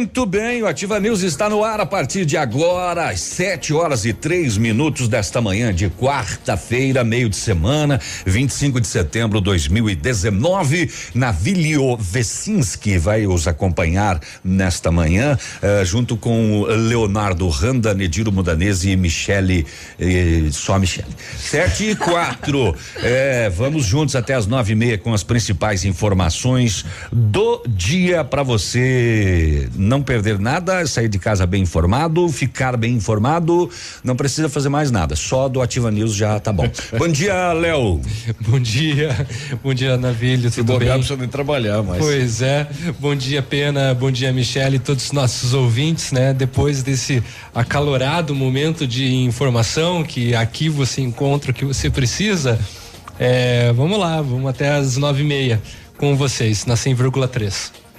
Muito bem, o Ativa News está no ar a partir de agora, às 7 horas e três minutos desta manhã de quarta-feira, meio de semana, 25 de setembro de 2019. Navilio Vecinski vai os acompanhar nesta manhã, eh, junto com Leonardo Randa, Nediro Mudanese e Michele, eh, só Michele. 7 e quatro. eh, vamos juntos até as nove e meia com as principais informações do dia para você não perder nada, sair de casa bem informado, ficar bem informado, não precisa fazer mais nada, só do Ativa News já tá bom. bom dia, Léo. Bom dia, bom dia, Navilho, tudo bem? Não precisa nem trabalhar, mas. Pois é, bom dia, Pena, bom dia, Michele e todos os nossos ouvintes, né? Depois desse acalorado momento de informação que aqui você encontra o que você precisa, é, vamos lá, vamos até as nove e meia com vocês, na 100,3.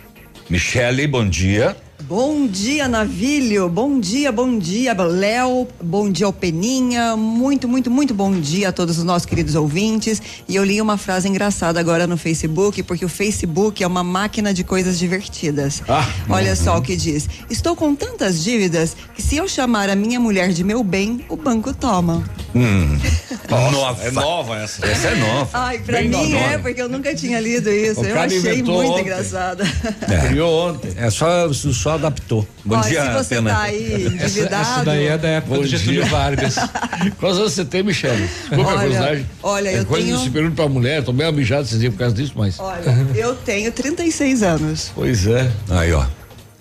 Michele, bom dia. Bom dia, Navilho. Bom dia, bom dia, Léo. Bom dia, Peninha. Muito, muito, muito bom dia a todos os nossos queridos ouvintes. E eu li uma frase engraçada agora no Facebook, porque o Facebook é uma máquina de coisas divertidas. Ah, Olha uhum. só o que diz. Estou com tantas dívidas que se eu chamar a minha mulher de meu bem, o banco toma. Hum. Nossa. É nova essa. Essa é nova. Ai, pra Bem mim é, porque eu nunca tinha lido isso. O eu achei muito ontem. engraçado. É. Criou ontem. É só, só adaptou. Bom Ó, dia, se você Pena. tá aí endividado. Essa, essa daí é da época Bom do Getúlio Vargas. Quantos anos você tem, Michele? Olha, olha, é eu coisa tenho... se pergunta pra mulher, tô meio mijado vocês por causa disso, mas... Olha, eu tenho 36 anos. Pois é. Aí, ó.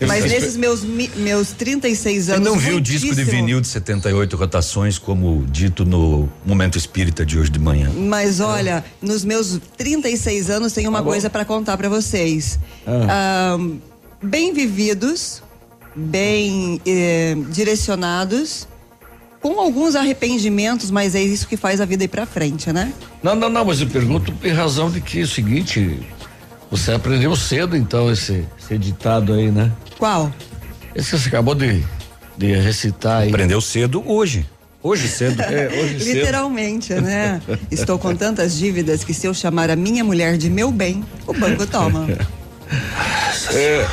Mas nesses meus, meus 36 anos. Eu não vi o disco de vinil de 78 rotações, como dito no Momento Espírita de hoje de manhã. Mas olha, é. nos meus 36 anos tem uma tá coisa para contar para vocês. Ah. Um, bem vividos, bem eh, direcionados, com alguns arrependimentos, mas é isso que faz a vida ir para frente, né? Não, não, não, mas eu pergunto em razão de que é o seguinte, você aprendeu cedo então esse, esse ditado aí, né? Qual? Esse que você acabou de, de recitar aí. Aprendeu cedo hoje. Hoje cedo. É, hoje Literalmente, cedo. né? Estou com tantas dívidas que se eu chamar a minha mulher de meu bem, o banco toma. É.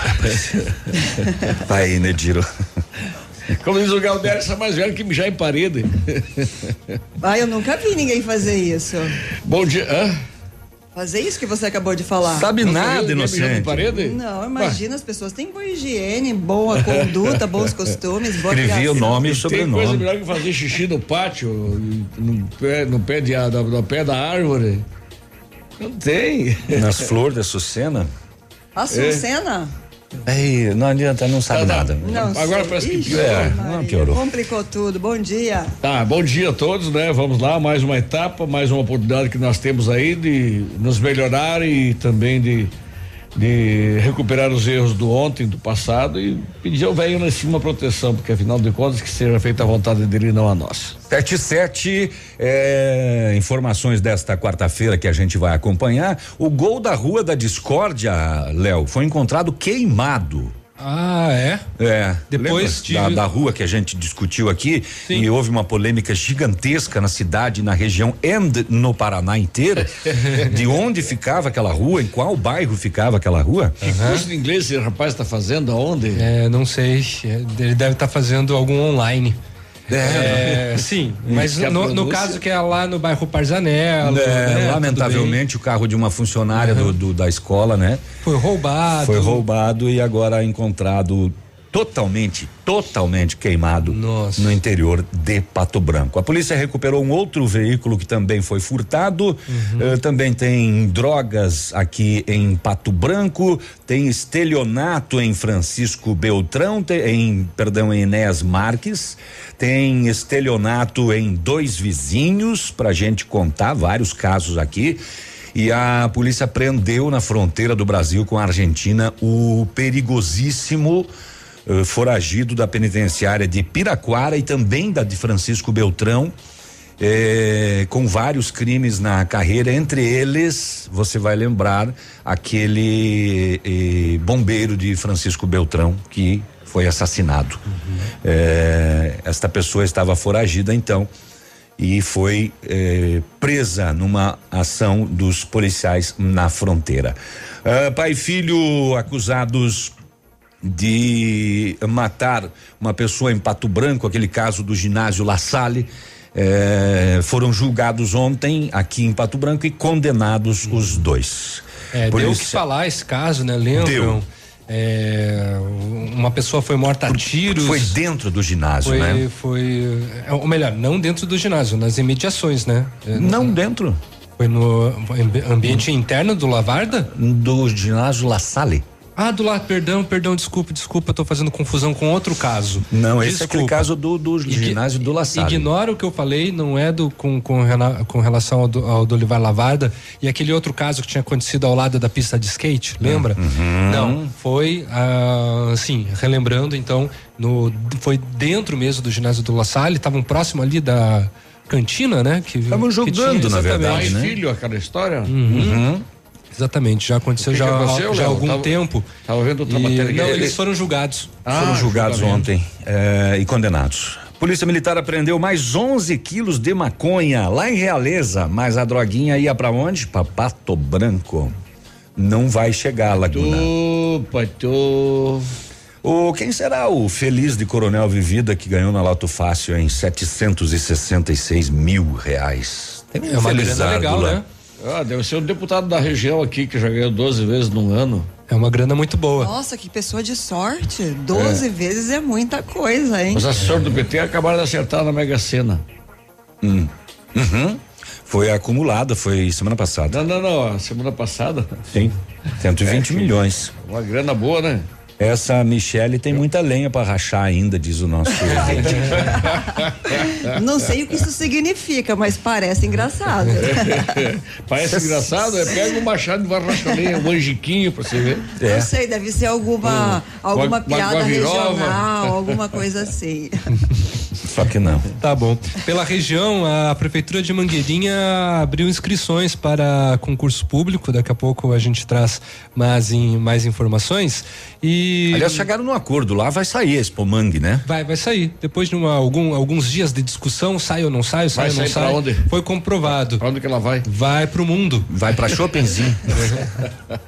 Vai, Nediro. Como diz o Galdério, essa é mais velha que mijar em parede. Ah, eu nunca vi ninguém fazer isso. Bom dia. Hã? Fazer isso que você acabou de falar. Sabe não nada, inocente. Parede? Não, imagina, as pessoas têm boa higiene, boa conduta, bons costumes, boa Escrevi o nome e o sobrenome. Tem coisa melhor que fazer xixi no pátio, no pé, no pé, de, no pé da árvore. Não tem. Nas flores da Sucena. Açucena? É. Ei, não adianta, não sabe tá, nada. Não Agora sei. parece que piorou. É, não piorou. Complicou tudo. Bom dia. Tá, bom dia a todos, né? Vamos lá, mais uma etapa, mais uma oportunidade que nós temos aí de nos melhorar e também de de recuperar os erros do ontem, do passado e pedir ao velho em cima proteção, porque afinal de contas que seja feita a vontade dele não a nossa. 77 é, informações desta quarta-feira que a gente vai acompanhar. O gol da Rua da Discórdia, Léo, foi encontrado queimado. Ah, é? É. Depois de... da, da, rua que a gente discutiu aqui Sim. e houve uma polêmica gigantesca na cidade, na região e no Paraná inteira, de onde ficava aquela rua, em qual bairro ficava aquela rua. Que uhum. curso de inglês esse rapaz está fazendo? Aonde? É, não sei. Ele deve estar tá fazendo algum online. É, é sim, mas no, no, caso que é lá no bairro Parzanello. É, né, lamentavelmente o carro de uma funcionária uhum. do, do, da escola, né? Foi roubado. Foi roubado e agora encontrado totalmente, totalmente queimado Nossa. no interior de Pato Branco. A polícia recuperou um outro veículo que também foi furtado. Uhum. Uh, também tem drogas aqui em Pato Branco, tem estelionato em Francisco Beltrão, tem, em perdão, em Enéas Marques, tem estelionato em dois vizinhos, pra gente contar vários casos aqui. E a polícia prendeu na fronteira do Brasil com a Argentina o perigosíssimo uh, foragido da penitenciária de Piraquara e também da de Francisco Beltrão. Eh, com vários crimes na carreira, entre eles, você vai lembrar aquele eh, bombeiro de Francisco Beltrão que foi assassinado. Uhum. esta pessoa estava foragida então e foi presa numa ação dos policiais na fronteira. Uh, pai e filho acusados de matar uma pessoa em Pato Branco, aquele caso do ginásio La Salle. Eh, foram julgados ontem aqui em Pato Branco e condenados os dois. É, deu o que falar esse caso, né? Lembram? Deu. É, uma pessoa foi morta a tiros. Foi dentro do ginásio, foi, né? Foi, é, ou melhor, não dentro do ginásio, nas imediações, né? É, não dentro. Foi no ambiente interno do Lavarda? Do ginásio La Salle. Ah, do lado, perdão, perdão, desculpa, desculpa, estou fazendo confusão com outro caso. Não, desculpa. esse é aquele caso do, do ginásio do La Salle. Ignora o que eu falei, não é do com, com, com relação ao do, ao do Olivar Lavarda e aquele outro caso que tinha acontecido ao lado da pista de skate, lembra? Uhum. Não, foi ah, assim, relembrando então, no, foi dentro mesmo do ginásio do La Salle, estavam próximo ali da cantina, né? Que estavam jogando, tinha, na verdade, né? filho aquela história. Uhum. Uhum. Exatamente, já aconteceu já, já há algum tava, tempo. Estava vendo outra matéria. Não, eles foram julgados. Ah, foram julgados ontem é, e condenados. Polícia Militar apreendeu mais 11 quilos de maconha lá em Realeza, mas a droguinha ia para onde? Para Pato Branco. Não vai chegar, Laguna. Pato, O, quem será o feliz de Coronel Vivida que ganhou na Loto Fácil em 766 mil reais? Tem é uma grana legal, lá. né? Ah, deve ser um deputado da região aqui que já ganhou 12 vezes num ano. É uma grana muito boa. Nossa, que pessoa de sorte. 12 é. vezes é muita coisa, hein? Os assessores do PT acabaram de acertar na Mega Sena. Hum. Uhum. Foi acumulada, foi semana passada. Não, não, não. Semana passada? Sim. 120 é, milhões. Uma grana boa, né? Essa Michele tem muita lenha para rachar ainda, diz o nosso Não sei o que isso significa, mas parece engraçado. parece engraçado? É, pega um machado e vai rachar lenha, um angiquinho pra você ver. É. Não sei, deve ser alguma, um, alguma uma, piada uma regional, alguma coisa assim. Só que não. Tá bom. Pela região, a Prefeitura de Mangueirinha abriu inscrições para concurso público. Daqui a pouco a gente traz mais, em, mais informações. E. Aliás, chegaram num acordo lá, vai sair esse Pomangue, né? Vai, vai sair. Depois de uma, algum, alguns dias de discussão, sai ou não sai, sai vai ou não sai. Onde? Foi comprovado. Pra onde que ela vai? Vai pro mundo. Vai pra Chopinzinho.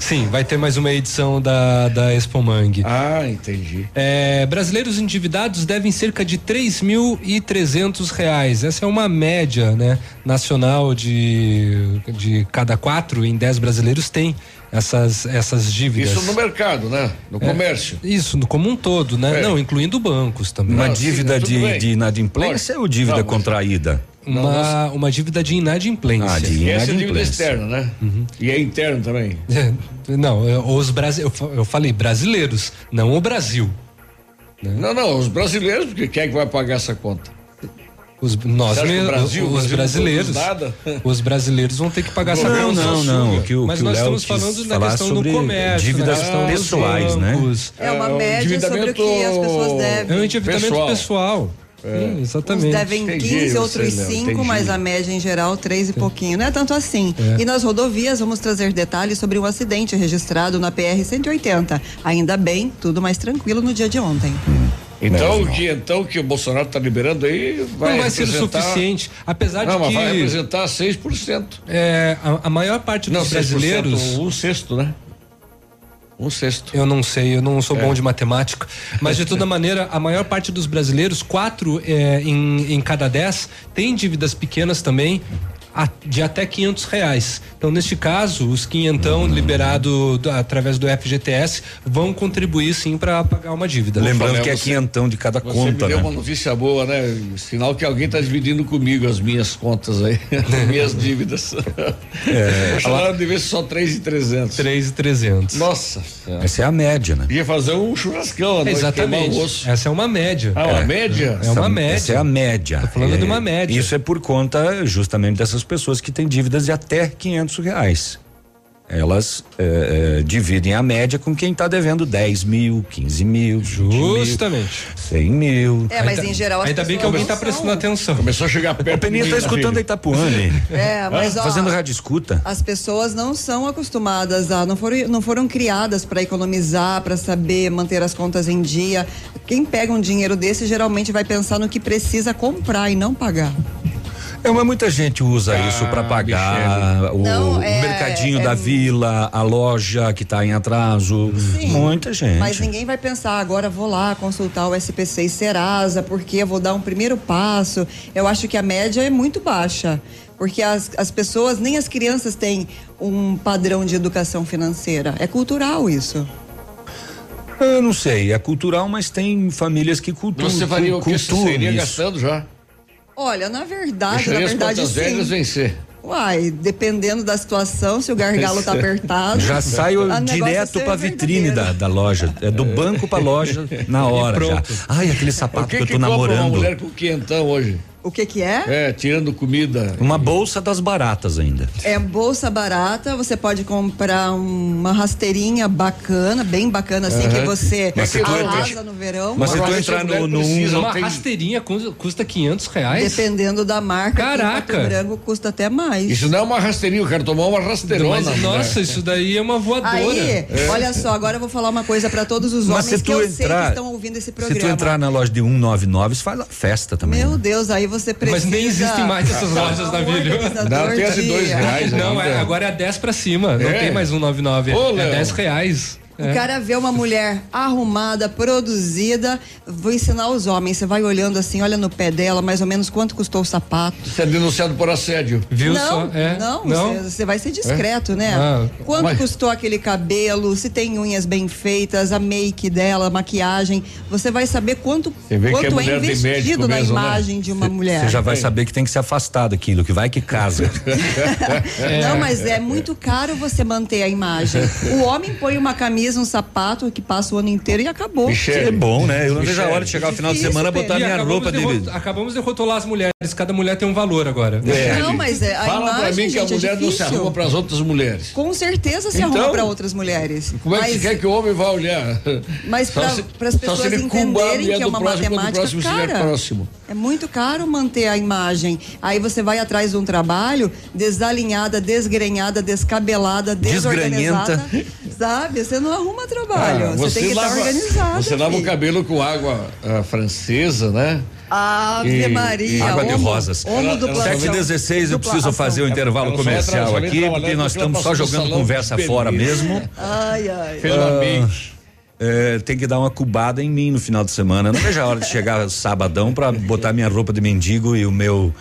Sim, vai ter mais uma edição da, da Expo Mangue. Ah, entendi. É, brasileiros endividados devem cerca de três mil e trezentos reais. Essa é uma média, né? Nacional de, de cada quatro em dez brasileiros tem essas, essas dívidas. Isso no mercado, né? No é, comércio. Isso, no, como um todo, né? É. Não, incluindo bancos também. Uma Não, dívida sim, de, de inadimplência ou dívida Não, contraída? Uma, uma dívida de inadimplência. Ah, de inadimplência. Essa é dívida externa, né? Uhum. E é interno também. É, não, os brasileiros, eu falei brasileiros, não o Brasil. Né? Não, não, os brasileiros, porque quem é que vai pagar essa conta? Os, nós mesmos, Brasil, os Brasil brasileiros, os brasileiros vão ter que pagar essa Não, não, não. O que o, Mas que nós estamos falando da questão do comércio, dívidas questão pessoais, né? É uma é, média sobre o que as pessoas devem. É um endividamento pessoal. pessoal. É. Sim, exatamente. Uns devem 15, outros 5, mas a média em geral 3 e pouquinho. Não é tanto assim. É. E nas rodovias vamos trazer detalhes sobre um acidente registrado na PR 180. Ainda bem, tudo mais tranquilo no dia de ontem. Hum. Então, que, então que o Bolsonaro está liberando aí vai Não vai ser o suficiente, apesar não, de que... Não, vai representar 6%. É, a, a maior parte dos não, brasileiros... um sexto, né? Um sexto. Eu não sei, eu não sou é. bom de matemática. Mas de toda maneira, a maior parte dos brasileiros, quatro é, em, em cada dez, tem dívidas pequenas também de até quinhentos reais. Então, neste caso, os quinhentão hum. liberado do, através do FGTS vão contribuir sim para pagar uma dívida. Lembrando que é quinhentão de cada você conta. Me deu né? uma notícia boa, né? Sinal que alguém está dividindo comigo as minhas contas aí, as minhas dívidas. É, Falaram de ver só três e trezentos. Três e trezentos. Nossa. Essa é a média, né? Ia fazer um churrascão, né? Exatamente. Essa é uma média. Ah, uma é. média? É uma média. Essa é a média. Tô falando é, de uma média. Isso é por conta justamente dessas pessoas que têm dívidas de até quinhentos reais elas é, é, dividem a média com quem está devendo 10 mil, 15 mil, justamente mil, 100 mil. É, mas em geral. Ainda bem que alguém está prestando atenção. Começou a chegar perto. O Peninha está escutando a Itapuã ali. É, mas ó, fazendo rádio escuta. As pessoas não são acostumadas a, não foram, não foram criadas para economizar, para saber manter as contas em dia. Quem pega um dinheiro desse geralmente vai pensar no que precisa comprar e não pagar. É, mas muita gente usa ah, isso para pagar o, Não, o é, mercadinho é, da vila, a loja que está em atraso. Sim, muita gente. Mas ninguém vai pensar, agora vou lá consultar o SPC e Serasa, porque eu vou dar um primeiro passo. Eu acho que a média é muito baixa. Porque as, as pessoas, nem as crianças têm um padrão de educação financeira. É cultural isso. Eu não sei, é cultural, mas tem famílias que culturam. Você faria o que você seria gastando já? Olha, na verdade, na verdade sim. velhas vencer. Uai, dependendo da situação, se o gargalo tá apertado. Já saio direto pra vitrine da, da loja. É do banco pra loja na hora já. Ai, aquele sapato que, que, eu tô que namorando. Uma mulher com quentão hoje. O que que é? É, tirando comida. Uma bolsa das baratas ainda. É bolsa barata, você pode comprar uma rasteirinha bacana, bem bacana assim, uhum. que você mas arrasa no verão. Mas se tu entrar no, no um, Uma tem... rasteirinha custa quinhentos reais? Dependendo da marca. Caraca! branco custa até mais. Isso não é uma rasteirinha, eu quero tomar uma rasteirona. Mas, nossa, isso daí é uma voadora. Aí, é. olha só, agora eu vou falar uma coisa para todos os homens que eu entrar, sei que estão ouvindo esse programa. Se tu entrar na loja de 199, faz festa também. Meu né? Deus, aí você precisa. Mas nem existem mais essas lojas na Vila. Não, tem a de dois reais. Não, é, agora é 10 pra cima. Não é. tem mais um 99. Ô, é 10 reais. É. O cara vê uma mulher arrumada, produzida. Vou ensinar os homens. Você vai olhando assim, olha no pé dela, mais ou menos quanto custou o sapato. Você é denunciado por assédio. Viu não, só? É. Não, você vai ser discreto, é? né? Ah, quanto mas... custou aquele cabelo? Se tem unhas bem feitas, a make dela, a maquiagem. Você vai saber quanto, quanto é investido na mesmo, né? imagem né? de uma mulher. Você já vai saber que tem que se afastar daquilo, que vai que casa. não, mas é muito caro você manter a imagem. O homem põe uma camisa um sapato que passa o ano inteiro e acabou. Michele. É bom, né? Eu não vejo a hora de chegar ao final de semana e botar minha roupa de. de acabamos de rotular as mulheres, cada mulher tem um valor agora. É. Não, mas é, a Fala imagem, pra mim gente, que a é mulher é não se arruma para as outras mulheres. Com certeza se então, arruma para outras mulheres. Como é que mas, quer que o homem vá olhar? Mas para as pessoas entenderem que é uma matemática cara, próximo. é muito caro manter a imagem. Aí você vai atrás de um trabalho desalinhada, desgrenhada, descabelada, desorganizada. Sabe? Você não arruma trabalho. Ah, você, você, tem que lava, estar organizado. Você lava o cabelo com água uh, francesa, né? Ave Maria. Água de rosas. Homo do 716, eu preciso fazer o um intervalo comercial aqui, porque nós estamos só jogando conversa fora mesmo. Ai, ai. Finalmente. É, tem que dar uma cubada em mim no final de semana. Não vejo a hora de chegar sabadão para botar minha roupa de mendigo e o meu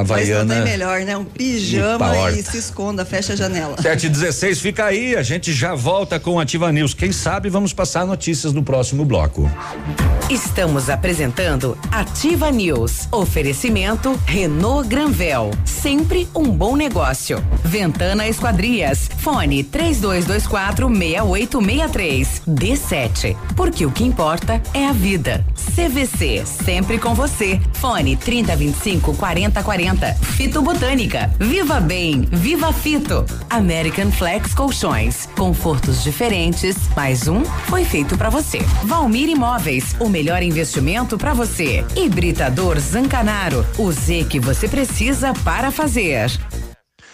Havaiana. Mas é melhor, né? Um pijama e se esconda, fecha a janela. 716, fica aí, a gente já volta com Ativa News. Quem sabe vamos passar notícias no próximo bloco. Estamos apresentando Ativa News. Oferecimento Renault Granvel. Sempre um bom negócio. Ventana Esquadrias. Fone 3224 6863. D7. Porque o que importa é a vida. CVC. Sempre com você. Fone 3025 4040. 40. Fito Botânica. Viva Bem. Viva Fito. American Flex Colchões. Confortos diferentes. Mais um foi feito para você. Valmir Imóveis. O melhor investimento para você. Hibridador Zancanaro. O Z que você precisa para fazer.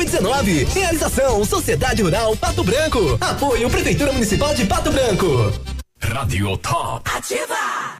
2019. Realização Sociedade Rural Pato Branco. Apoio Prefeitura Municipal de Pato Branco. Radio Top. Ativa!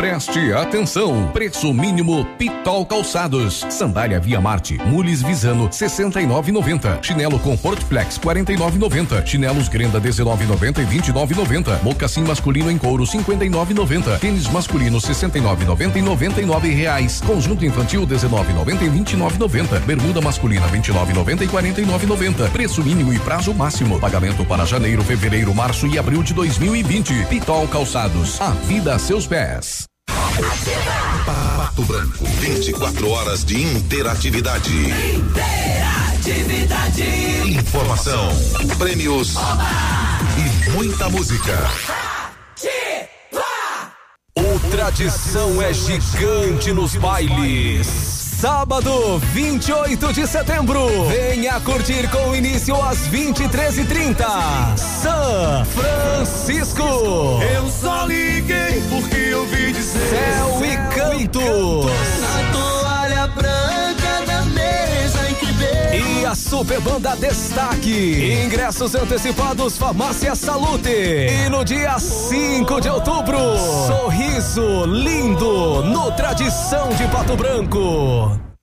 Preste atenção, preço mínimo Pitol Calçados, sandália Via Marte, Mules Visano 69,90, chinelo Comfort Flex 49,90, chinelos Grenda 19,90 e 29,90, mocassim masculino em couro 59,90, tênis masculino 69,90 e 99 reais, conjunto infantil 19,90 e 29,90, bermuda masculina 29,90 e 49,90, preço mínimo e prazo máximo, pagamento para janeiro, fevereiro, março e abril de 2020. Pitol Calçados, a vida a seus pés. Pato Branco, 24 horas de interatividade. Interatividade. Informação, prêmios Oba! e muita música. O Tradição é gigante nos bailes. Sábado, 28 de setembro. Venha curtir com início às 23h30. São Francisco. Eu só liguei porque eu vi dizer. Céu e cantos. Na toalha veio. E a Super Banda Destaque. Ingressos antecipados Farmácia Salute. E no dia 5 de outubro, sorriso lindo no Tradição de Pato Branco.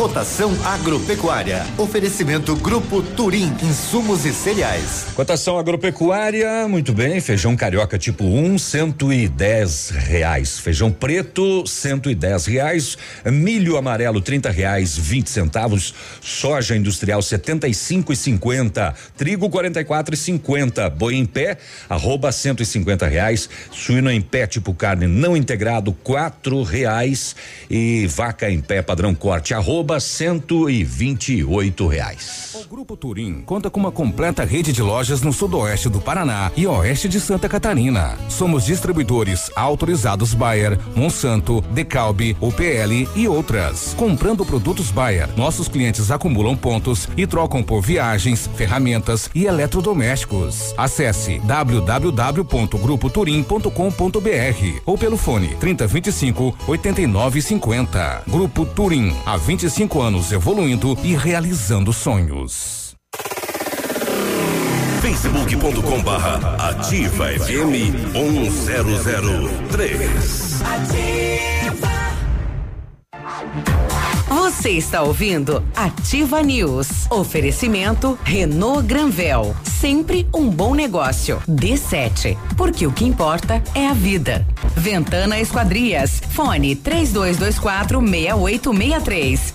Cotação agropecuária. Oferecimento Grupo Turim, insumos e cereais. Cotação agropecuária, muito bem. Feijão carioca tipo 1, um, 110 reais. Feijão preto, 110 reais. Milho amarelo, 30 reais, 20 centavos. Soja industrial, 75 e 50. Trigo, 44 e 50. Boi em pé, arroba 150 reais. Suíno em pé, tipo carne não integrado, quatro reais. E vaca em pé, padrão corte, arroba cento e vinte e oito reais. O Grupo Turim conta com uma completa rede de lojas no sudoeste do Paraná e oeste de Santa Catarina. Somos distribuidores autorizados Bayer, Monsanto, Decalbe, UPL e outras. Comprando produtos Bayer, nossos clientes acumulam pontos e trocam por viagens, ferramentas e eletrodomésticos. Acesse www.grupoturim.com.br ou pelo fone 3025 8950. Grupo Turim, há 25 cinco anos evoluindo e realizando sonhos. facebook.com barra ativa FM 1003 Ativa você está ouvindo Ativa News. Oferecimento Renault Granvel. Sempre um bom negócio. D7. Porque o que importa é a vida. Ventana Esquadrias. Fone 3224 6863.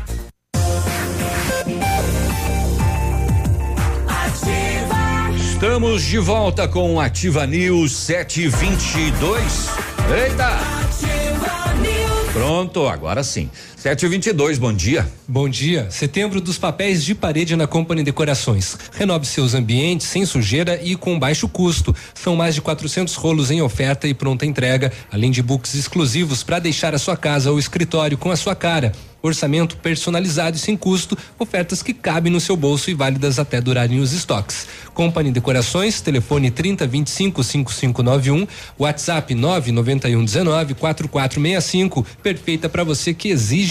Estamos de volta com Ativa News 722. Eita! Ativa News. Pronto, agora sim. 722, bom dia. Bom dia. Setembro dos papéis de parede na Company Decorações. Renove seus ambientes sem sujeira e com baixo custo. São mais de 400 rolos em oferta e pronta entrega, além de books exclusivos para deixar a sua casa ou escritório com a sua cara. Orçamento personalizado e sem custo, ofertas que cabem no seu bolso e válidas até durarem os estoques. Company Decorações, telefone 30 25 5591, WhatsApp 991 19 4465, perfeita para você que exige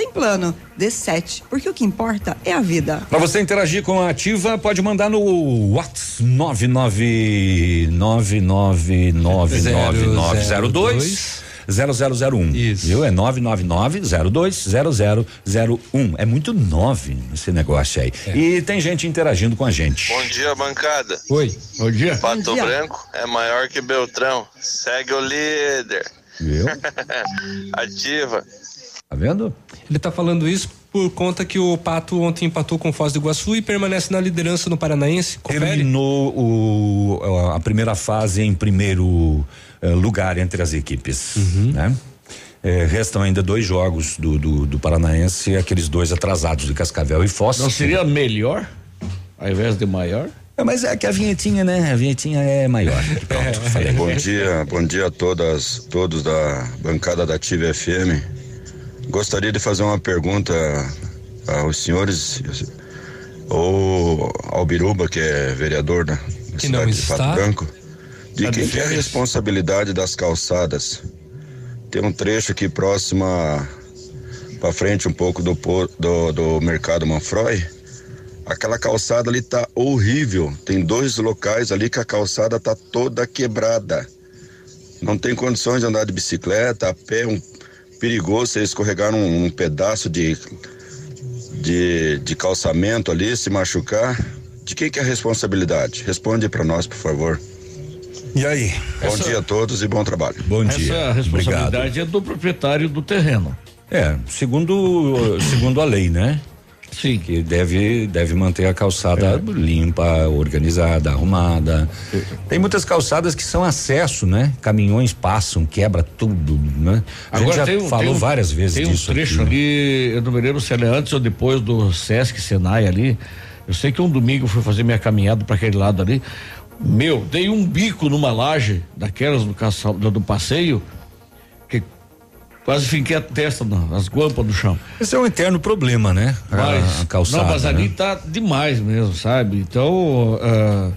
sem plano. D7, porque o que importa é a vida. Para você interagir com a Ativa, pode mandar no WhatsApp 999999902 0001. Isso. Viu? É 999-020001. É muito nove esse negócio aí. É. E tem gente interagindo com a gente. Bom dia, bancada. Oi. Bom dia. Pato Bom dia. Branco é maior que Beltrão. Segue o líder. Viu? Ativa. Tá vendo? Ele tá falando isso por conta que o Pato ontem empatou com o Foz do Iguaçu e permanece na liderança no Paranaense. Confere? Terminou o, a primeira fase em primeiro eh, lugar entre as equipes, né? Eh, restam ainda dois jogos do, do, do Paranaense, aqueles dois atrasados de Cascavel e Foz. Não seria melhor, ao invés de maior? É, mas é que a vinhetinha, né? A vinhetinha é maior. Pronto, falei. Bom dia, bom dia a todas, todos da bancada da Ativa FM. Gostaria de fazer uma pergunta aos senhores ou ao Biruba, que é vereador da Que não cidade de está. Pato Branco, de Tá de quem que é a férias. responsabilidade das calçadas. Tem um trecho aqui próximo para frente um pouco do, do, do mercado Manfroy. Aquela calçada ali tá horrível. Tem dois locais ali que a calçada tá toda quebrada. Não tem condições de andar de bicicleta, a pé, um perigoso você escorregar num, num pedaço de, de, de calçamento ali, se machucar. De quem que é a responsabilidade? Responde para nós, por favor. E aí? Bom Essa- dia a todos e bom trabalho. Bom Essa responsabilidade é do proprietário do terreno. É, segundo segundo a lei, né? Sim. Que deve deve manter a calçada limpa, organizada, arrumada. Tem muitas calçadas que são acesso, né? Caminhões passam, quebra tudo, né? A gente já tem falou tem várias vezes tem disso um trecho aqui, né? ali, eu não me lembro se é antes ou depois do Sesc Senai ali. Eu sei que um domingo eu fui fazer minha caminhada para aquele lado ali. Meu, dei um bico numa laje daquelas do, caça, do, passeio quase finquei a testa nas guampas do chão. Esse é um eterno problema, né? Mas, a, calçada. não, mas ali né? tá demais mesmo, sabe? Então, ah,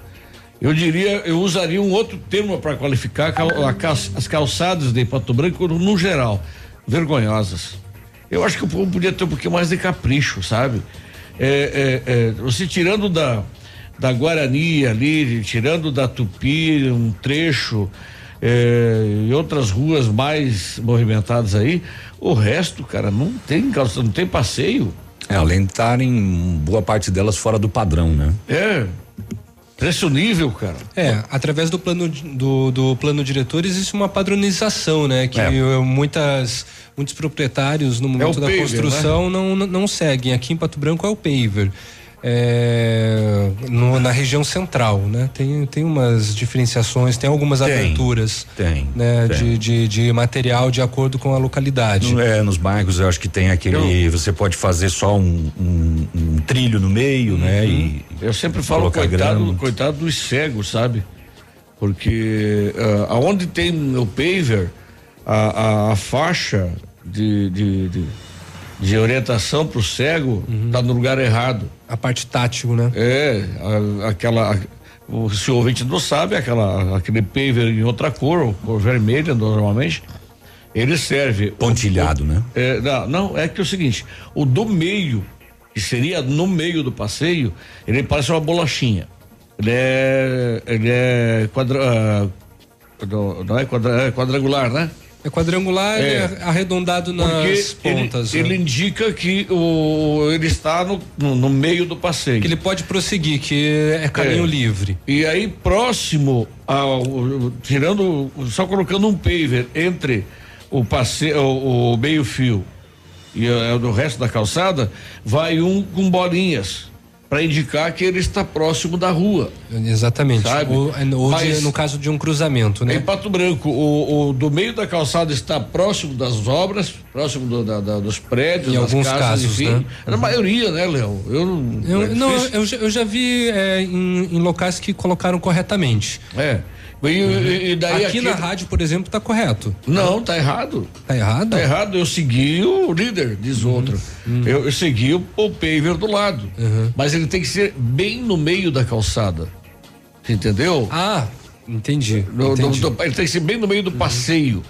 eu diria, eu usaria um outro termo para qualificar a cal- a cal- as calçadas de Pato Branco no geral, vergonhosas. Eu acho que o povo podia ter um pouquinho mais de capricho, sabe? É, é, é, você tirando da da Guarani ali, tirando da Tupi um trecho é, e outras ruas mais movimentadas aí, o resto, cara, não tem calça, não tem passeio. É, além de estarem boa parte delas fora do padrão, né? É. Preço nível, cara. É, através do plano do, do plano diretor existe uma padronização, né? Que É. eh, muitas muitos proprietários no momento da paver, construção não, não não seguem. Aqui em Pato Branco é o paver. É, no- na região central, né? Tem, tem umas diferenciações, tem algumas Tem, aberturas, tem, né? tem. De, de, de material de acordo com a localidade. No- É, nos bairros eu acho que tem aquele. Você pode fazer só um, um- um trilho no meio, né? E Eu sempre falo, coitado, coitado dos cegos, sabe? Porque ah, aonde tem o paver, a, a, a faixa de, de, de, de orientação para o cego tá no lugar errado. A parte tátil, né? É, a- aquela. a- o, se o ouvinte não sabe, aquela, aquele paver em outra cor, ou cor vermelha normalmente, ele serve. Pontilhado, né? É, não, não, é que é o seguinte, o do meio, que seria no meio do passeio, ele parece uma bolachinha. Ele é. Ele é quadra, ah, não- não é, quadra, é quadrangular, né? É quadrangular, É. é arredondado nas Porque ele- pontas. Ele, né? indica que o, ele está no, no, no meio do passeio. Que ele pode prosseguir, que é caminho É. livre. E aí, próximo ao. Tirando. Só colocando um paver entre o passeio, o, o meio-fio e eh, o resto da calçada, vai um com bolinhas. Para indicar que ele está próximo da rua. Exatamente. Sabe? Ou, ou Mas- de- no caso de um cruzamento, né? Em Pato Branco, o, o do meio da calçada está próximo das obras, próximo do- da- da- dos prédios, Em das alguns casas, casos, enfim. né? Na maioria, né, Léo? Eu, não- Eu, é não, eu, já- eu já vi é, em, em locais que colocaram corretamente. É. E, e- e daí aqui, aqui- na rádio, por exemplo, tá correto. Não, tá errado. Tá errado? Tá errado. Eu segui o líder, diz outro. Eu, eu segui o, o paver do lado. Mas ele tem que ser bem no meio da calçada. Entendeu? Ah, entendi. No- entendi. no- do- ele tem que ser bem no meio do passeio.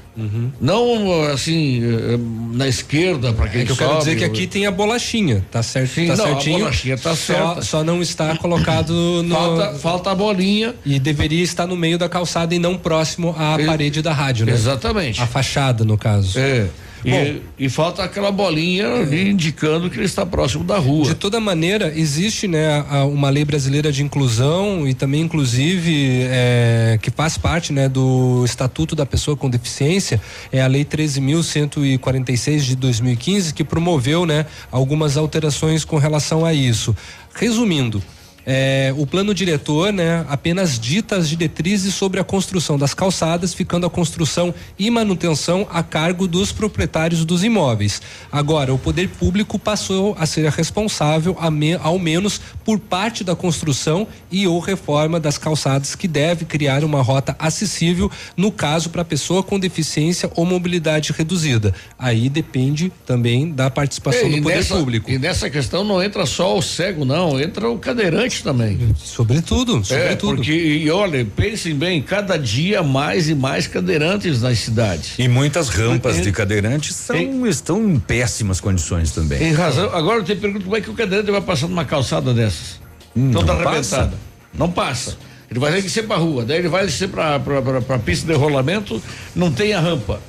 Não assim, eh, na esquerda, para quem É que eu quero sobe, dizer que aqui tem a bolachinha, tá certo? Sim, tá não, a certinho. bolachinha tá só, certa. Só não está colocado no. Falta, falta a bolinha. E deveria estar no meio da calçada e não próximo à E- parede da rádio, né? Exatamente. A fachada, no caso. É. E, e falta aquela bolinha ali indicando que ele está próximo da rua. De toda maneira, existe né, uma lei brasileira de inclusão e também, inclusive, é, que faz parte né, do Estatuto da Pessoa com Deficiência, é a Lei 13.146 de 2015, que promoveu né, algumas alterações com relação a isso. Resumindo, é, o plano diretor, né, apenas dita as diretrizes sobre a construção das calçadas, ficando a construção e manutenção a cargo dos proprietários dos imóveis. Agora, o poder público passou a ser responsável, a me- ao menos por parte da construção e ou reforma das calçadas, que deve criar uma rota acessível, no caso para pessoa com deficiência ou mobilidade reduzida. Aí depende também da participação É, do e poder nessa, público. E nessa questão não entra só o cego, não, entra o cadeirante também. Sobretudo, É, sobretudo. porque, e olha, pensem bem, cada dia mais e mais cadeirantes nas cidades. E muitas rampas Em- de cadeirantes são, estão em péssimas condições também. Em razão. Agora eu te pergunto como é que o cadeirante vai passar numa calçada dessas? Hum, Toda não arrebentada. passa? Não passa. Ele vai ter que ser pra rua, daí ele vai descer pra, pra, pra, pra pista de rolamento, não tem a rampa.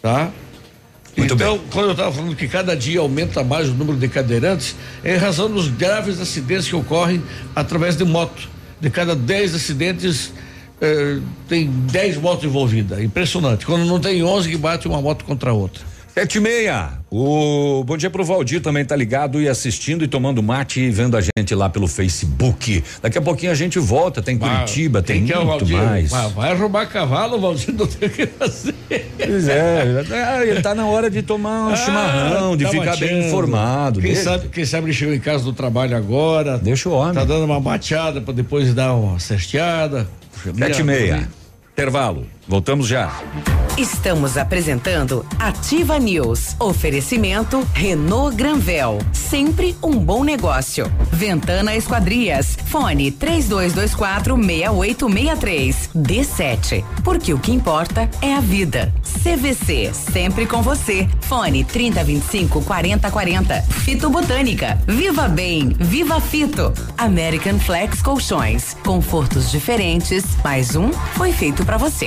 Tá? Então, quando eu estava falando que cada dia aumenta mais o número de cadeirantes, é em razão dos graves acidentes que ocorrem através de moto. De cada 10 acidentes, eh, tem 10 motos envolvidas. Impressionante. Quando não tem 11 que bate uma moto contra a outra. Sete e meia. O bom dia pro Valdir também tá ligado e assistindo e tomando mate e vendo a gente lá pelo Facebook. Daqui a pouquinho a gente volta, tem Curitiba, tem Quem que é muito Valdir? mais. Ah, vai roubar cavalo, Valdir, não tem o que fazer. Pois é, ah, ele tá na hora de tomar um Ah, chimarrão, de tá ficar bem informado. Quem Deixa- sabe, quem sabe ele chegou em casa do trabalho agora. Deixa o homem. Tá dando uma mateada pra depois dar uma cesteada. Sete e meia. Intervalo. Voltamos já. Estamos apresentando Ativa News. Oferecimento Renault Granvel. Sempre um bom negócio. Ventana Esquadrias. Fone 3224 6863. D7. Porque o que importa é a vida. CVC. Sempre com você. Fone 3025 4040. Fito Botânica. Viva Bem. Viva Fito. American Flex Colchões. Confortos diferentes. Mais um foi feito pra você.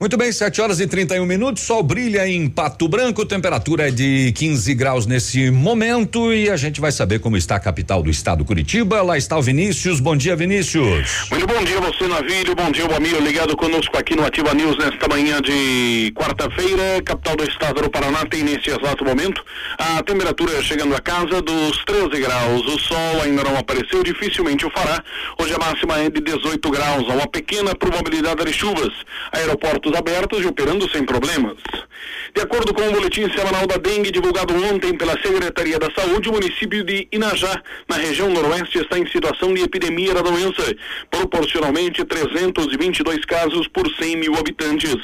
Muito bem, 7 horas e 31 minutos. Sol brilha em Pato Branco, temperatura é de 15 graus nesse momento e a gente vai saber como está a capital do estado Curitiba. Lá está o Vinícius. Bom dia, Vinícius. Muito bom dia, você Navírio, bom dia, o amigo ligado conosco aqui no Ativa News nesta manhã de quarta-feira, capital do estado do Paraná tem nesse exato momento a temperatura chegando a casa dos 13 graus, o sol ainda não apareceu, dificilmente o fará, hoje a máxima é de 18 graus, há uma pequena probabilidade de chuvas, abertos e operando sem problemas. De acordo com o boletim semanal da dengue divulgado ontem pela Secretaria da Saúde, o município de Inajá, na região noroeste, está em situação de epidemia da doença, proporcionalmente 322 casos por 100 mil habitantes.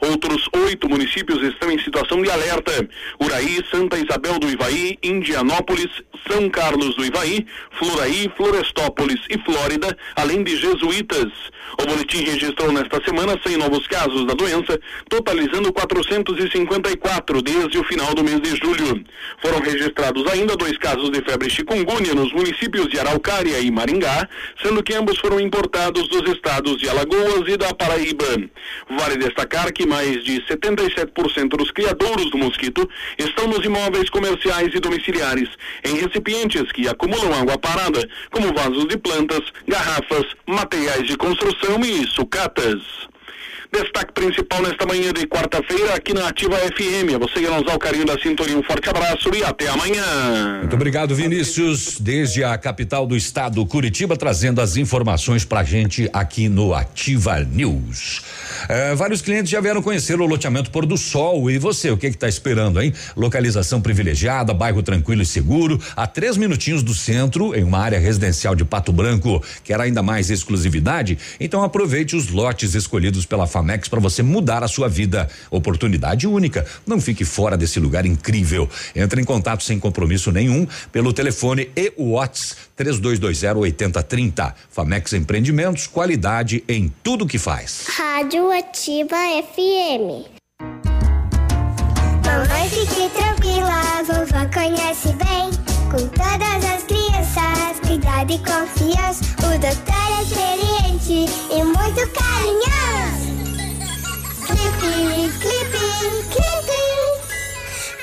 Outros oito municípios estão em situação de alerta: Uraí, Santa Isabel do Ivaí, Indianópolis, São Carlos do Ivaí, Floraí, Florestópolis e Flórida, além de jesuítas. O boletim registrou nesta semana 100 novos casos da doença, totalizando 454 desde o final do mês de julho. Foram registrados ainda dois casos de febre chikungunya nos municípios de Araucária e Maringá, sendo que ambos foram importados dos estados de Alagoas e da Paraíba. Vale destacar que mais de 77% dos criadouros do mosquito estão nos imóveis comerciais e domiciliares, em recipientes que acumulam água parada, como vasos de plantas, garrafas, materiais de construção e sucatas. Destaque principal nesta manhã de quarta-feira aqui na Ativa FM. Você nos dá o carinho da sintonia. Um forte abraço e até amanhã. Muito obrigado, Vinícius, desde a capital do estado, Curitiba, trazendo as informações pra gente aqui no Ativa News. É, vários clientes já vieram conhecer o loteamento Pôr do Sol. E você, o que que tá esperando, hein? Localização privilegiada, bairro tranquilo e seguro, a três minutinhos do centro, em uma área residencial de Pato Branco. Quer ainda mais exclusividade? Então aproveite os lotes escolhidos pela Famex para você mudar a sua vida. Oportunidade única. Não fique fora desse lugar incrível. Entre em contato sem compromisso nenhum pelo telefone e o WhatsApp 3220 8030. Famex Empreendimentos, qualidade em tudo que faz. Rádio Ativa FM. Mamãe, fique tranquila, vovó conhece bem. Com todas as crianças, cuidado e confiança. O doutor é experiente e muito carinhoso.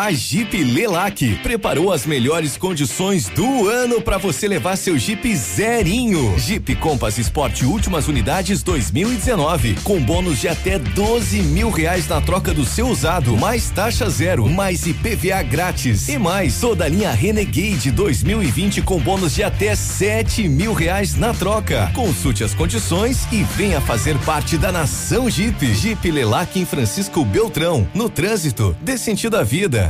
A Jeep Lelac preparou as melhores condições do ano para você levar seu Jeep zerinho. Jeep Compass Sport últimas unidades 2019 com bônus de até 12 mil reais na troca do seu usado, mais taxa zero, mais IPVA grátis e mais toda a linha Renegade 2020 com bônus de até 7 mil reais na troca. Consulte as condições e venha fazer parte da nação Jeep. Jeep Lelac em Francisco Beltrão, no trânsito, dê sentido à vida.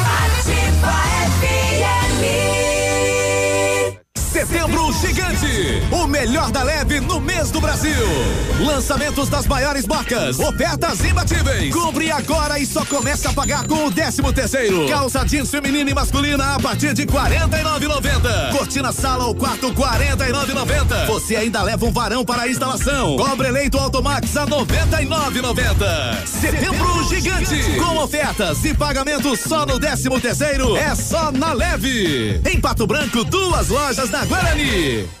O melhor da leve no mês do Brasil. Lançamentos das maiores marcas, ofertas imbatíveis. Compre agora e só começa a pagar com o décimo terceiro. Calça jeans feminina e masculina a partir de 49,90. Cortina sala ou quarto 49,90. Você ainda leva um varão para a instalação. Cobre eleito Automax a 99,90. Setembro Gigante, com ofertas e pagamentos só no décimo terceiro. É só na leve. Em Pato Branco, duas lojas na Guarani.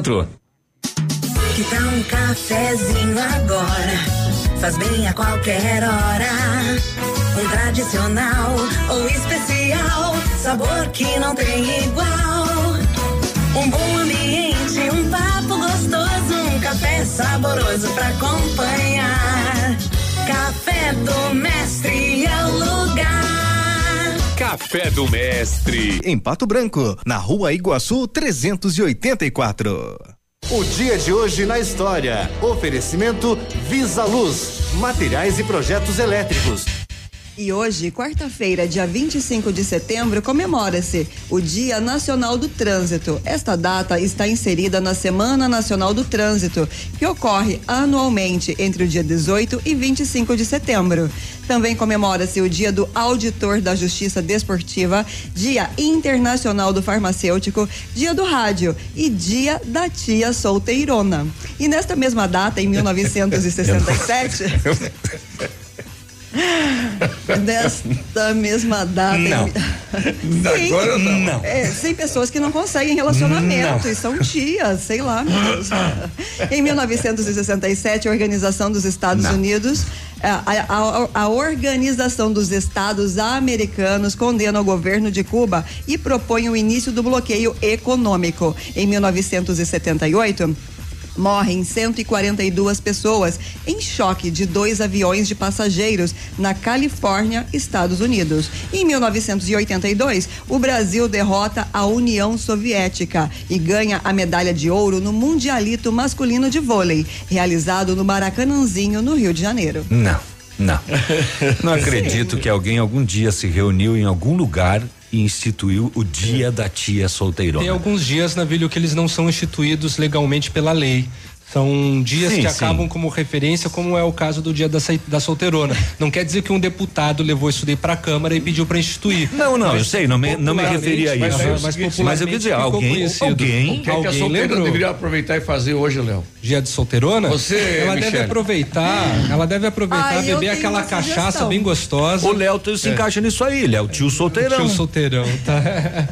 Que tal um cafezinho agora? Faz bem a qualquer hora. Um tradicional ou especial, sabor que não tem igual. Um bom ambiente, um papo gostoso, um café saboroso pra acompanhar. Café do Mestre é o lugar. Café do Mestre. Em Pato Branco, na rua Iguaçu 384. O dia de hoje na história. Oferecimento Visa Luz, materiais e projetos elétricos. E hoje, quarta-feira, dia 25 de setembro, comemora-se o Dia Nacional do Trânsito. Esta data está inserida na Semana Nacional do Trânsito, que ocorre anualmente entre o dia 18 e 25 de setembro. Também comemora-se o Dia do Auditor da Justiça Desportiva, Dia Internacional do Farmacêutico, Dia do Rádio e Dia da Tia Solteirona. E nesta mesma data, em 1967. Nesta mesma data. Não. Em... Agora não. É, tem pessoas que não conseguem relacionamento Não. e são tias, sei lá. em 1967, a Organização dos Estados Não. Unidos, a, a- a Organização dos Estados Americanos condena o governo de Cuba e propõe o início do bloqueio econômico. Em 1978, Morrem 142 pessoas em choque de dois aviões de passageiros na Califórnia, Estados Unidos. Em 1982, o Brasil derrota a União Soviética e ganha a medalha de ouro no Mundialito Masculino de Vôlei, realizado no Maracanãzinho, no Rio de Janeiro. Não, não. Não acredito que alguém algum dia se reuniu em algum lugar e instituiu o dia da tia solteirona. Tem alguns dias, Navilho, que eles não são instituídos legalmente pela lei. São dias Sim, que sim. acabam como referência, como é o caso do dia da, da solteirona. Não quer dizer que um deputado levou isso daí pra Câmara e pediu pra instituir. Não, não, Mas eu sei, não me, não me popularmente- referi a mas- isso. Mas, Mas, popularmente eu queria dizer, alguém, conhecido. alguém, O que, é que a Alguém solteira lembrou? deveria aproveitar e fazer hoje, Léo? Dia de solteirona? Você, ela deve Michele. aproveitar, ela deve aproveitar, Ah, eu beber aquela cachaça sugestão. bem gostosa. o Léo se É. encaixa nisso aí, ele é o tio solteirão. Tio solteirão, tá? né?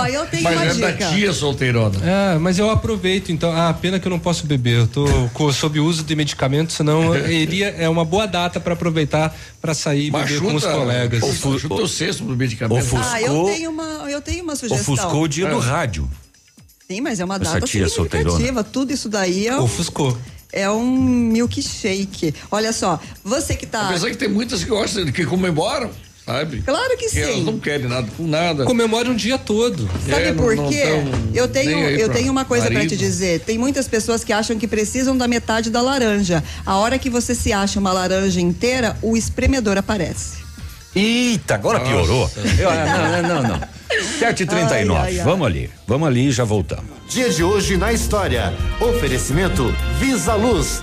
Ó, eu tenho Mas uma é da dica. tia solteirona. Ah, mas eu aproveito, então. Ah, pena que eu não posso beber. Eu tô sob uso de medicamentos, senão iria, é uma boa data pra aproveitar pra sair e Mas beber com os colegas. Chuta, o cesto do medicamento. Ofuscou- Ah, eu tenho uma, eu tenho uma sugestão. Ofuscou o dia do rádio. Sim, mas é uma Essa data tia significativa. Tudo isso daí é um, Ofuscou. é um milkshake. Olha só, você que tá. Apesar que tem muitas que gostam, que comemoram, sabe? Claro que Elas sim. não querem nada com nada. Comemora um dia todo. Sabe É, não- por não quê? tão Eu tenho, eu tenho uma coisa pra marido. te dizer. Tem muitas pessoas que acham que precisam da metade da laranja. A hora que você se acha uma laranja inteira, o espremedor aparece. Eita, agora Nossa. piorou. Eu- ah, não, não, não. 7h39. Ai, ai. Vamos ali. Vamos ali e já voltamos. Dia de hoje na história. Oferecimento Visa Luz.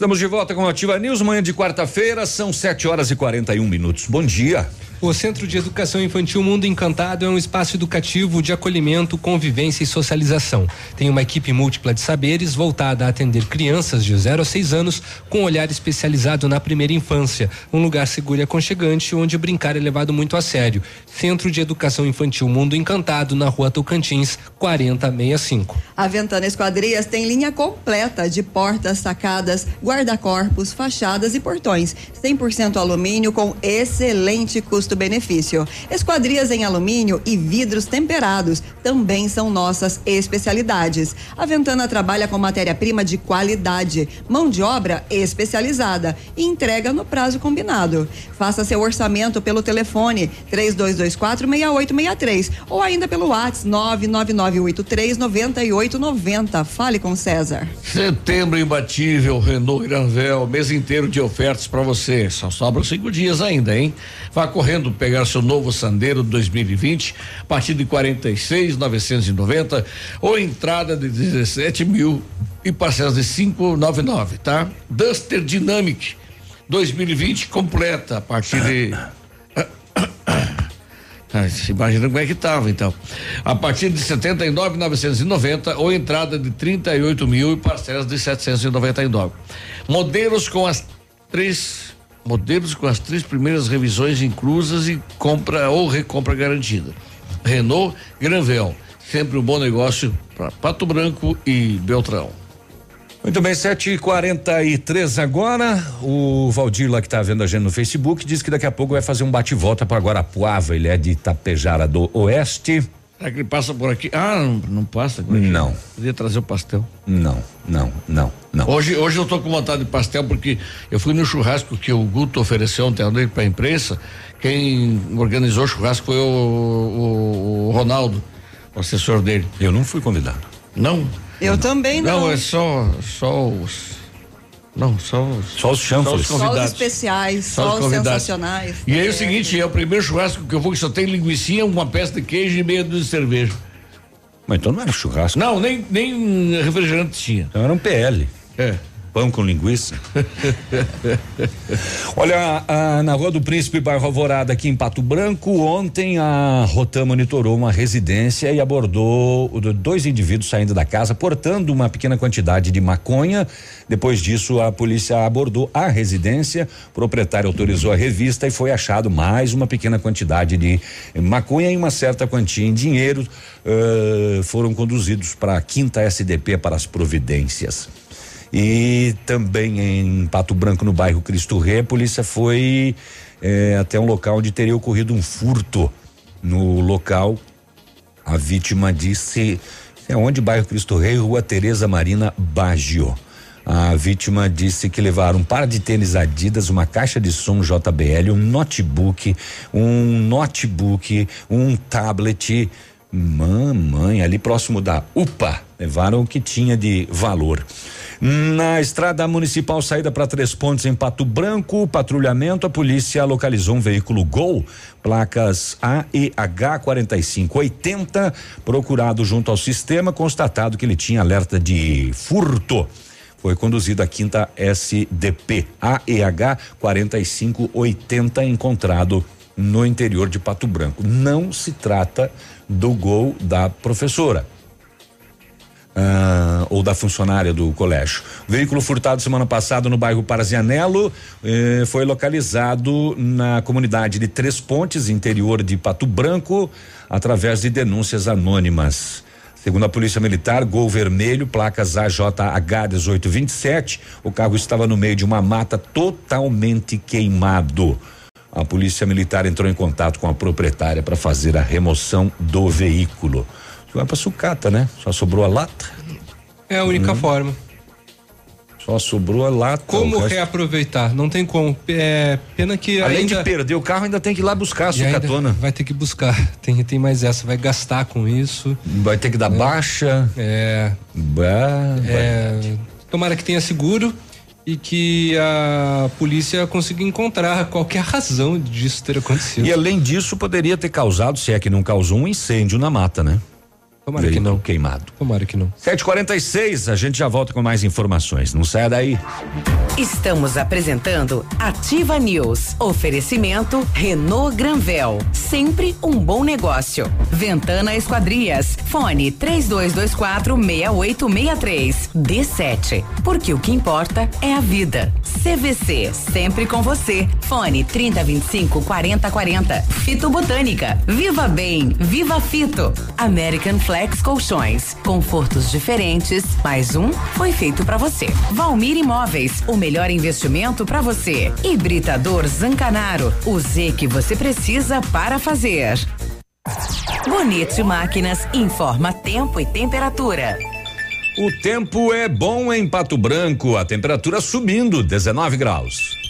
Estamos de volta com a Ativa News, manhã de quarta-feira, são 7 horas e 41 minutos. Bom dia. O Centro de Educação Infantil Mundo Encantado é um espaço educativo de acolhimento, convivência e socialização. Tem uma equipe múltipla de saberes voltada a atender crianças de 0 a 6 anos com olhar especializado na primeira infância. Um lugar seguro e aconchegante onde brincar é levado muito a sério. Centro de Educação Infantil Mundo Encantado, na rua Tocantins, 4065. A Ventana Esquadrias tem linha completa de portas, sacadas, guarda-corpos, fachadas e portões. 100% alumínio com excelente custo-benefício. Esquadrias em alumínio e vidros temperados também são nossas especialidades. A Ventana trabalha com matéria-prima de qualidade, mão de obra especializada e entrega no prazo combinado. Faça seu orçamento pelo telefone 3224 6863 ou ainda pelo WhatsApp 99983 9890. Fale com César. Setembro imbatível, Renault Granvel, mês inteiro de ofertas para você. Só sobram cinco dias ainda, hein? Vá correndo pegar seu novo Sandero 2020 a partir de 46,990 ou entrada de 17 mil e parcelas de 599, tá? Duster Dynamic 2020 completa a partir de ah, imagina como é que tava, então. A partir de 79,990 ou entrada de 38 mil e parcelas de 799. Modelos com as três modelos com as três primeiras revisões inclusas e compra ou recompra garantida. Renault Granvel, sempre um bom negócio para Pato Branco e Beltrão. Muito bem, 7h43 agora. O Valdir lá que está vendo a gente no Facebook diz que daqui a pouco vai fazer um bate-volta para Guarapuava. Ele é de Itapejara do Oeste. Será que ele passa por aqui? Ah, não, não passa? por aqui. Não. Podia trazer o pastel. Não, não, não, não. Hoje, hoje eu tô com vontade de pastel porque eu fui no churrasco que o Guto ofereceu ontem à noite pra imprensa. Quem organizou o churrasco foi o, o- o Ronaldo, o assessor dele. Eu não fui convidado. Não? Eu também não. Não, é só, só os. Não, só os. Só os chanfles. Só os convidados. especiais, Só só, os os sensacionais. E aí é o seguinte, é o primeiro churrasco que eu vou que só tem linguiça, uma peça de queijo e meia dúzia de cerveja. Mas então não era churrasco. Não, nem, nem refrigerante tinha. Então era um PL. É. Pão com linguiça. Olha, a- na Rua do Príncipe, bairro Alvorada, aqui em Pato Branco, ontem a Rotan monitorou uma residência e abordou dois indivíduos saindo da casa portando uma pequena quantidade de maconha. Depois disso, a polícia abordou a residência, o proprietário autorizou a revista e foi achado mais uma pequena quantidade de maconha e uma certa quantia em dinheiro. eh, foram conduzidos para a quinta SDP para as providências. E também em Pato Branco, no bairro Cristo Rei, a polícia foi eh, até um local onde teria ocorrido um furto. No local, a vítima disse. É onde? Bairro Cristo Rei, Rua Tereza Marina Baggio. A vítima disse que levaram um par de tênis Adidas, uma caixa de som JBL, um notebook, um notebook, um tablet. Mamãe, ali próximo da UPA, levaram o que tinha de valor. Na estrada municipal saída para Três Pontes em Pato Branco, patrulhamento, a polícia localizou um veículo Gol, placas AEH 4580, procurado junto ao sistema, constatado que ele tinha alerta de furto. Foi conduzido à quinta SDP AEH 4580, encontrado no interior de Pato Branco. Não se trata do gol da professora. Ah, ou da funcionária do colégio. O veículo furtado semana passada no bairro Parazianello eh, foi localizado na comunidade de Três Pontes, interior de Pato Branco, através de denúncias anônimas. Segundo a Polícia Militar, Gol Vermelho, placas AJH 1827, o carro estava no meio de uma mata totalmente queimado. A Polícia Militar entrou em contato com a proprietária para fazer a remoção do veículo. Vai para sucata, né? Só sobrou a lata. É a única Hum. forma. Só sobrou a lata. Como resto- reaproveitar? Não tem como. É pena que Além ainda de perder o carro, ainda tem que ir lá buscar a sucatona. Vai ter que buscar. Tem, tem mais essa. Vai gastar com isso. Vai ter que dar baixa. É. Bah, é tomara que tenha seguro e que a polícia consiga encontrar qualquer razão disso ter acontecido. E além disso, poderia ter causado, se é que não causou, um incêndio na mata, né? Tomara que Veículo não. queimado. Tomara que não. 746, a gente já volta com mais informações. Não saia daí. Estamos apresentando Ativa News. Oferecimento Renault Granvel. Sempre um bom negócio. Ventana Esquadrias. Fone 3224 6863. D7. Porque o que importa é a vida. CVC. Sempre com você. Fone 3025 4040. Fito Botânica. Viva Bem. Viva Fito. American Flex Colchões. Confortos diferentes. Mais um foi feito para você. Valmir Imóveis. O melhor investimento para você. Hibridador Zancanaro. O Z que você precisa para fazer. Bonito Máquinas informa tempo e temperatura. O tempo é bom em Pato Branco, a temperatura subindo, 19 graus.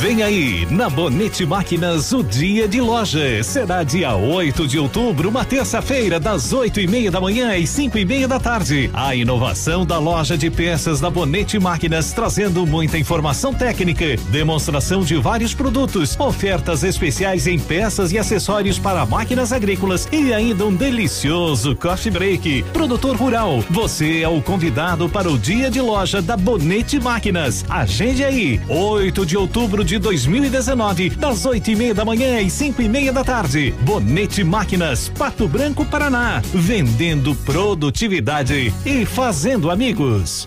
Vem aí, na Bonete Máquinas, o dia de loja. Será dia 8 de outubro, uma terça-feira, das oito e meia da manhã às cinco e meia da tarde. A inovação da loja de peças da Bonete Máquinas, trazendo muita informação técnica, demonstração de vários produtos, ofertas especiais em peças e acessórios para máquinas agrícolas e ainda um delicioso coffee break. Produtor rural, você é o convidado para o dia de loja da Bonete Máquinas. Agende aí, 8 de outubro de 2019, das oito e meia da manhã às cinco e meia da tarde. Bonete Máquinas, Pato Branco, Paraná. Vendendo produtividade e fazendo amigos.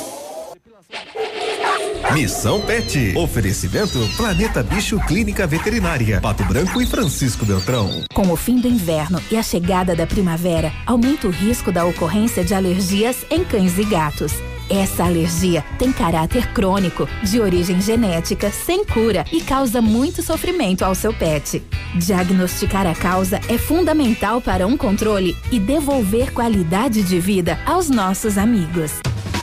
Missão Pet. Oferecimento Planeta Bicho Clínica Veterinária. Pato Branco e Francisco Beltrão. Com o fim do inverno e a chegada da primavera, aumenta o risco da ocorrência de alergias em cães e gatos. Essa alergia tem caráter crônico, de origem genética, sem cura e causa muito sofrimento ao seu pet. Diagnosticar a causa é fundamental para um controle e devolver qualidade de vida aos nossos amigos.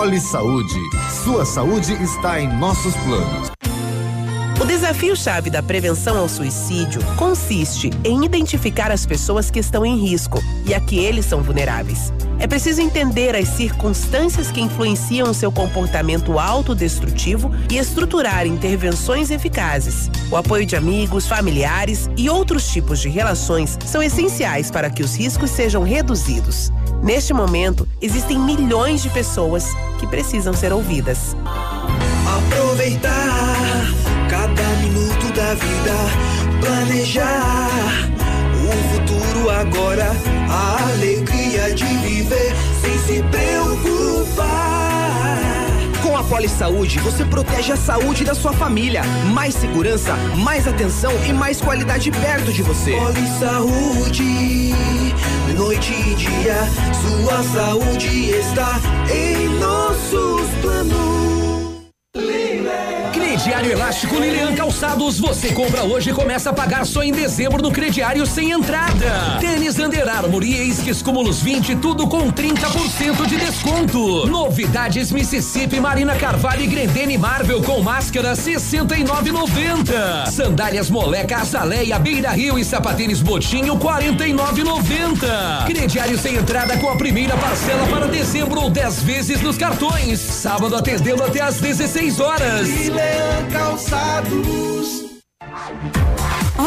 Poli Saúde. Sua saúde está em nossos planos. O desafio-chave da prevenção ao suicídio consiste em identificar as pessoas que estão em risco e a que eles são vulneráveis. É preciso entender as circunstâncias que influenciam o seu comportamento autodestrutivo e estruturar intervenções eficazes. O apoio de amigos, familiares e outros tipos de relações são essenciais para que os riscos sejam reduzidos. Neste momento, existem milhões de pessoas que precisam ser ouvidas. Aproveitar cada minuto da vida, planejar o futuro agora, a alegria de viver sem se preocupar. A Poli Saúde, você protege a saúde da sua família. Mais segurança, mais atenção e mais qualidade perto de você. Poli Saúde, noite e dia, sua saúde está em nossos planos. Crediário Elástico Lilian Calçados, você compra hoje e começa a pagar só em dezembro no crediário sem entrada. Tênis Under Armour e Esquis Cúmulos 20, tudo com 30% de desconto. Novidades Mississippi, Marina Carvalho e Grendene Marvel com máscara 69,90. Sandálias Moleca, Azaleia, Beira Rio e Sapatênis Botinho 49,90. Crediário sem entrada com a primeira parcela para dezembro ou 10 vezes nos cartões. Sábado atendendo até às 16 horas. Lilian Calçados.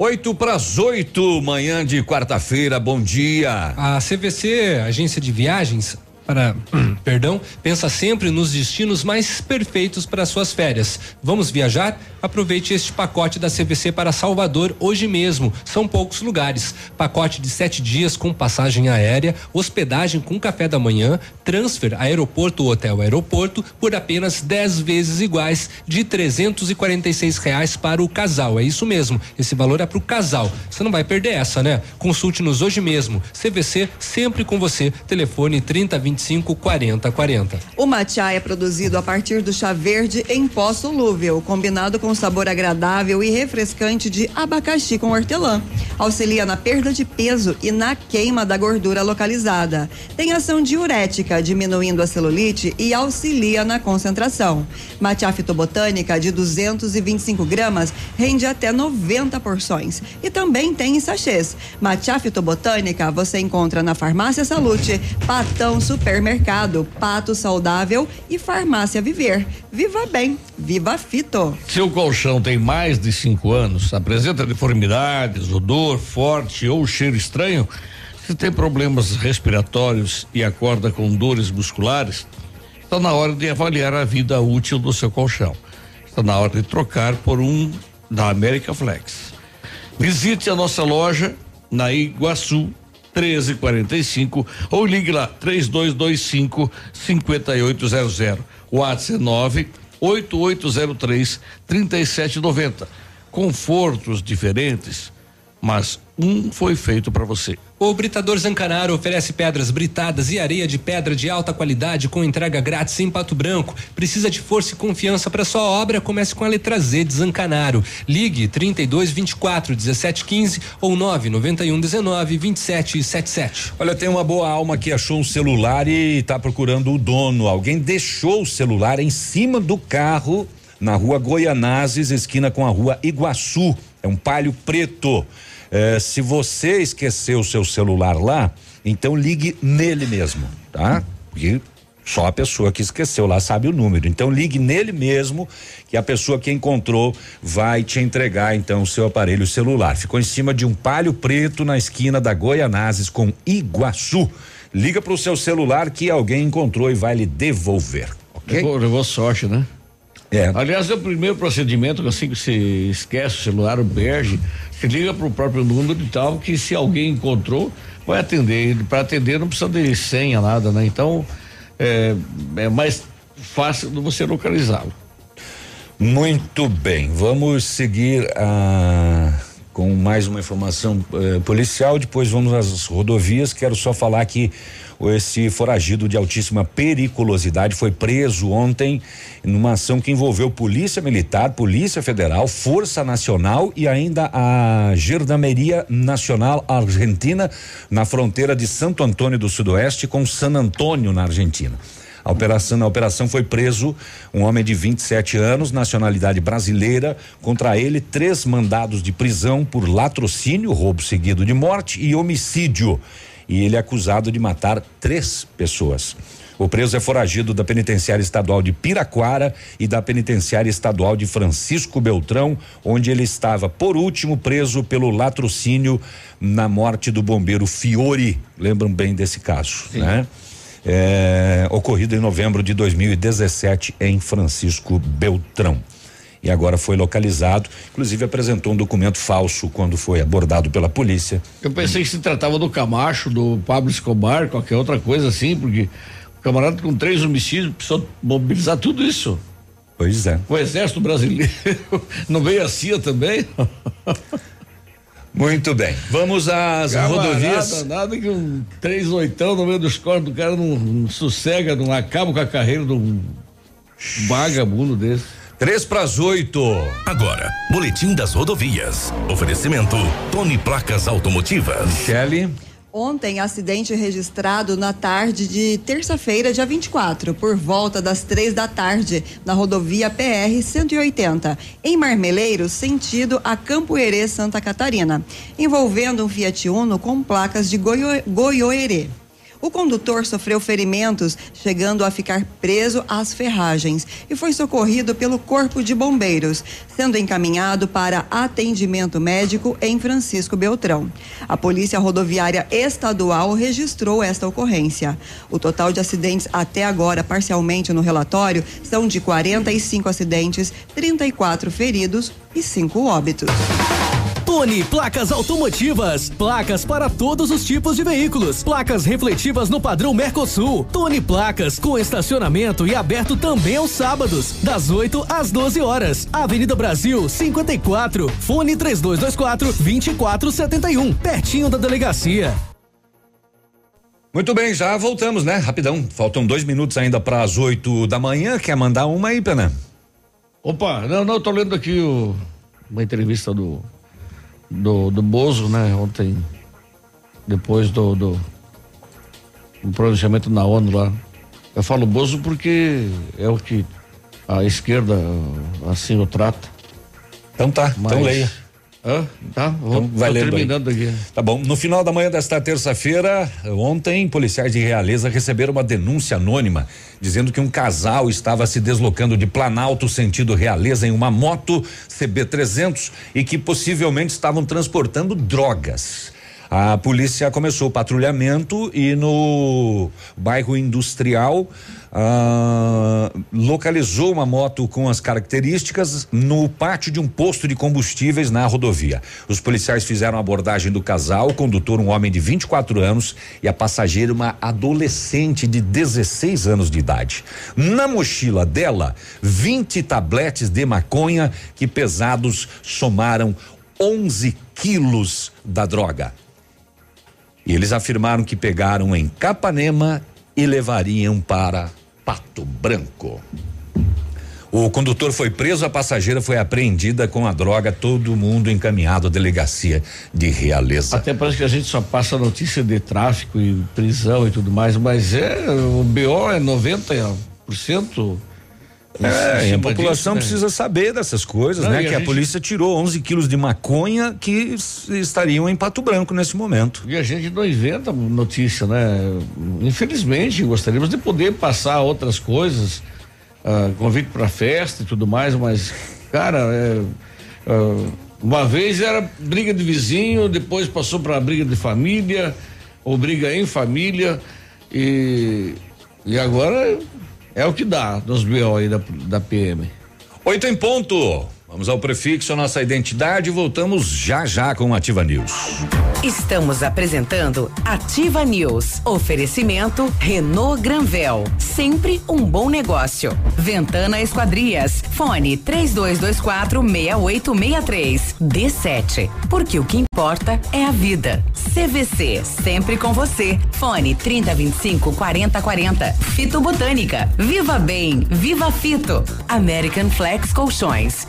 Oito para as oito, manhã de quarta-feira, bom dia. A CVC, Agência de Viagens, para, perdão, pensa sempre nos destinos mais perfeitos para suas férias. Vamos viajar? Aproveite este pacote da CVC para Salvador hoje mesmo. São poucos lugares. Pacote de sete dias com passagem aérea, hospedagem com café da manhã, transfer aeroporto hotel aeroporto por apenas 10 vezes iguais de 346 reais para o casal. É isso mesmo. Esse valor é para o casal. Você não vai perder essa, né? Consulte-nos hoje mesmo. CVC sempre com você. Telefone 3025 4040. O matcha é produzido a partir do chá verde em pó solúvel, combinado com sabor agradável e refrescante de abacaxi com hortelã. Auxilia na perda de peso e na queima da gordura localizada. Tem ação diurética, diminuindo a celulite e auxilia na concentração. Matcha fitobotânica de 225 gramas rende até 90 porções. E também tem em sachês. Matcha fitobotânica você encontra na Farmácia Salute, Patão Supermercado, Pato Saudável e Farmácia Viver. Viva bem, viva fito. Seu colchão tem mais de cinco anos, apresenta deformidades, odor forte ou cheiro estranho, se tem problemas respiratórios e acorda com dores musculares, está na hora de avaliar a vida útil do seu colchão. Está na hora de trocar por um da América Flex. Visite a nossa loja na Iguaçu 1345 ou ligue lá 3225 5800. WhatsApp 9 8803 3790. Confortos diferentes, mas um foi feito para você. O Britador Zancanaro oferece pedras britadas e areia de pedra de alta qualidade com entrega grátis em Pato Branco. Precisa de força e confiança para sua obra? Comece com a letra Z de Zancanaro. Ligue 32 24 17 15 ou 991 19 27 77. Olha, tem uma boa alma que achou um celular e está procurando o dono. Alguém deixou o celular em cima do carro na rua Goianazes, esquina com a rua Iguaçu. É um palio preto. É, se você esqueceu o seu celular lá, então ligue nele mesmo, tá? Porque só a pessoa que esqueceu lá sabe o número. Então ligue nele mesmo, que a pessoa que encontrou vai te entregar então o seu aparelho celular. Ficou em cima de um palio preto na esquina da Goianazes com Iguaçu. Liga para o seu celular que alguém encontrou e vai lhe devolver. Ok? Levou, levou sorte, né? É. Aliás, é o primeiro procedimento que assim que você esquece o celular, o berge, você liga para o próprio número e tal, que se alguém encontrou, vai atender. Para atender não precisa de senha, nada, né? Então, é, é mais fácil de você localizá-lo. Muito bem, vamos seguir ah, com mais uma informação eh, policial. Depois vamos às rodovias. Quero só falar que esse foragido de altíssima periculosidade foi preso ontem numa ação que envolveu Polícia Militar, Polícia Federal, Força Nacional e ainda a Gendarmeria Nacional Argentina na fronteira de Santo Antônio do Sudoeste com San Antônio na Argentina. A operação, na operação foi preso um homem de 27 anos, nacionalidade brasileira. Contra ele, três mandados de prisão por latrocínio, roubo seguido de morte e homicídio. E ele é acusado de matar três pessoas. O preso é foragido da Penitenciária Estadual de Piraquara e da Penitenciária Estadual de Francisco Beltrão, onde ele estava, por último, preso pelo latrocínio na morte do bombeiro Fiore. Lembram bem desse caso, né? É, ocorrido em novembro de 2017 em Francisco Beltrão. E agora foi localizado, inclusive apresentou um documento falso quando foi abordado pela polícia. Eu pensei que se tratava do Camacho, do Pablo Escobar, qualquer outra coisa assim, porque o camarada com três homicídios precisou mobilizar tudo isso. Pois é. O exército brasileiro não veio a CIA também? Muito bem. Vamos às Camarada, rodovias. Nada que um três oitão no meio dos corpos do cara não, não sossega, não acaba com a carreira de um vagabundo desse. Três para as oito. Agora, Boletim das Rodovias. Oferecimento Tony Placas Automotivas. Michele. Ontem, acidente registrado na tarde de terça-feira, dia 24, por volta das três da tarde, na rodovia PR 180, em Marmeleiro, sentido a Campo Herê, Santa Catarina, envolvendo um Fiat Uno com placas de Goio, Goiôerê. O condutor sofreu ferimentos, chegando a ficar preso às ferragens e foi socorrido pelo Corpo de Bombeiros, sendo encaminhado para atendimento médico em Francisco Beltrão. A Polícia Rodoviária Estadual registrou esta ocorrência. O total de acidentes até agora, parcialmente no relatório, são de 45 acidentes, 34 feridos e 5 óbitos. Tony Placas Automotivas. Placas para todos os tipos de veículos. Placas refletivas no padrão Mercosul. Tony Placas com estacionamento e aberto também aos sábados, das 8 às 12 horas. Avenida Brasil 54. Fone 3224 2471. Pertinho da delegacia. Muito bem, já voltamos, né? Rapidão. Faltam dois minutos ainda para as 8 da manhã. Quer mandar uma aí, Pena? Opa, não, não, tô lendo aqui o, uma entrevista do do, do Bozo, né? Ontem, depois do, do, do pronunciamento na ONU lá. Eu falo Bozo porque é o que a esquerda assim o trata. Então tá, Mas, então leia. Tá, vou, Então, vai lendo aí. terminando aqui. Tá bom. No final da manhã desta terça-feira, ontem, policiais de Realeza receberam uma denúncia anônima dizendo que um casal estava se deslocando de Planalto sentido Realeza em uma moto CB300 e que possivelmente estavam transportando drogas. A polícia começou o patrulhamento e no bairro industrial ah, localizou uma moto com as características no pátio de um posto de combustíveis na rodovia. Os policiais fizeram a abordagem do casal, o condutor um homem de 24 anos e a passageira uma adolescente de 16 anos de idade. Na mochila dela, 20 tabletes de maconha que pesados somaram 11 quilos da droga. E eles afirmaram que pegaram em Capanema e levariam para Pato Branco. O condutor foi preso, a passageira foi apreendida com a droga, todo mundo encaminhado à delegacia de Realeza. Até parece que a gente só passa notícia de tráfico e prisão e tudo mais, mas é o BO é 90% É, a população disso, né? precisa saber dessas coisas, Não, né? e a Que a gente- polícia tirou 11 quilos de maconha que estariam em Pato Branco nesse momento. E a gente não inventa notícia, né? Infelizmente, gostaríamos de poder passar outras coisas, ah, convite para festa e tudo mais, mas, cara, é, ah, uma vez era briga de vizinho, depois passou para briga de família, ou briga em família, e, e agora é o que dá nos BO aí da, da PM. Oito em ponto. Vamos ao prefixo, nossa identidade voltamos já já com Ativa News. Estamos apresentando Ativa News. Oferecimento Renault Granvel. Sempre um bom negócio. Ventana Esquadrias. Fone 3224 6863. D7. Porque o que importa é a vida. CVC. Sempre com você. Fone 3025 4040. Fito Botânica. Viva Bem. Viva Fito. American Flex Colchões.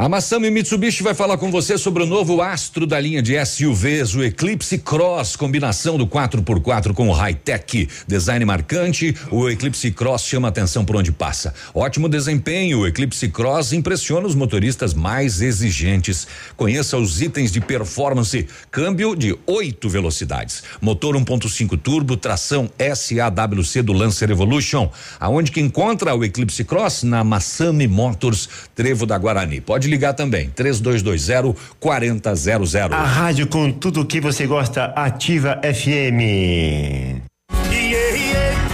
A Massami Mitsubishi vai falar com você sobre o novo astro da linha de SUVs, o Eclipse Cross, combinação do 4x4 com o high-tech, design marcante. O Eclipse Cross chama atenção por onde passa. Ótimo desempenho, o Eclipse Cross impressiona os motoristas mais exigentes. Conheça os itens de performance: câmbio de oito velocidades, motor 1.5 turbo, tração SAWC do Lancer Evolution. Aonde que encontra o Eclipse Cross? Na Massami Motors, Trevo da Guarani. Pode ligar também, 3220 4000. A rádio com tudo que você gosta, Ativa FM.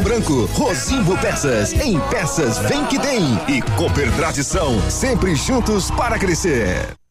Branco. Rosimbo Peças, em peças vem que tem. E Cooper Tradição, sempre juntos para crescer.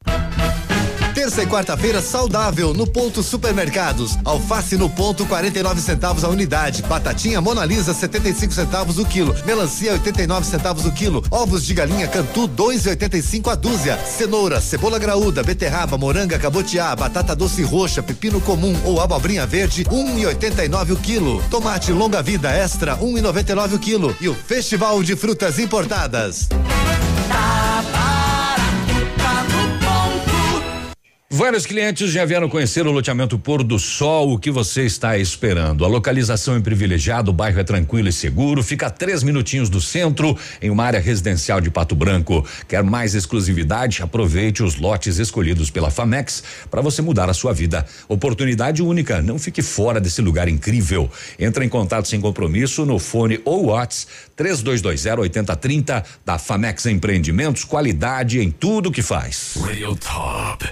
Terça e quarta-feira saudável no Ponto Supermercados. Alface no ponto 49 centavos a unidade. Batatinha Mona Lisa 75 centavos o quilo. Melancia 89 centavos o quilo. Ovos de galinha Cantu 2,85 a dúzia. Cenoura, cebola graúda, beterraba, moranga, cabotiá, batata doce roxa, pepino comum ou abobrinha verde 1,89 o quilo. Tomate longa vida extra 1,99 o quilo. E o Festival de Frutas Importadas. Vários clientes já vieram conhecer o loteamento Pôr do Sol. O que você está esperando? A localização é privilegiada, o bairro é tranquilo e seguro, fica a três minutinhos do centro, em uma área residencial de Pato Branco. Quer mais exclusividade? Aproveite os lotes escolhidos pela Famex para você mudar a sua vida. Oportunidade única. Não fique fora desse lugar incrível. Entra em contato sem compromisso no fone ou Whats 3220 8030 da Famex Empreendimentos. Qualidade em tudo que faz. Radio Top.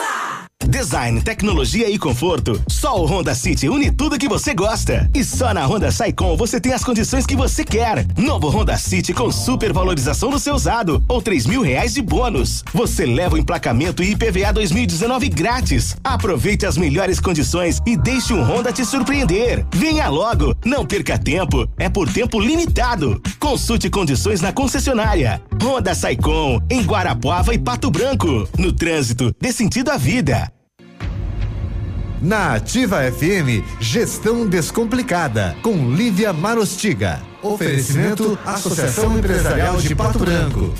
Viva! Design, tecnologia e conforto. Só o Honda City une tudo que você gosta. E só na Honda Saicom você tem as condições que você quer. Novo Honda City com super valorização do seu usado ou três mil reais de bônus. Você leva o emplacamento e IPVA 2019 grátis. Aproveite as melhores condições e deixe um Honda te surpreender. Venha logo, não perca tempo. É por tempo limitado. Consulte condições na concessionária. Honda Saicom em Guarapuava e Pato Branco. No trânsito, dê sentido à vida. Na Ativa FM, Gestão Descomplicada, com Lívia Marostiga. Oferecimento Associação Empresarial de Pato Branco.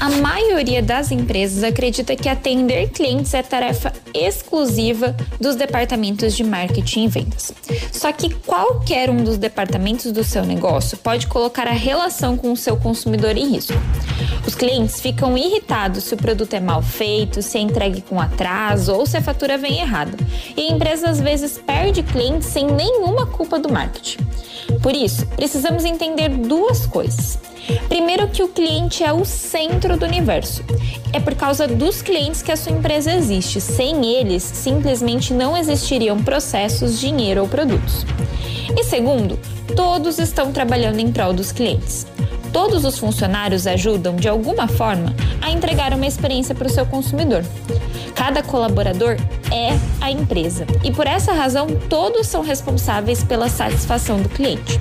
A maioria das empresas acredita que atender clientes é tarefa exclusiva dos departamentos de marketing e vendas. Só que qualquer um dos departamentos do seu negócio pode colocar a relação com o seu consumidor em risco. Os clientes ficam irritados se o produto é mal feito, se é entregue com atraso ou se a fatura vem errada. E a empresa às vezes perde clientes sem nenhuma culpa do marketing. Por isso, precisamos entender duas coisas. Primeiro, que o cliente é o centro do universo. É por causa dos clientes que a sua empresa existe. Sem eles, simplesmente não existiriam processos, dinheiro ou produtos. E segundo, todos estão trabalhando em prol dos clientes. Todos os funcionários ajudam, de alguma forma, a entregar uma experiência para o seu consumidor. Cada colaborador é a empresa e, por essa razão, todos são responsáveis pela satisfação do cliente.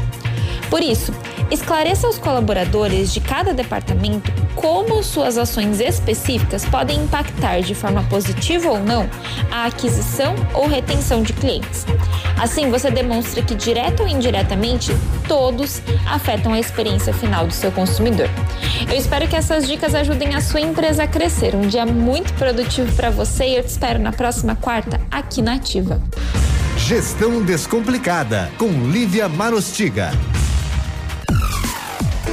Por isso, esclareça aos colaboradores de cada departamento como suas ações específicas podem impactar de forma positiva ou não a aquisição ou retenção de clientes. Assim, você demonstra que, direta ou indiretamente, todos afetam a experiência final do seu consumidor. Eu espero que essas dicas ajudem a sua empresa a crescer. Um dia muito produtivo para você e eu te espero na próxima quarta aqui na Ativa. Gestão Descomplicada, com Lívia Marostiga.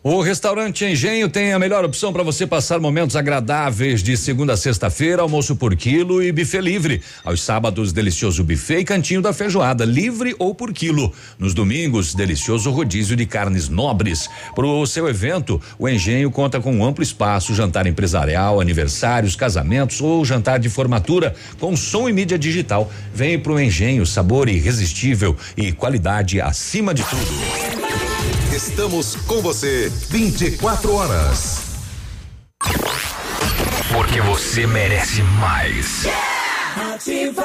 O restaurante Engenho tem a melhor opção para você passar momentos agradáveis de segunda a sexta-feira, almoço por quilo e buffet livre. Aos sábados, delicioso buffet e cantinho da feijoada, livre ou por quilo. Nos domingos, delicioso rodízio de carnes nobres. Para o seu evento, o Engenho conta com um amplo espaço, jantar empresarial, aniversários, casamentos ou jantar de formatura com som e mídia digital. Vem pro Engenho, sabor irresistível e qualidade acima de tudo. Estamos com você 24 horas. Porque você merece mais. Ativa.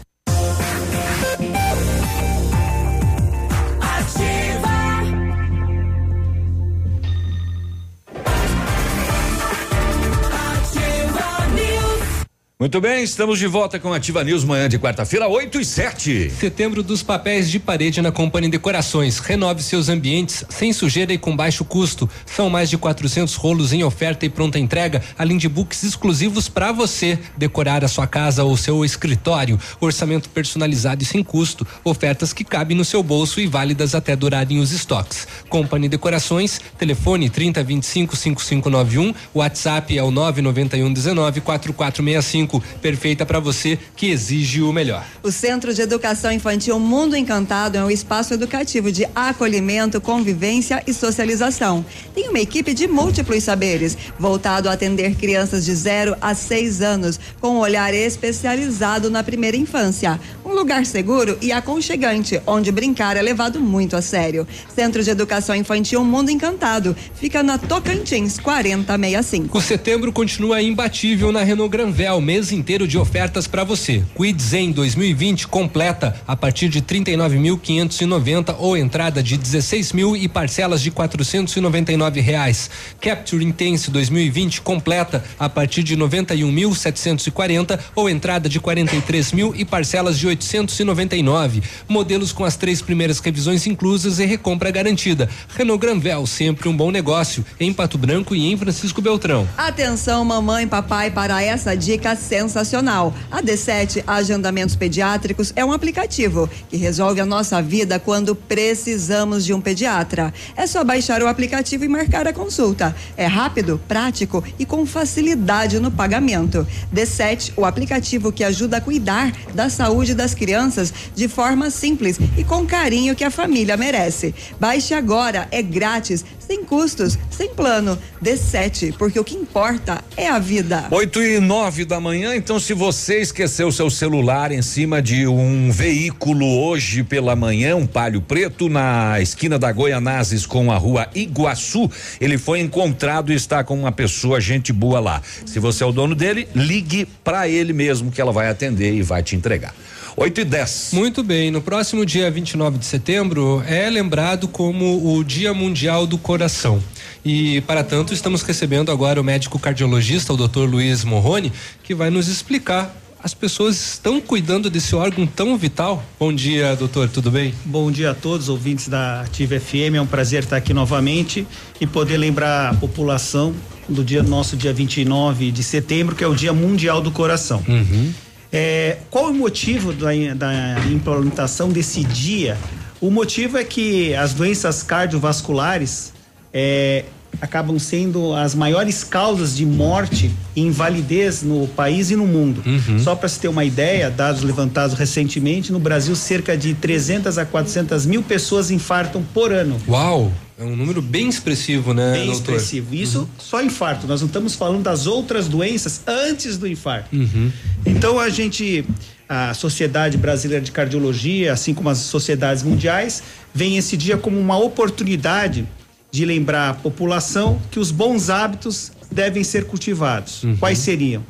Muito bem, estamos de volta com Ativa News manhã de quarta-feira, 8 e 7. Setembro dos papéis de parede na Companhia Decorações. Renove seus ambientes sem sujeira e com baixo custo. São mais de 400 rolos em oferta e pronta entrega, além de books exclusivos para você decorar a sua casa ou seu escritório. Orçamento personalizado e sem custo. Ofertas que cabem no seu bolso e válidas até durarem os estoques. Companhia Decorações, telefone 3025 5591, WhatsApp é o 991 19 4465. Perfeita para você que exige o melhor. O Centro de Educação Infantil Mundo Encantado é um espaço educativo de acolhimento, convivência e socialização. Tem uma equipe de múltiplos saberes, voltado a atender crianças de 0 a 6 anos, com um olhar especializado na primeira infância. Um lugar seguro e aconchegante, onde brincar é levado muito a sério. Centro de Educação Infantil Mundo Encantado, fica na Tocantins 4065. O setembro continua imbatível na Renault Granvel, mês inteiro de ofertas para você. Quid Zen 2020 completa a partir de 39.590 ou entrada de 16 mil e parcelas de 499 reais. Capture Intense 2020 completa a partir de 91.740 ou entrada de 43 mil e parcelas de 899. Modelos com as três primeiras revisões inclusas e recompra garantida. Renault Granvel sempre um bom negócio em Pato Branco e em Francisco Beltrão. Atenção, mamãe e papai, para essa dica sensacional. A D7 Agendamentos Pediátricos é um aplicativo que resolve a nossa vida quando precisamos de um pediatra. É só baixar o aplicativo e marcar a consulta. É rápido, prático e com facilidade no pagamento. D7, o aplicativo que ajuda a cuidar da saúde das crianças de forma simples e com carinho que a família merece. Baixe agora, é grátis, sem custos, sem plano. D7, porque o que importa é a vida. 8 e 9 da manhã, então se você esqueceu seu celular em cima de um veículo hoje pela manhã, um palio preto na esquina da Goianazes com a rua Iguaçu, ele foi encontrado e está com uma pessoa gente boa lá. Se você é o dono dele, ligue para ele mesmo que ela vai atender e vai te entregar. 8 e 10. Muito bem, no próximo dia 29 de setembro é lembrado como o Dia Mundial do Coração. E, para tanto, estamos recebendo agora o médico cardiologista, o Dr. Luiz Morrone, que vai nos explicar. As pessoas estão cuidando desse órgão tão vital? Bom dia, doutor, tudo bem? Bom dia a todos, ouvintes da Ativa FM. É um prazer estar aqui novamente e poder lembrar a população do dia nosso dia 29 de setembro, que é o Dia Mundial do Coração. Uhum. É, qual o motivo da, da implementação desse dia? O motivo é que as doenças cardiovasculares é, acabam sendo as maiores causas de morte e invalidez no país e no mundo. Uhum. Só para se ter uma ideia, dados levantados recentemente, no Brasil cerca de 300 a 400 mil pessoas infartam por ano. Uau! É um número bem expressivo, né, Bem doutor? expressivo. Isso só infarto. Nós não estamos falando das outras doenças antes do infarto. Uhum. Então a gente, a Sociedade Brasileira de Cardiologia, assim como as sociedades mundiais, vem esse dia como uma oportunidade de lembrar a população que os bons hábitos devem ser cultivados. Uhum. Quais seriam?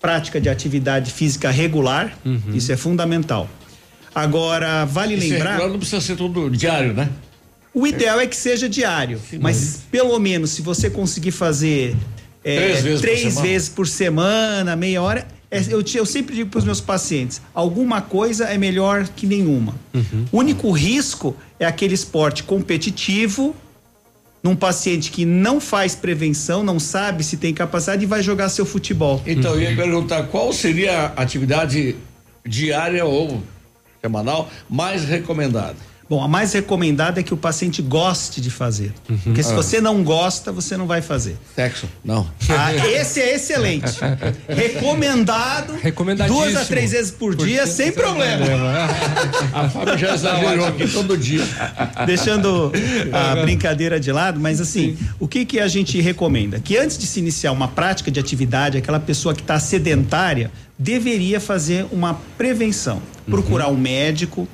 Prática de atividade física regular, Uhum. isso é fundamental. Agora, vale é lembrar. regular, não precisa ser todo diário, né? O ideal é que seja diário, mas pelo menos se você conseguir fazer é, Três vezes por três semana. vezes por semana, meia hora, é, eu, eu sempre digo para os meus pacientes: alguma coisa é melhor que nenhuma. O único risco é aquele esporte competitivo num paciente que não faz prevenção, não sabe se tem capacidade e vai jogar seu futebol. Então, eu ia perguntar qual seria a atividade diária ou semanal mais recomendada? Bom, a mais recomendada é que o paciente goste de fazer. Porque se Ah. você não gosta, você não vai fazer. Sexo? Não. Ah, esse é excelente. Recomendado. Duas a três vezes por dia, sem problema. A Fábio já exagerou aqui todo dia. Deixando a brincadeira de lado, mas assim, o que que a gente recomenda? Que antes de se iniciar uma prática de atividade, aquela pessoa que está sedentária deveria fazer uma prevenção. Procurar um médico,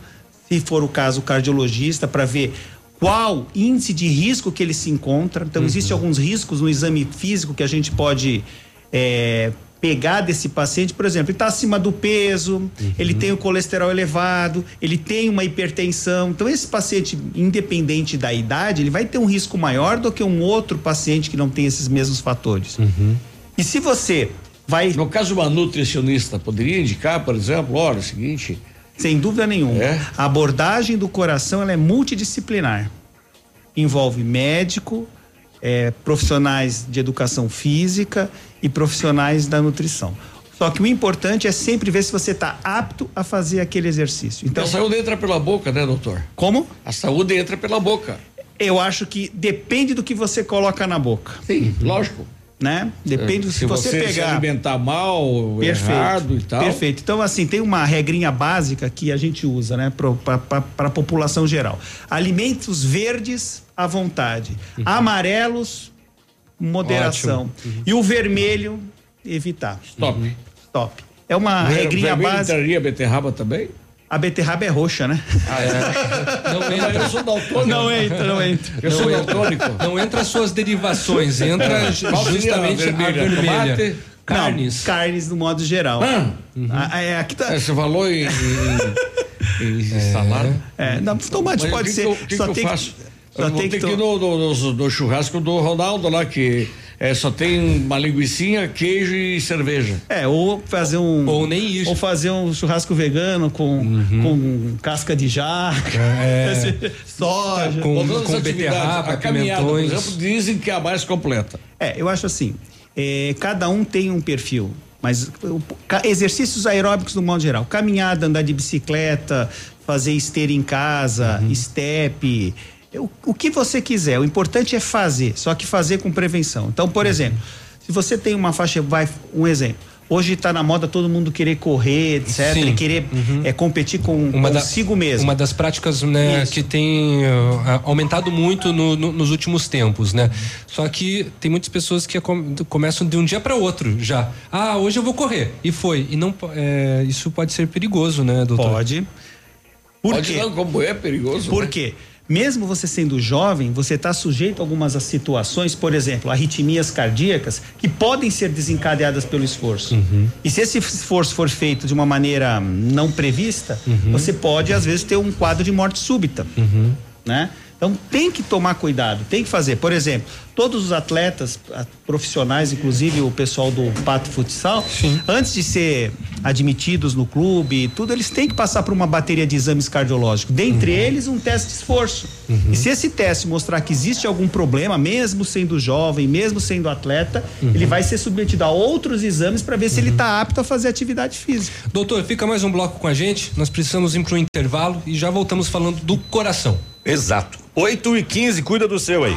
se for o caso, o cardiologista, para ver qual índice de risco que ele se encontra. Então, existem alguns riscos no exame físico que a gente pode é, pegar desse paciente. Por exemplo, ele está acima do peso, ele tem o colesterol elevado, ele tem uma hipertensão. Então, esse paciente, independente da idade, ele vai ter um risco maior do que um outro paciente que não tem esses mesmos fatores. E se você vai. No caso, uma nutricionista poderia indicar, por exemplo, olha, é o seguinte. Sem dúvida nenhuma. A abordagem do coração ela é multidisciplinar. Envolve médico, eh, profissionais de educação física e profissionais da nutrição. Só que o importante é sempre ver se você está apto a fazer aquele exercício. Então, a saúde entra pela boca, né, doutor? Como? A saúde entra pela boca. Eu acho que depende do que você coloca na boca. Sim, lógico. Né? Depende do se se você, você se pegar. alimentar mal, errado e tal. Perfeito. Então, assim, tem uma regrinha básica que a gente usa, né, para a população geral. Alimentos verdes à vontade. Uhum. Amarelos, moderação. Ótimo. E o vermelho, evitar. Stop. Stop. É uma Ver- regrinha básica. entraria beterraba também? A beterraba é roxa, né? Ah, é. Não entra. Eu sou daltônico. Não entra, não entra. Eu sou Não entra. daltônico. Não entra as suas derivações, entra seria justamente a vermelha? vermelha. Tomate? Carnes. Não, carnes no modo geral. Ah. Ah, é, aqui tá. É, Você falou em, em, em salada? É, não, tomate Mas pode que ser. Que eu, que só que eu tem faço? só eu vou tem ter que que ir no, no- no- no churrasco do Ronaldo lá, que é, só tem uma linguicinha, queijo e cerveja. É, ou fazer um. Ou nem isso. Ou fazer um churrasco vegano com, com casca de jaca, É. soja. Com- com beterraba, a caminhada, por exemplo, dizem que é a mais completa. É, eu acho assim. é, cada um tem um perfil. Mas exercícios aeróbicos no modo geral. Caminhada, andar de bicicleta, fazer esteira em casa, step. O, o que você quiser. O importante é fazer, só que fazer com prevenção. Então, por exemplo, se você tem uma faixa, vai um exemplo. Hoje está na moda todo mundo querer correr, etc. Sim. E querer é, competir com Uma da- consigo mesmo. Uma das práticas né, que tem uh, aumentado muito no- no- nos últimos tempos, né? Só que tem muitas pessoas que com- começam de um dia para outro já. Ah, hoje eu vou correr. E foi. E não, é, isso pode ser perigoso, né, doutor? Pode. Por Pode quê? não, como é perigoso. Por né? quê? Mesmo você sendo jovem, você está sujeito a algumas situações, por exemplo, arritmias cardíacas, que podem ser desencadeadas pelo esforço. E se esse esforço for feito de uma maneira não prevista, você pode, às vezes, ter um quadro de morte súbita. Né? Então tem que tomar cuidado, tem que fazer. Por exemplo, todos os atletas profissionais, inclusive o pessoal do Pato Futsal, antes de ser admitidos no clube e tudo, eles têm que passar por uma bateria de exames cardiológicos. Dentre eles, um teste de esforço. E se esse teste mostrar que existe algum problema, mesmo sendo jovem, mesmo sendo atleta, ele vai ser submetido a outros exames para ver se ele está apto a fazer atividade física. Doutor, fica mais um bloco com a gente. Nós precisamos ir para um intervalo e já voltamos falando do coração. Exato. 8 e 15 cuida do seu aí.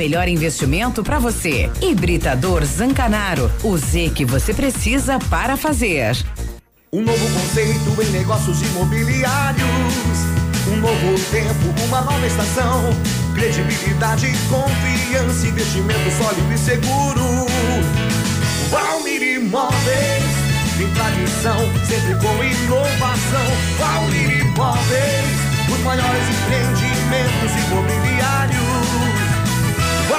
melhor investimento para você. Hibridador Zancanaro. O Z que você precisa para fazer. Um novo conceito em negócios imobiliários. Um novo tempo, uma nova estação. Credibilidade, confiança, investimento sólido e seguro. Valmir Imóveis, tem tradição, sempre com inovação. Valmir Imóveis, os maiores empreendimentos imobiliários.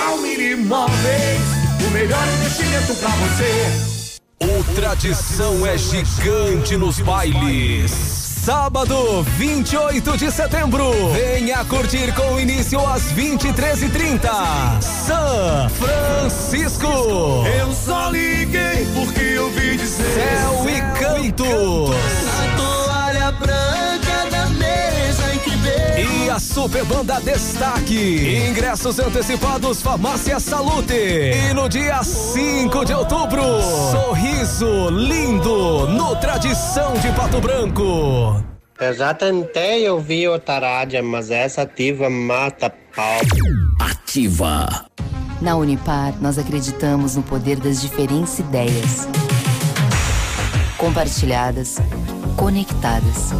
Valmir Imóveis, o melhor investimento para você. O Tradição é gigante nos bailes. Sábado, 28 de setembro. Venha curtir com início às 23h30. São Francisco. Eu só liguei porque eu vi dizer. Céu e canto. A toalha E a Super Banda Destaque. Ingressos antecipados Farmácia Salute. E no dia 5 de outubro, Sorriso Lindo no Tradição de Pato Branco. Eu já tentei ouvir outra rádio, mas essa ativa mata pau. Ativa. Na Unipar, nós acreditamos no poder das diferentes ideias. Compartilhadas, conectadas.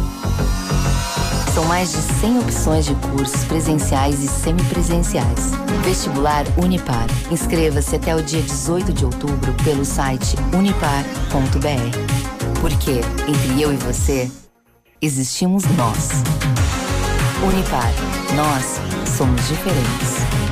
São mais de 100 opções de cursos presenciais e semipresenciais. Vestibular Unipar. Inscreva-se até o dia 18 de outubro pelo site unipar.br. Porque entre eu e você, existimos nós. Unipar. Nós somos diferentes.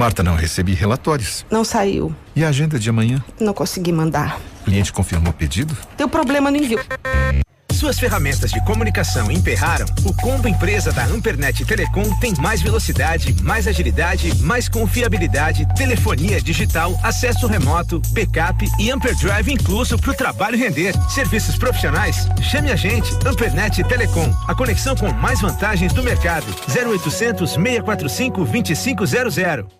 Marta, não recebi relatórios. Não saiu. E a agenda de amanhã? Não consegui mandar. O cliente confirmou o pedido? Deu problema no envio. Suas ferramentas de comunicação emperraram? O combo empresa da Ampernet Telecom tem mais velocidade, mais agilidade, mais confiabilidade, telefonia digital, acesso remoto, backup e Amperdrive incluso para o trabalho render. Serviços profissionais? Chame a gente, Ampernet Telecom, a conexão com mais vantagens do mercado. 0800 645 2500.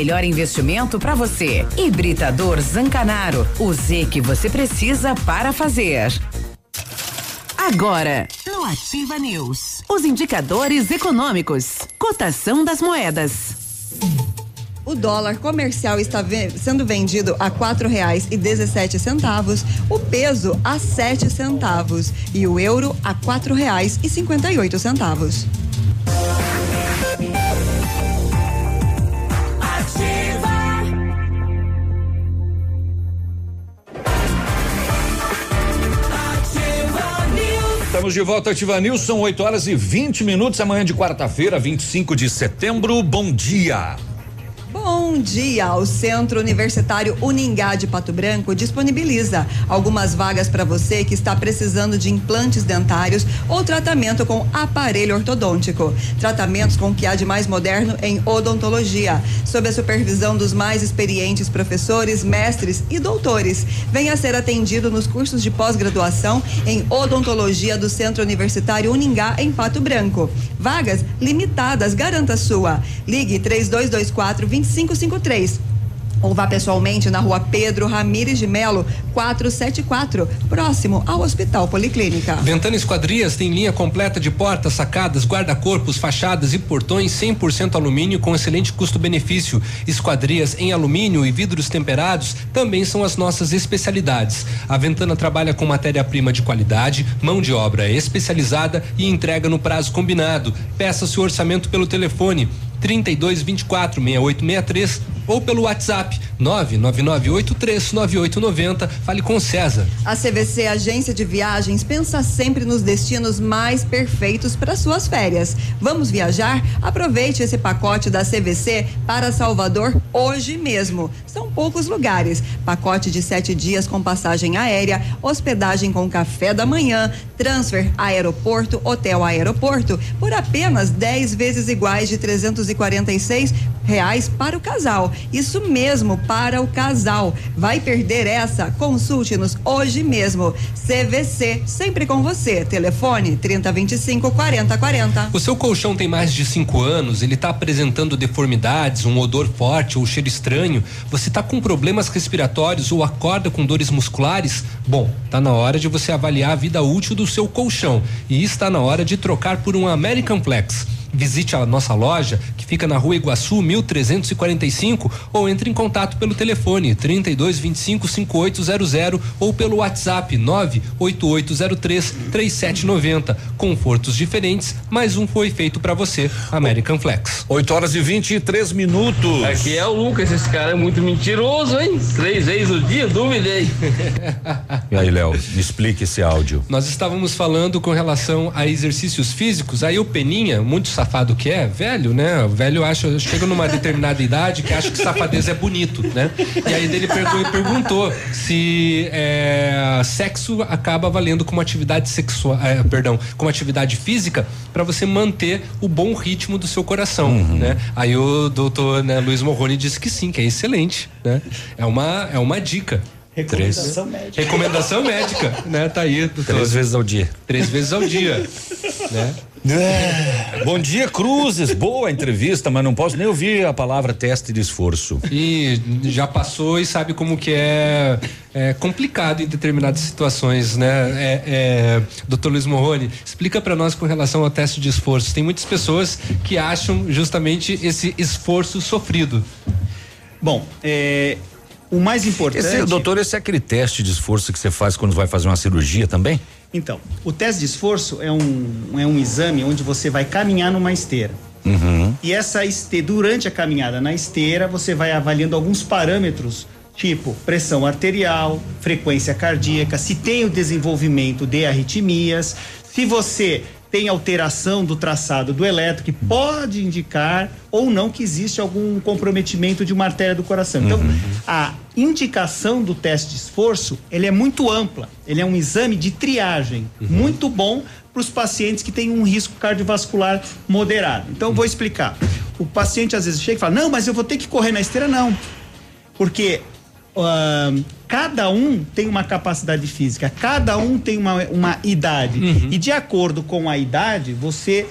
investimento para você. Hibridador Zancanaro. O Z que você precisa para fazer. Agora, no Ativa News, os indicadores econômicos, cotação das moedas. O dólar comercial está sendo vendido a quatro reais e dezessete centavos, o peso a sete centavos e o euro a quatro reais e cinquenta e oito centavos. Estamos de volta, Ativa News, são 8 horas e 20 minutos, amanhã de quarta-feira, 25 de setembro. Bom dia. Bom dia! O Centro Universitário Uningá de Pato Branco disponibiliza algumas vagas para você que está precisando de implantes dentários ou tratamento com aparelho ortodôntico. Tratamentos com o que há de mais moderno em odontologia, sob a supervisão dos mais experientes professores, mestres e doutores. Venha ser atendido nos cursos de pós-graduação em odontologia do Centro Universitário Uningá em Pato Branco. Vagas limitadas, garanta sua. Ligue 3224 2553. Ou vá pessoalmente na rua Pedro Ramires de Melo, 474, próximo ao Hospital Policlínica. Ventana Esquadrias tem linha completa de portas, sacadas, guarda-corpos, fachadas e portões 100% alumínio com excelente custo-benefício. Esquadrias em alumínio e vidros temperados também são as nossas especialidades. A Ventana trabalha com matéria-prima de qualidade, mão de obra especializada e entrega no prazo combinado. Peça seu orçamento pelo telefone 32 24 6863 ou pelo WhatsApp 999839890. Fale com César. A CVC Agência de Viagens pensa sempre nos destinos mais perfeitos para suas férias. Vamos viajar? Aproveite esse pacote da CVC para Salvador hoje mesmo. São poucos lugares. Pacote de sete dias com passagem aérea, hospedagem com café da manhã, transfer aeroporto, hotel aeroporto, por apenas 10 vezes iguais de 346 reais para o casal. Isso mesmo, para o casal. Vai perder essa? Consulte-nos hoje mesmo. CVC, sempre com você. Telefone 3025 4040. O seu colchão tem mais de cinco anos, ele está apresentando deformidades, um odor forte ou cheiro estranho, você está com problemas respiratórios ou acorda com dores musculares? Bom, está na hora de você avaliar a vida útil do seu colchão e está na hora de trocar por um American Flex. Visite a nossa loja, que fica na rua Iguaçu, 1345, ou entre em contato pelo telefone 3225 5800 ou pelo WhatsApp 98803 3790. Confortos diferentes, mas um foi feito para você, American Flex. 8 horas e 23 minutos. Aqui é o Lucas, esse cara é muito mentiroso, hein? Três vezes o dia, duvidei. E aí, Léo, explique esse áudio. Nós estávamos falando com relação a exercícios físicos, aí o Peninha, muito safado que é, velho, né? O velho acha, chega numa determinada idade que acha que safadez é bonito, né? E aí ele pergu- perguntou se é, sexo acaba valendo como atividade sexual, é, perdão, como atividade física para você manter o bom ritmo do seu coração, né? Aí o doutor né, Luiz Morrone disse que sim, que é excelente, né? É uma, é uma dica. Recomendação médica. Recomendação médica, né? Tá aí, doutor. Três vezes ao dia. Três vezes ao dia, né? É. Bom dia, Cruzes. Boa entrevista, mas não posso nem ouvir a palavra teste de esforço. E já passou e sabe como que é, é complicado em determinadas situações, né? É, é, Doutor Luiz Morrone, explica para nós com relação ao teste de esforço. Tem muitas pessoas que acham justamente esse esforço sofrido. Bom, é, o mais importante. Esse, doutor, esse é aquele teste de esforço que você faz quando vai fazer uma cirurgia também? Então, o teste de esforço é um, é um exame onde você vai caminhar numa esteira. Uhum. E essa esteira, durante a caminhada na esteira, você vai avaliando alguns parâmetros, tipo pressão arterial, frequência cardíaca, se tem o desenvolvimento de arritmias, se você tem alteração do traçado do eletro, que pode indicar ou não que existe algum comprometimento de uma artéria do coração. Então, a indicação do teste de esforço, ele é muito ampla. Ele é um exame de triagem, muito bom para os pacientes que têm um risco cardiovascular moderado. Então, eu vou explicar. O paciente às vezes chega e fala: "Não, mas eu vou ter que correr na esteira não". Porque ahn, cada um tem uma capacidade física, cada um tem uma, uma idade. E de acordo com a idade, você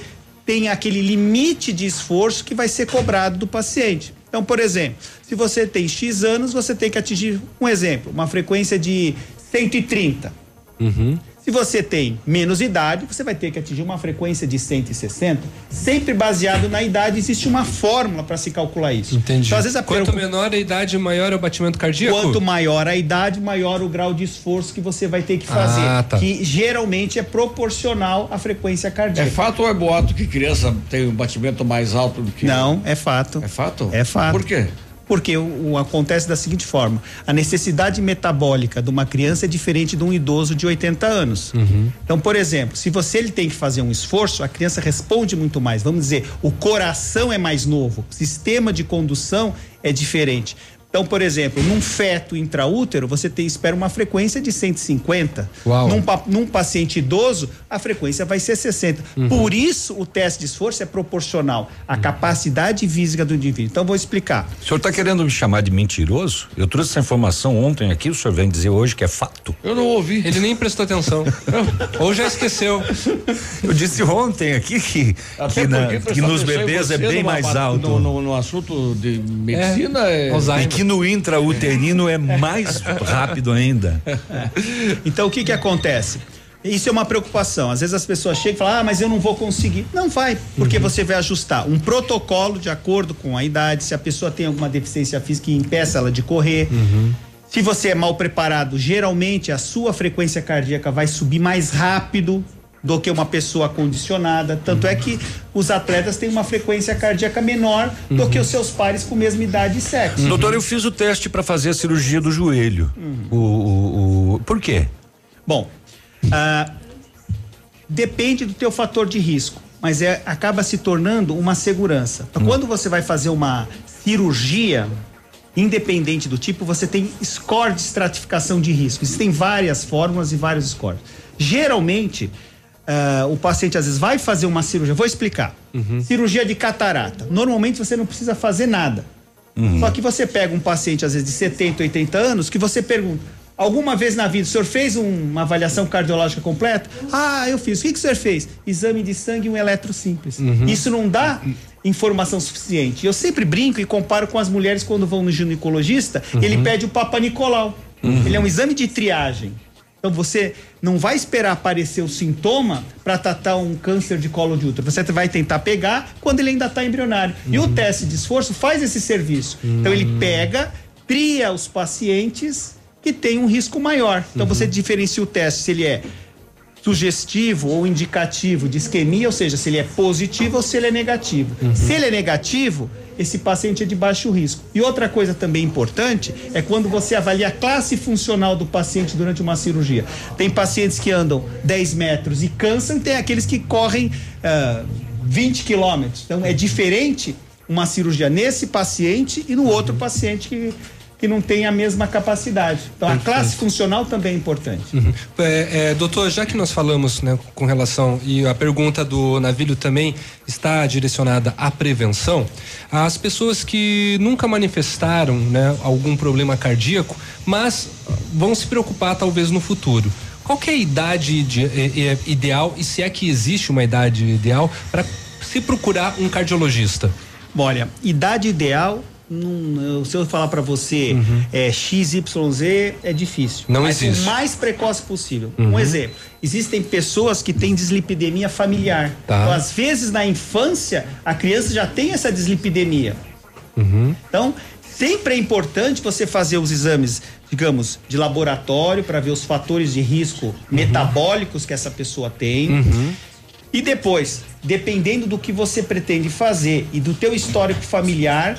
tem aquele limite de esforço que vai ser cobrado do paciente. Então, por exemplo, se você tem X anos, você tem que atingir, um exemplo, uma frequência de 130. Se você tem menos idade, você vai ter que atingir uma frequência de 160. Sempre baseado na idade, existe uma fórmula para se calcular isso. Entendi. Então, às vezes a Quanto menor a idade, maior é o batimento cardíaco? Quanto maior a idade, maior o grau de esforço que você vai ter que fazer. Ah, tá. Que geralmente é proporcional à frequência cardíaca. É fato ou é boato que criança tem um batimento mais alto do que. Não, é fato. É fato? É fato. Por quê? Porque o, o- acontece da seguinte forma: a necessidade metabólica de uma criança é diferente de um idoso de 80 anos. Então, por exemplo, se você ele tem que fazer um esforço, a criança responde muito mais. Vamos dizer, o coração é mais novo, o sistema de condução é diferente. Então, por exemplo, num feto intraútero, você tem, espera uma frequência de 150. Uau. Num, num paciente idoso, a frequência vai ser 60. Uhum. Por isso, o teste de esforço é proporcional à capacidade física do indivíduo. Então, vou explicar. O senhor está querendo me chamar de mentiroso? Eu trouxe essa informação ontem aqui, o senhor vem dizer hoje que é fato. Eu não ouvi. Ele nem prestou atenção. Ou já esqueceu. Eu disse ontem aqui que, que, na- que nos bebês é bem mais alto. No, no- no assunto de medicina é. E que que no intrauterino é mais rápido ainda. Então o que que acontece? Isso é uma preocupação. Às vezes as pessoas chegam e falam, ah, mas eu não vou conseguir. Não vai, porque você vai ajustar um protocolo de acordo com a idade, se a pessoa tem alguma deficiência física que impeça ela de correr. Se você é mal preparado, geralmente a sua frequência cardíaca vai subir mais rápido do que uma pessoa condicionada. Tanto é que os atletas têm uma frequência cardíaca menor do que os seus pares com mesma idade e sexo. Doutor, eu fiz o teste para fazer a cirurgia do joelho. O, o, o- por quê? Bom, ah, depende do teu fator de risco, mas é, acaba se tornando uma segurança. Então, Quando você vai fazer uma cirurgia, independente do tipo, você tem score de estratificação de risco. Existem várias fórmulas e vários scores. Geralmente, ah, o paciente às vezes vai fazer uma cirurgia. Vou explicar. Cirurgia de catarata. Normalmente você não precisa fazer nada. Só que você pega um paciente, às vezes, de 70, 80 anos, que você pergunta: alguma vez na vida o senhor fez um- uma avaliação cardiológica completa? Ah, eu fiz. O que, que o senhor fez? Exame de sangue e um eletro simples. Isso não dá informação suficiente. Eu sempre brinco e comparo com as mulheres quando vão no ginecologista, ele pede o Papa Nicolau. Ele é um exame de triagem. Então você não vai esperar aparecer o sintoma para tratar um câncer de colo de útero. Você vai tentar pegar quando ele ainda está embrionário. E o teste de esforço faz esse serviço. Então ele pega, tria os pacientes que têm um risco maior. Então você diferencia o teste se ele é sugestivo ou indicativo de isquemia, ou seja, se ele é positivo ou se ele é negativo. Se ele é negativo, esse paciente é de baixo risco. E outra coisa também importante é quando você avalia a classe funcional do paciente durante uma cirurgia. Tem pacientes que andam 10 metros e cansam, e tem aqueles que correm ah, 20 quilômetros. Então é diferente uma cirurgia nesse paciente e no outro paciente que, que não tem a mesma capacidade. Então a classe funcional também é importante. Uhum. É, é, doutor, já que nós falamos né, com relação, e a pergunta do Navilho também está direcionada à prevenção, as pessoas que nunca manifestaram né, algum problema cardíaco, mas vão se preocupar talvez no futuro. Qual é a idade de- é- é ideal, e se é que existe uma idade ideal, para se procurar um cardiologista? Olha, idade ideal, não- se eu falar pra você é XYZ, é difícil. Não Mas existe. o mais precoce possível. Uhum. Um exemplo: existem pessoas que têm dislipidemia familiar. Tá. Então, às vezes, na infância, a criança já tem essa dislipidemia. Uhum. Então, sempre é importante você fazer os exames, digamos, de laboratório para ver os fatores de risco metabólicos que essa pessoa tem. Uhum. E depois, dependendo do que você pretende fazer e do teu histórico familiar,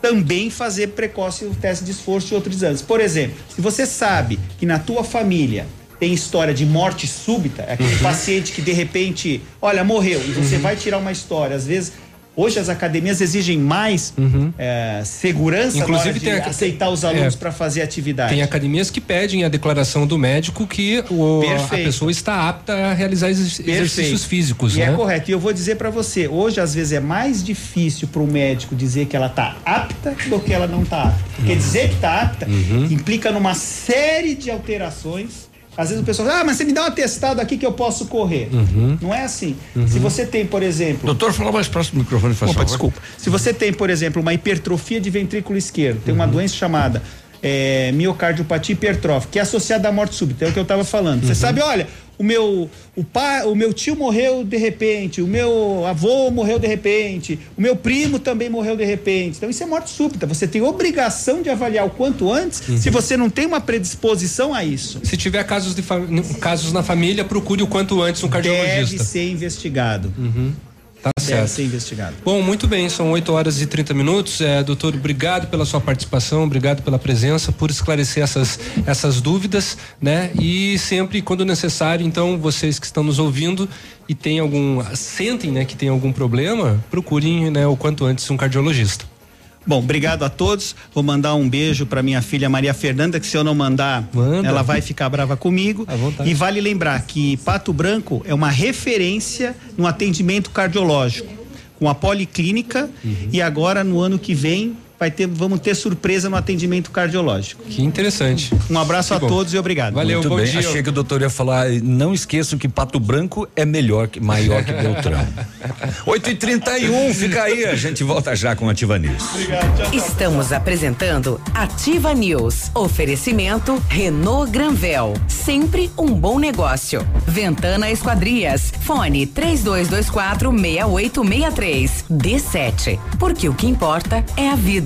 também fazer precoce o teste de esforço e outros exames. Por exemplo, se você sabe que na tua família tem história de morte súbita, é aquele Uhum. paciente que de repente, olha, morreu, e você vai tirar uma história, às vezes Hoje as academias exigem mais segurança Uhum. Inclusive, na hora de tem aceitar os alunos é. para fazer atividade. Tem academias que pedem a declaração do médico que o- a pessoa está apta a realizar exer- exercícios Perfeito. físicos, e né? é correto. E eu vou dizer para você, hoje às vezes é mais difícil para o médico dizer que ela tá apta do que ela não tá apta. Porque dizer que tá apta Uhum. implica numa série de alterações. Às vezes o pessoal fala, ah, mas você me dá um atestado aqui que eu posso correr. Uhum. Não é assim. Se você tem, por exemplo. Doutor, fala mais próximo do microfone, faz Opa, favor. desculpa. Se você tem, por exemplo, uma hipertrofia de ventrículo esquerdo, tem uma doença chamada é, miocardiopatia hipertrófica, que é associada à morte súbita, é o que eu estava falando. Você sabe, olha, o meu, o, pai, o meu tio morreu de repente, o meu avô morreu de repente, o meu primo também morreu de repente. Então isso é morte súbita. Você tem obrigação de avaliar o quanto antes, se você não tem uma predisposição a isso. Se tiver casos, de casos na família, procure o quanto antes um cardiologista. Deve ser investigado. Tá certo. ser investigado. Bom, muito bem, são 8 horas e 30 minutos. É, doutor, obrigado pela sua participação, obrigado pela presença, por esclarecer essas, essas dúvidas, né? E sempre, quando necessário, então, vocês que estão nos ouvindo e tem algum. sentem né, que tem algum problema, procurem né, o quanto antes um cardiologista. Bom, obrigado a todos. Vou mandar um beijo para minha filha Maria Fernanda, que se eu não mandar, Manda. ela vai ficar brava comigo. E vale lembrar que Pato Branco é uma referência no atendimento cardiológico, com a policlínica e agora no ano que vem vai ter, vamos ter surpresa no atendimento cardiológico. Que interessante. Um abraço Que a bom. todos e obrigado. Valeu, Muito bom bem. dia. Achei que o doutor ia falar, não esqueçam que Pato Branco é melhor que maior que Beltrão. 8 e 31 fica aí, a gente volta já com Ativa News. Estamos apresentando Ativa News. Oferecimento Renault Granvel. Sempre um bom negócio. Ventana Esquadrias. Fone 3224 6863. D7. Porque o que importa é a vida.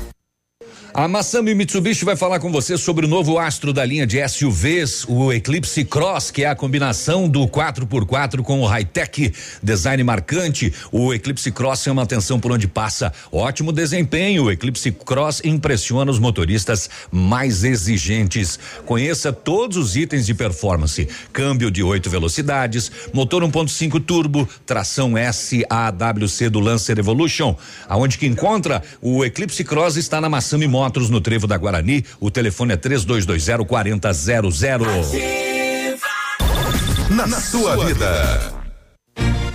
A Massami Mitsubishi vai falar com você sobre o novo astro da linha de SUVs, o Eclipse Cross, que é a combinação do 4x4 com o high-tech design marcante. O Eclipse Cross chama atenção por onde passa. Ótimo desempenho. O Eclipse Cross impressiona os motoristas mais exigentes. Conheça todos os itens de performance: câmbio de oito velocidades, motor 1.5 turbo, tração SAWC do Lancer Evolution. Aonde que encontra? O Eclipse Cross está na Massami Motors, no Trevo da Guarani. O telefone é 3220 4000. Na, na sua vida.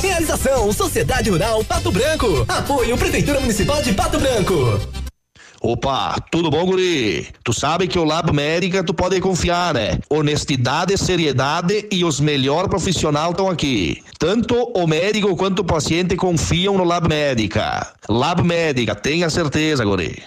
Realização Sociedade Rural Pato Branco. Apoio Prefeitura Municipal de Pato Branco. Opa, tudo bom, guri? Tu sabe que o Lab Médica tu pode confiar, né? Honestidade, seriedade e os melhores profissionais estão aqui. Tanto o médico quanto o paciente confiam no Lab Médica. Lab Médica, tenha certeza, guri.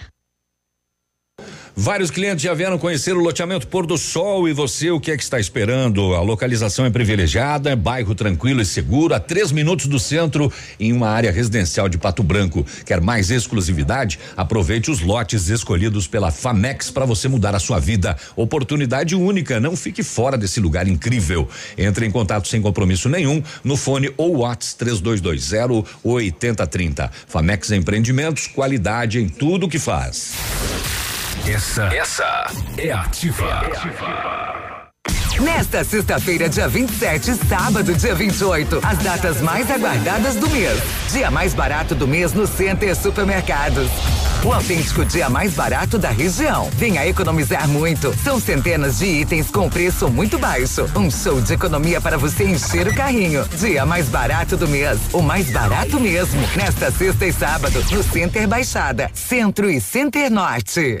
Vários clientes já vieram conhecer o loteamento Pôr do Sol e você o que é que está esperando? A localização é privilegiada, é bairro tranquilo e seguro, a três minutos do centro, em uma área residencial de Pato Branco. Quer mais exclusividade? Aproveite os lotes escolhidos pela Famex para você mudar a sua vida. Oportunidade única, não fique fora desse lugar incrível. Entre em contato sem compromisso nenhum no fone ou Whats 3220 8030. Famex Empreendimentos, qualidade em tudo que faz. Essa, essa é ativa. Nesta sexta-feira, dia 27, sábado, dia 28, as datas mais aguardadas do mês. Dia mais barato do mês no Center Supermercados. O autêntico dia mais barato da região. Venha economizar muito. São centenas de itens com preço muito baixo. Um show de economia para você encher o carrinho. Dia mais barato do mês. O mais barato mesmo. Nesta sexta e sábado, no Center Baixada, Centro e Center Norte.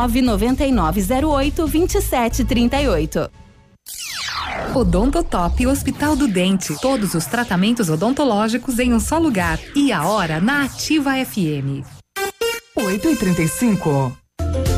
99908 2738. Odontotop Hospital do Dente. Todos os tratamentos odontológicos em um só lugar. E a hora na Ativa FM. 8 e 35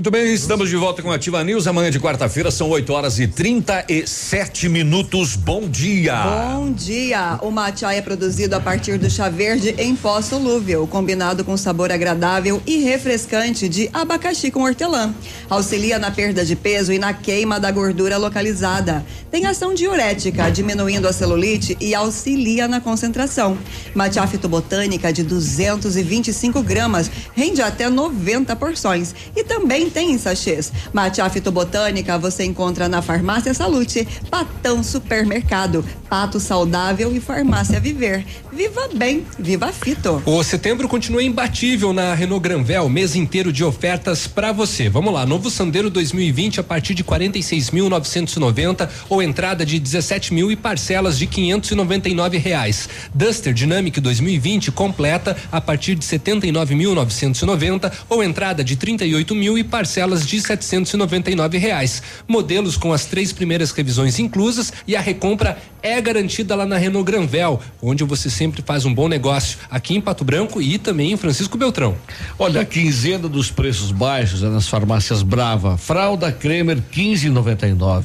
Muito bem, estamos de volta com a Ativa News. Amanhã de quarta-feira são 8 horas e 37 minutos. Bom dia. Bom dia. O matcha é produzido a partir do chá verde em pó solúvel, combinado com sabor agradável e refrescante de abacaxi com hortelã. Auxilia na perda de peso e na queima da gordura localizada. Tem ação diurética, diminuindo a celulite e auxilia na concentração. Matcha fitobotânica de 225 gramas rende até 90 porções e também tem em sachês. Matcha fitobotânica você encontra na Farmácia Salute, Patão Supermercado, Pato Saudável e Farmácia Viver. Viva bem, viva fito. O setembro continua imbatível na Renault Granvel, mês inteiro de ofertas para você. Vamos lá, novo Sandero 2020 a partir de 46.990 ou entrada de 17 mil e parcelas de 599 reais. Duster Dynamic 2020 completa a partir de 79.990 ou entrada de 38 mil e parcelas de 799 reais. Modelos com as três primeiras revisões inclusas e a recompra é garantida lá na Renault Granvel, onde você sempre faz um bom negócio aqui em Pato Branco e também em Francisco Beltrão. Olha, a quinzena dos preços baixos é nas farmácias Brava. Fralda Kremer 15,99.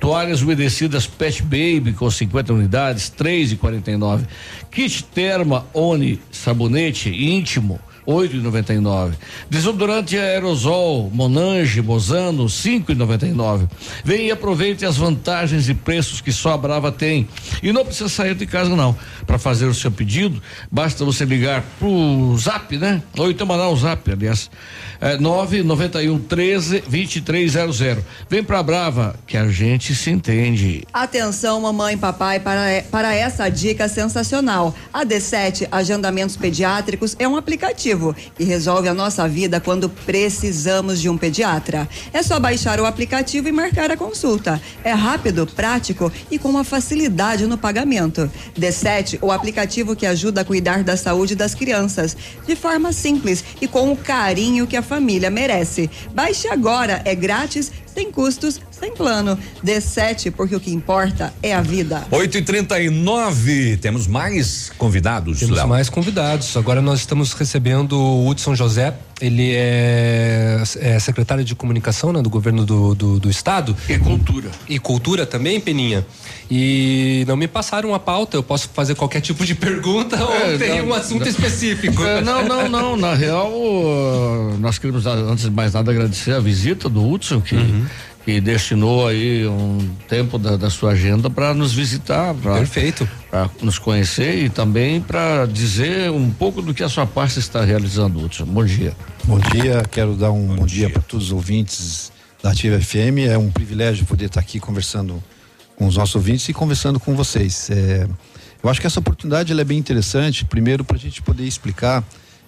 Toalhas umedecidas Pet Baby com 50 unidades, 3,49. Kit Terma Oni sabonete íntimo 8,99. Desodorante aerosol Monange Mozano 5,99. Vem e aproveite as vantagens e preços que só a Brava tem. E não precisa sair de casa não. Para fazer o seu pedido, basta você ligar pro Zap, né? Ou então mandar um Zap, aliás. É 991 13 2300. Vem pra Brava que a gente se entende. Atenção, mamãe e papai, para, para essa dica sensacional. A D7 Agendamentos Pediátricos é um aplicativo que resolve a nossa vida quando precisamos de um pediatra. É só baixar o aplicativo e marcar a consulta. É rápido, prático e com uma facilidade no pagamento. D7, o aplicativo que ajuda a cuidar da saúde das crianças, de forma simples e com o carinho que a família merece. Baixe agora, é grátis, sem custos, sem plano. D7, porque o que importa é a vida. 8 e 39 temos mais convidados, Temos Léo. mais convidados. Agora nós estamos recebendo o Hudson José. Ele é, é secretário de comunicação né, do governo do, do, do estado. E cultura. E cultura também, Peninha. E não me passaram a pauta. Eu posso fazer qualquer tipo de pergunta É, ou tem não, um assunto não. específico? É, não, não, não. Na real, nós queremos, antes de mais nada, agradecer a visita do Hudson, que, que destinou aí um tempo da, da sua agenda para nos visitar. Para nos conhecer e também para dizer um pouco do que a sua parte está realizando, Hudson. Bom dia. Bom dia, quero dar um bom, dia, para todos os ouvintes da Ativa FM. É um privilégio poder estar aqui conversando com os nossos ouvintes e conversando com vocês. É, eu acho que essa oportunidade ela é bem interessante, primeiro para a gente poder explicar.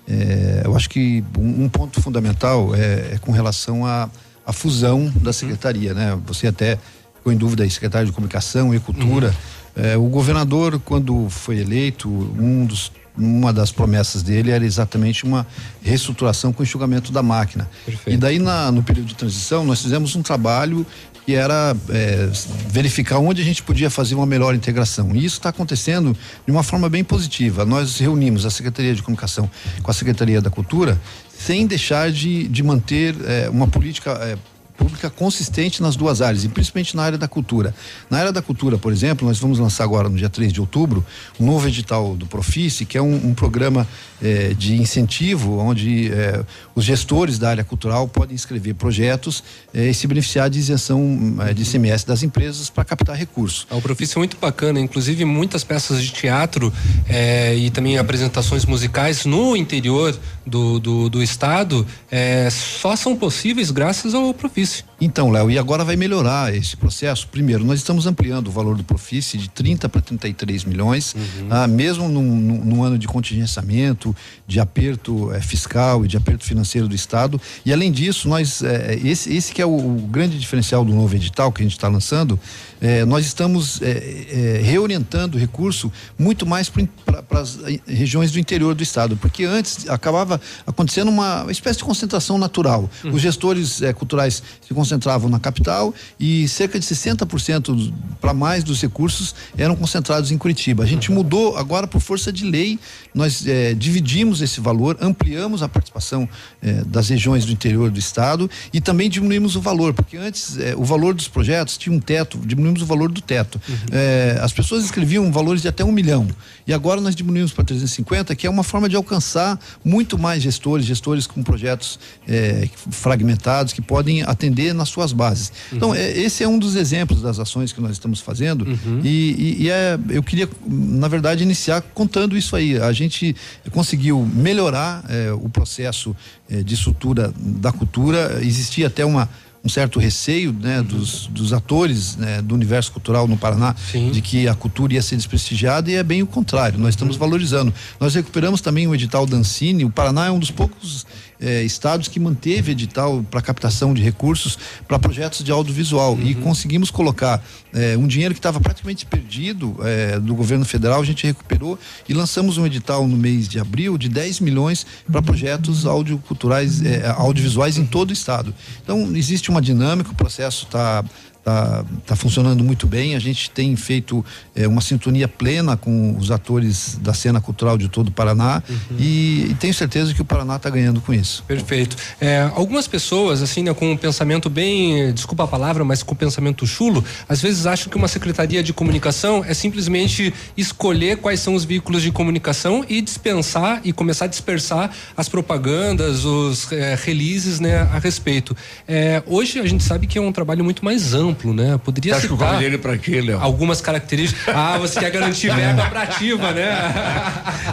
é, eu acho que um, um ponto fundamental é, é com relação à à fusão da secretaria, né? Você até ficou em dúvida aí, secretário de comunicação e cultura. É, o governador, quando foi eleito, um dos uma das promessas dele era exatamente uma reestruturação com enxugamento da máquina. E daí, na- no período de transição, nós fizemos um trabalho que era é, verificar onde a gente podia fazer uma melhor integração. E isso está acontecendo de uma forma bem positiva. Nós reunimos a Secretaria de Comunicação com a Secretaria da Cultura sem deixar de, de manter é, uma política é, pública consistente nas duas áreas, e principalmente na área da cultura. Na área da cultura, por exemplo, nós vamos lançar agora, no dia 3 de outubro, um novo edital do Profice, que é um, um programa eh, de incentivo, onde eh, os gestores da área cultural podem inscrever projetos eh, e se beneficiar de isenção eh, de ICMS das empresas para captar recursos. O Profício é muito bacana, inclusive muitas peças de teatro eh, e também apresentações musicais no interior do, do, do estado eh, só são possíveis graças ao Profício. Então, Léo, e agora vai melhorar esse processo. Primeiro, nós estamos ampliando o valor do Profice de 30 para 33 milhões, ah, mesmo num, num, num ano de contingenciamento, de aperto eh, fiscal e de aperto financeiro do Estado. E além disso, nós eh, esse, esse que é o, o grande diferencial do novo edital que a gente está lançando, eh, nós estamos eh, eh, reorientando o recurso muito mais para as regiões do interior do estado, porque antes acabava acontecendo uma espécie de concentração natural. Os gestores eh, culturais se concentravam na capital e cerca de 60% para mais dos recursos eram concentrados em Curitiba. A gente mudou agora por força de lei, nós eh, dividimos esse valor, ampliamos a participação eh, das regiões do interior do estado e também diminuímos o valor, porque antes eh, o valor dos projetos tinha um teto, diminuímos o valor do teto. Eh, as pessoas escreviam valores de até um milhão e agora nós diminuímos para 350, que é uma forma de alcançar muito mais gestores, gestores com projetos eh, fragmentados que podem atender nas suas bases. Então, eh, esse é um dos exemplos das ações que nós estamos fazendo e, e- e é, eu queria, na verdade, iniciar contando isso aí. A gente conseguiu melhorar eh, o processo eh, de estrutura da cultura. Existia até uma um certo receio né, dos, dos atores né, do universo cultural no Paraná de que a cultura ia ser desprestigiada e é bem o contrário. Nós estamos valorizando. Nós recuperamos também o edital Dancine. O Paraná é um dos poucos eh, estados que manteve edital para captação de recursos para projetos de audiovisual. E conseguimos colocar eh, um dinheiro que estava praticamente perdido eh, do governo federal, a gente recuperou e lançamos um edital no mês de abril de 10 milhões para projetos audioculturais, audiovisuais em todo o estado. Então existe uma dinâmica, o processo está tá, tá funcionando muito bem. A gente tem feito eh, uma sintonia plena com os atores da cena cultural de todo o Paraná e, e tenho certeza que o Paraná está ganhando com isso. Perfeito. É, algumas pessoas, assim, né, com um pensamento bem, desculpa a palavra, mas com um pensamento chulo, às vezes acham que uma secretaria de comunicação é simplesmente escolher quais são os veículos de comunicação e dispensar e começar a dispersar as propagandas, os é, releases, né, a respeito. É, hoje a gente sabe que é um trabalho muito mais amplo, né? Poderia eu citar convidei ele pra quê, Léo? algumas características. Ah, você quer garantir verba pra ativa, né?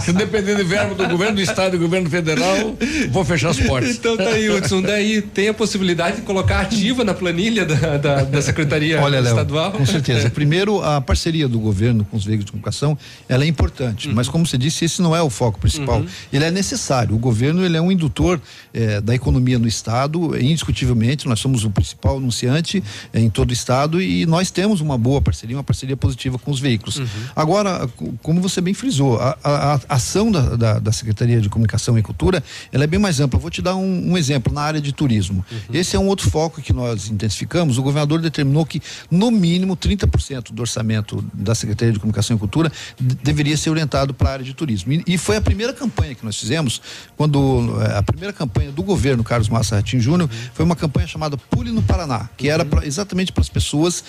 Se depender de verbo do governo do estado e do governo federal, vou fechar as portas. Então tá aí, Hudson. Daí tem a possibilidade de colocar ativa na planilha da, da, da Secretaria Olha, Léo, Estadual? com certeza. Primeiro, a parceria do governo com os veículos de comunicação, ela é importante, mas como você disse, esse não é o foco principal. Uhum. Ele é necessário. O governo, ele é um indutor eh, da economia no estado, indiscutivelmente, nós somos o principal anunciante eh, em todo o estado e nós temos uma boa parceria, uma parceria positiva com os veículos. Agora, co- como você bem frisou, a, a- a ação da, da- da Secretaria de Comunicação e Cultura, ela é bem mais ampla. Vou te dar um, um exemplo na área de turismo. Esse é um outro foco que nós intensificamos. O governador determinou que, no mínimo, 30% do orçamento da Secretaria de Comunicação e Cultura de- deveria ser orientado para a área de turismo. E, e foi a primeira campanha que nós fizemos, quando eh, a primeira campanha do governo Carlos Massa Ratinho Júnior foi uma campanha chamada Pule no Paraná, que era pra- exatamente para as pessoas,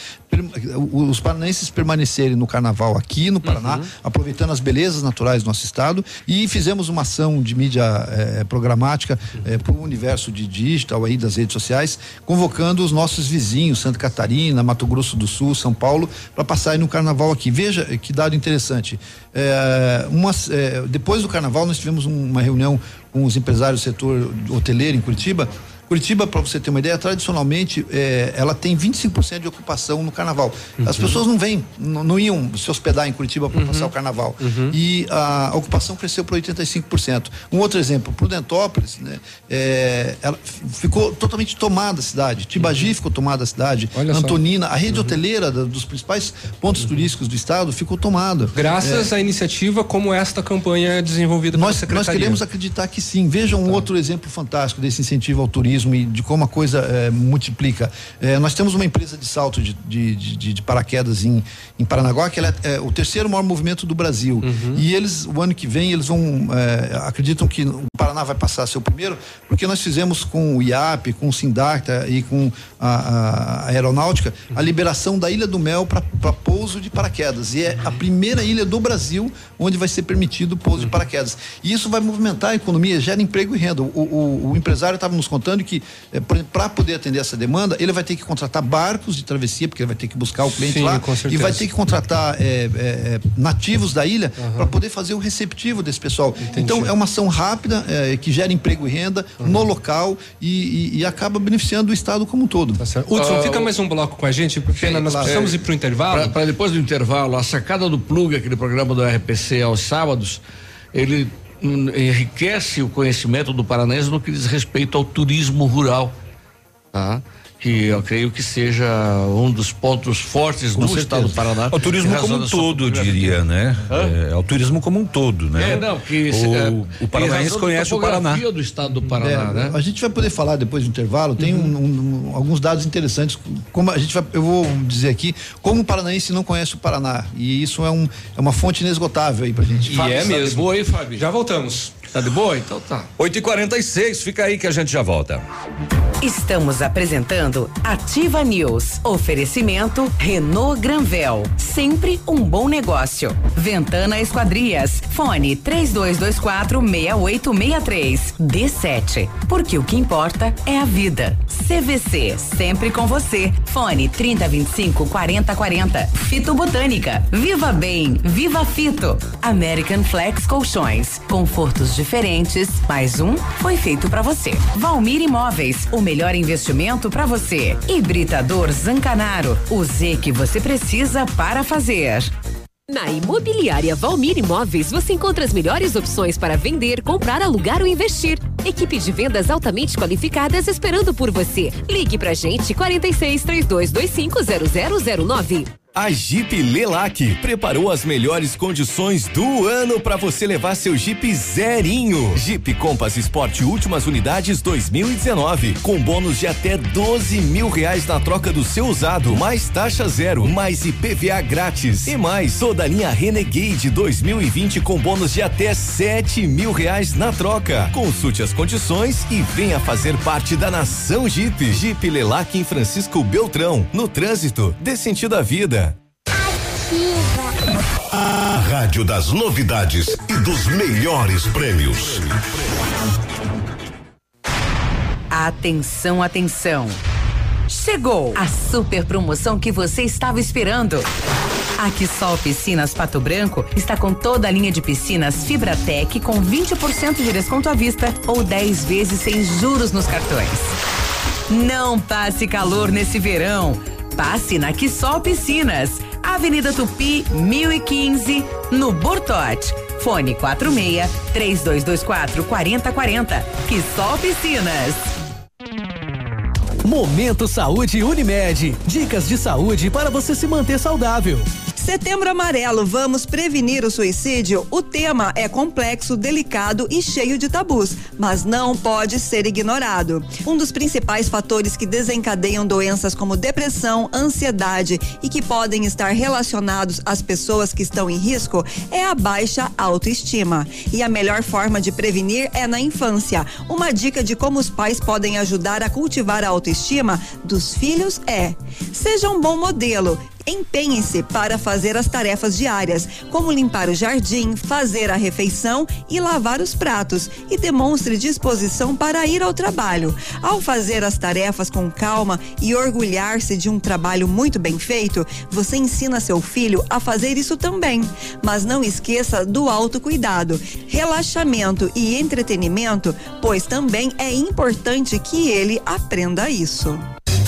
os paranaenses permanecerem no carnaval aqui no Paraná, aproveitando as belezas naturais do nosso estado e fizemos uma ação de mídia eh, programática para o universo de digital aí das redes sociais, convocando os nossos vizinhos, Santa Catarina, Mato Grosso do Sul, São Paulo, para passarem no carnaval aqui. Veja que dado interessante. Eh, umas, eh, depois do carnaval, nós tivemos um- uma reunião com os empresários do setor hoteleiro em Curitiba. Curitiba, para você ter uma ideia, tradicionalmente eh, ela tem 25% de ocupação no carnaval. As pessoas não vêm, não, não iam se hospedar em Curitiba para passar o carnaval. E a ocupação cresceu para 85%. Um outro exemplo, Prudentópolis, né, eh, ela ficou totalmente tomada a cidade. Tibagi ficou tomada a cidade. Olha só. Antonina, a rede hoteleira da- dos principais pontos turísticos do estado ficou tomada. Graças à iniciativa como esta campanha desenvolvida pela Nós, nós Secretaria. queremos acreditar que sim. Veja um outro exemplo fantástico desse incentivo ao turismo e de como a coisa eh, multiplica. Eh, nós temos uma empresa de salto de, de, de, de paraquedas em, em Paranaguá, que é, é o terceiro maior movimento do Brasil. E eles, o ano que vem, eles vão, eh, acreditam que o Paraná vai passar a ser o primeiro, porque nós fizemos com o IAP, com o Sindacta e com a, a- aeronáutica a liberação da Ilha do Mel para pouso de paraquedas. E é a primeira ilha do Brasil onde vai ser permitido o pouso de paraquedas. E isso vai movimentar a economia, gera emprego e renda. O, o- o empresário estava nos contando que para poder atender essa demanda, ele vai ter que contratar barcos de travessia, porque ele vai ter que buscar o cliente Sim, lá com e vai ter que contratar é, é, é, nativos da ilha para poder fazer o receptivo desse pessoal. Então é uma ação rápida é, que gera emprego e renda no local e, e- e acaba beneficiando o estado como um todo. Hudson, fica mais um bloco com a gente, pena, nós precisamos ir pro intervalo. Para depois do intervalo, a sacada do plug, aquele programa do RPC aos sábados, ele enriquece o conhecimento do paranaense no que diz respeito ao turismo rural, tá? Que eu creio que seja um dos pontos fortes do estado do Paraná. O turismo como um todo, diria, né? É, é o turismo como um todo, né? É, não, que o, é, o paranaense conhece o Paraná. do estado do Paraná, É, né? A gente vai poder falar depois do intervalo. Tem um- um- alguns dados interessantes. Como a gente vai, eu vou dizer aqui, como o paranaense não conhece o Paraná e isso é, um, é uma fonte inesgotável aí pra gente. E é mesmo. boa aí, Fábio? Já voltamos. Tá de boa? Então tá. 8h46, fica aí que a gente já volta. Estamos apresentando Ativa News. Oferecimento Renault Granvel. Sempre um bom negócio. Ventana Esquadrias. Fone 3224 6863. D7. Porque o que importa é a vida. CVC. Sempre com você. Fone 3025 4040. Fito Botânica. Viva Bem. Viva Fito. American Flex Colchões. Confortos diferentes. Mais um foi feito pra você. Valmir Imóveis. O melhor investimento pra você. Hibridador Zancanaro. O Z que você precisa para fazer. Na Imobiliária Valmir Imóveis, você encontra as melhores opções para vender, comprar, alugar ou investir. Equipe de vendas altamente qualificadas esperando por você. Ligue pra gente 46 3225 0009. A Jeep Lelac preparou as melhores condições do ano para você levar seu Jeep zerinho. Jeep Compass Sport últimas unidades 2019 com bônus de até 12 mil reais na troca do seu usado, mais taxa zero, mais IPVA grátis e mais toda a linha Renegade 2020 com bônus de até 7 mil reais na troca. Consulte as condições e venha fazer parte da nação Jeep. Jeep Lelac em Francisco Beltrão, no trânsito, dê sentido à vida. A rádio das novidades e dos melhores prêmios. Atenção, atenção. Chegou a super promoção que você estava esperando. A Quissol Piscinas Pato Branco está com toda a linha de piscinas Fibratec com 20% de desconto à vista ou 10 vezes sem juros nos cartões. Não passe calor nesse verão. Passe na Quissol Piscinas, Avenida Tupi, 1015, no Bortote. Fone 46 3224 4040. Quissol Piscinas. Momento Saúde Unimed. Dicas de saúde para você se manter saudável. Setembro Amarelo, vamos prevenir o suicídio? O tema é complexo, delicado e cheio de tabus, mas não pode ser ignorado. Um dos principais fatores que desencadeiam doenças como depressão, ansiedade e que podem estar relacionados às pessoas que estão em risco é a baixa autoestima. E a melhor forma de prevenir é na infância. Uma dica de como os pais podem ajudar a cultivar a autoestima dos filhos é: seja um bom modelo. Empenhem-se para fazer as tarefas diárias, como limpar o jardim, fazer a refeição e lavar os pratos, e demonstre disposição para ir ao trabalho. Ao fazer as tarefas com calma e orgulhar-se de um trabalho muito bem feito, você ensina seu filho a fazer isso também. Mas não esqueça do autocuidado, relaxamento e entretenimento, pois também é importante que ele aprenda isso.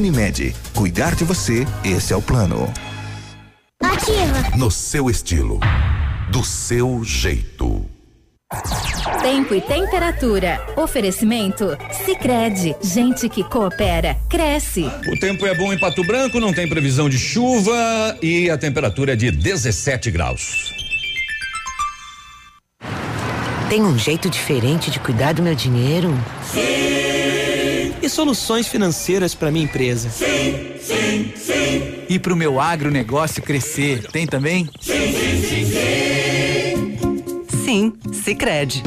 Unimed, cuidar de você, esse é o plano. Ativa. No seu estilo. Do seu jeito. Tempo e temperatura. Oferecimento? Sicredi Gente que coopera, cresce. O tempo é bom em Pato Branco, não tem previsão de chuva e a temperatura é de 17 graus. Tem um jeito diferente de cuidar do meu dinheiro? Sim. Soluções financeiras para minha empresa? Sim, sim, sim. E para o meu agronegócio crescer? Tem também? Sim, sim, sim, sim. Sim, Sicredi.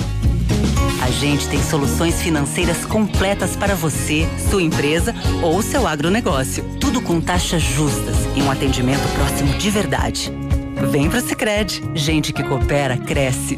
A gente tem soluções financeiras completas para você, sua empresa ou seu agronegócio. Tudo com taxas justas e um atendimento próximo de verdade. Vem pro Sicredi. Gente que coopera cresce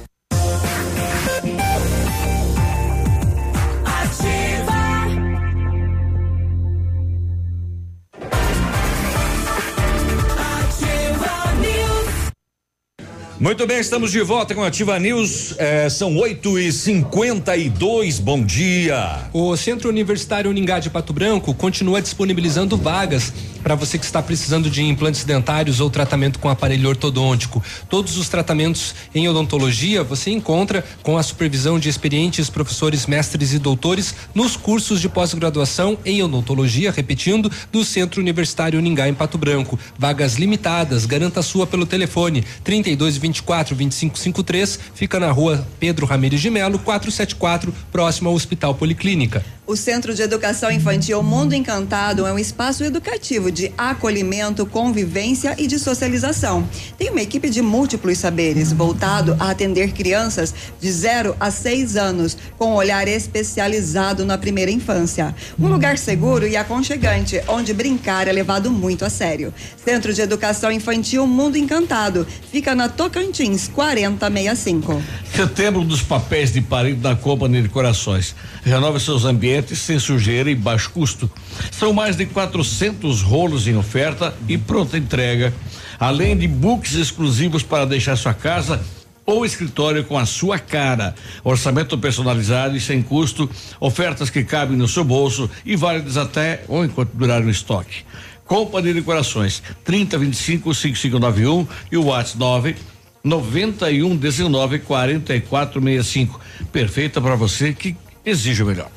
Muito bem, estamos de volta com a Ativa News. É, são 8 e 52 Bom dia. O Centro Universitário Uningá de Pato Branco continua disponibilizando vagas para você que está precisando de implantes dentários ou tratamento com aparelho ortodôntico. Todos os tratamentos em odontologia você encontra com a supervisão de experientes professores, mestres e doutores nos cursos de pós-graduação em odontologia, repetindo, do Centro Universitário Uningá em Pato Branco. Vagas limitadas, garanta sua pelo telefone 3220 24 2553, fica na rua Pedro Ramires de Melo, 474, próximo ao Hospital Policlínica. O Centro de Educação Infantil Mundo Encantado é um espaço educativo de acolhimento, convivência e de socialização. Tem uma equipe de múltiplos saberes voltado a atender crianças de 0 a 6 anos, com um olhar especializado na primeira infância. Um lugar seguro e aconchegante, onde brincar é levado muito a sério. Centro de Educação Infantil Mundo Encantado fica na Tocantins 4065. Setembro dos papéis de parede da Companhia de Corações. Renove seus ambientes sem sujeira e baixo custo. São mais de 400 rolos em oferta e pronta entrega, além de books exclusivos para deixar sua casa ou escritório com a sua cara. Orçamento personalizado e sem custo, ofertas que cabem no seu bolso e válidas até ou enquanto durar o estoque. Companhia de Corações, 30 25 5591 e o WhatsApp 9 91 19 44 65. Perfeita para você que exige o melhor.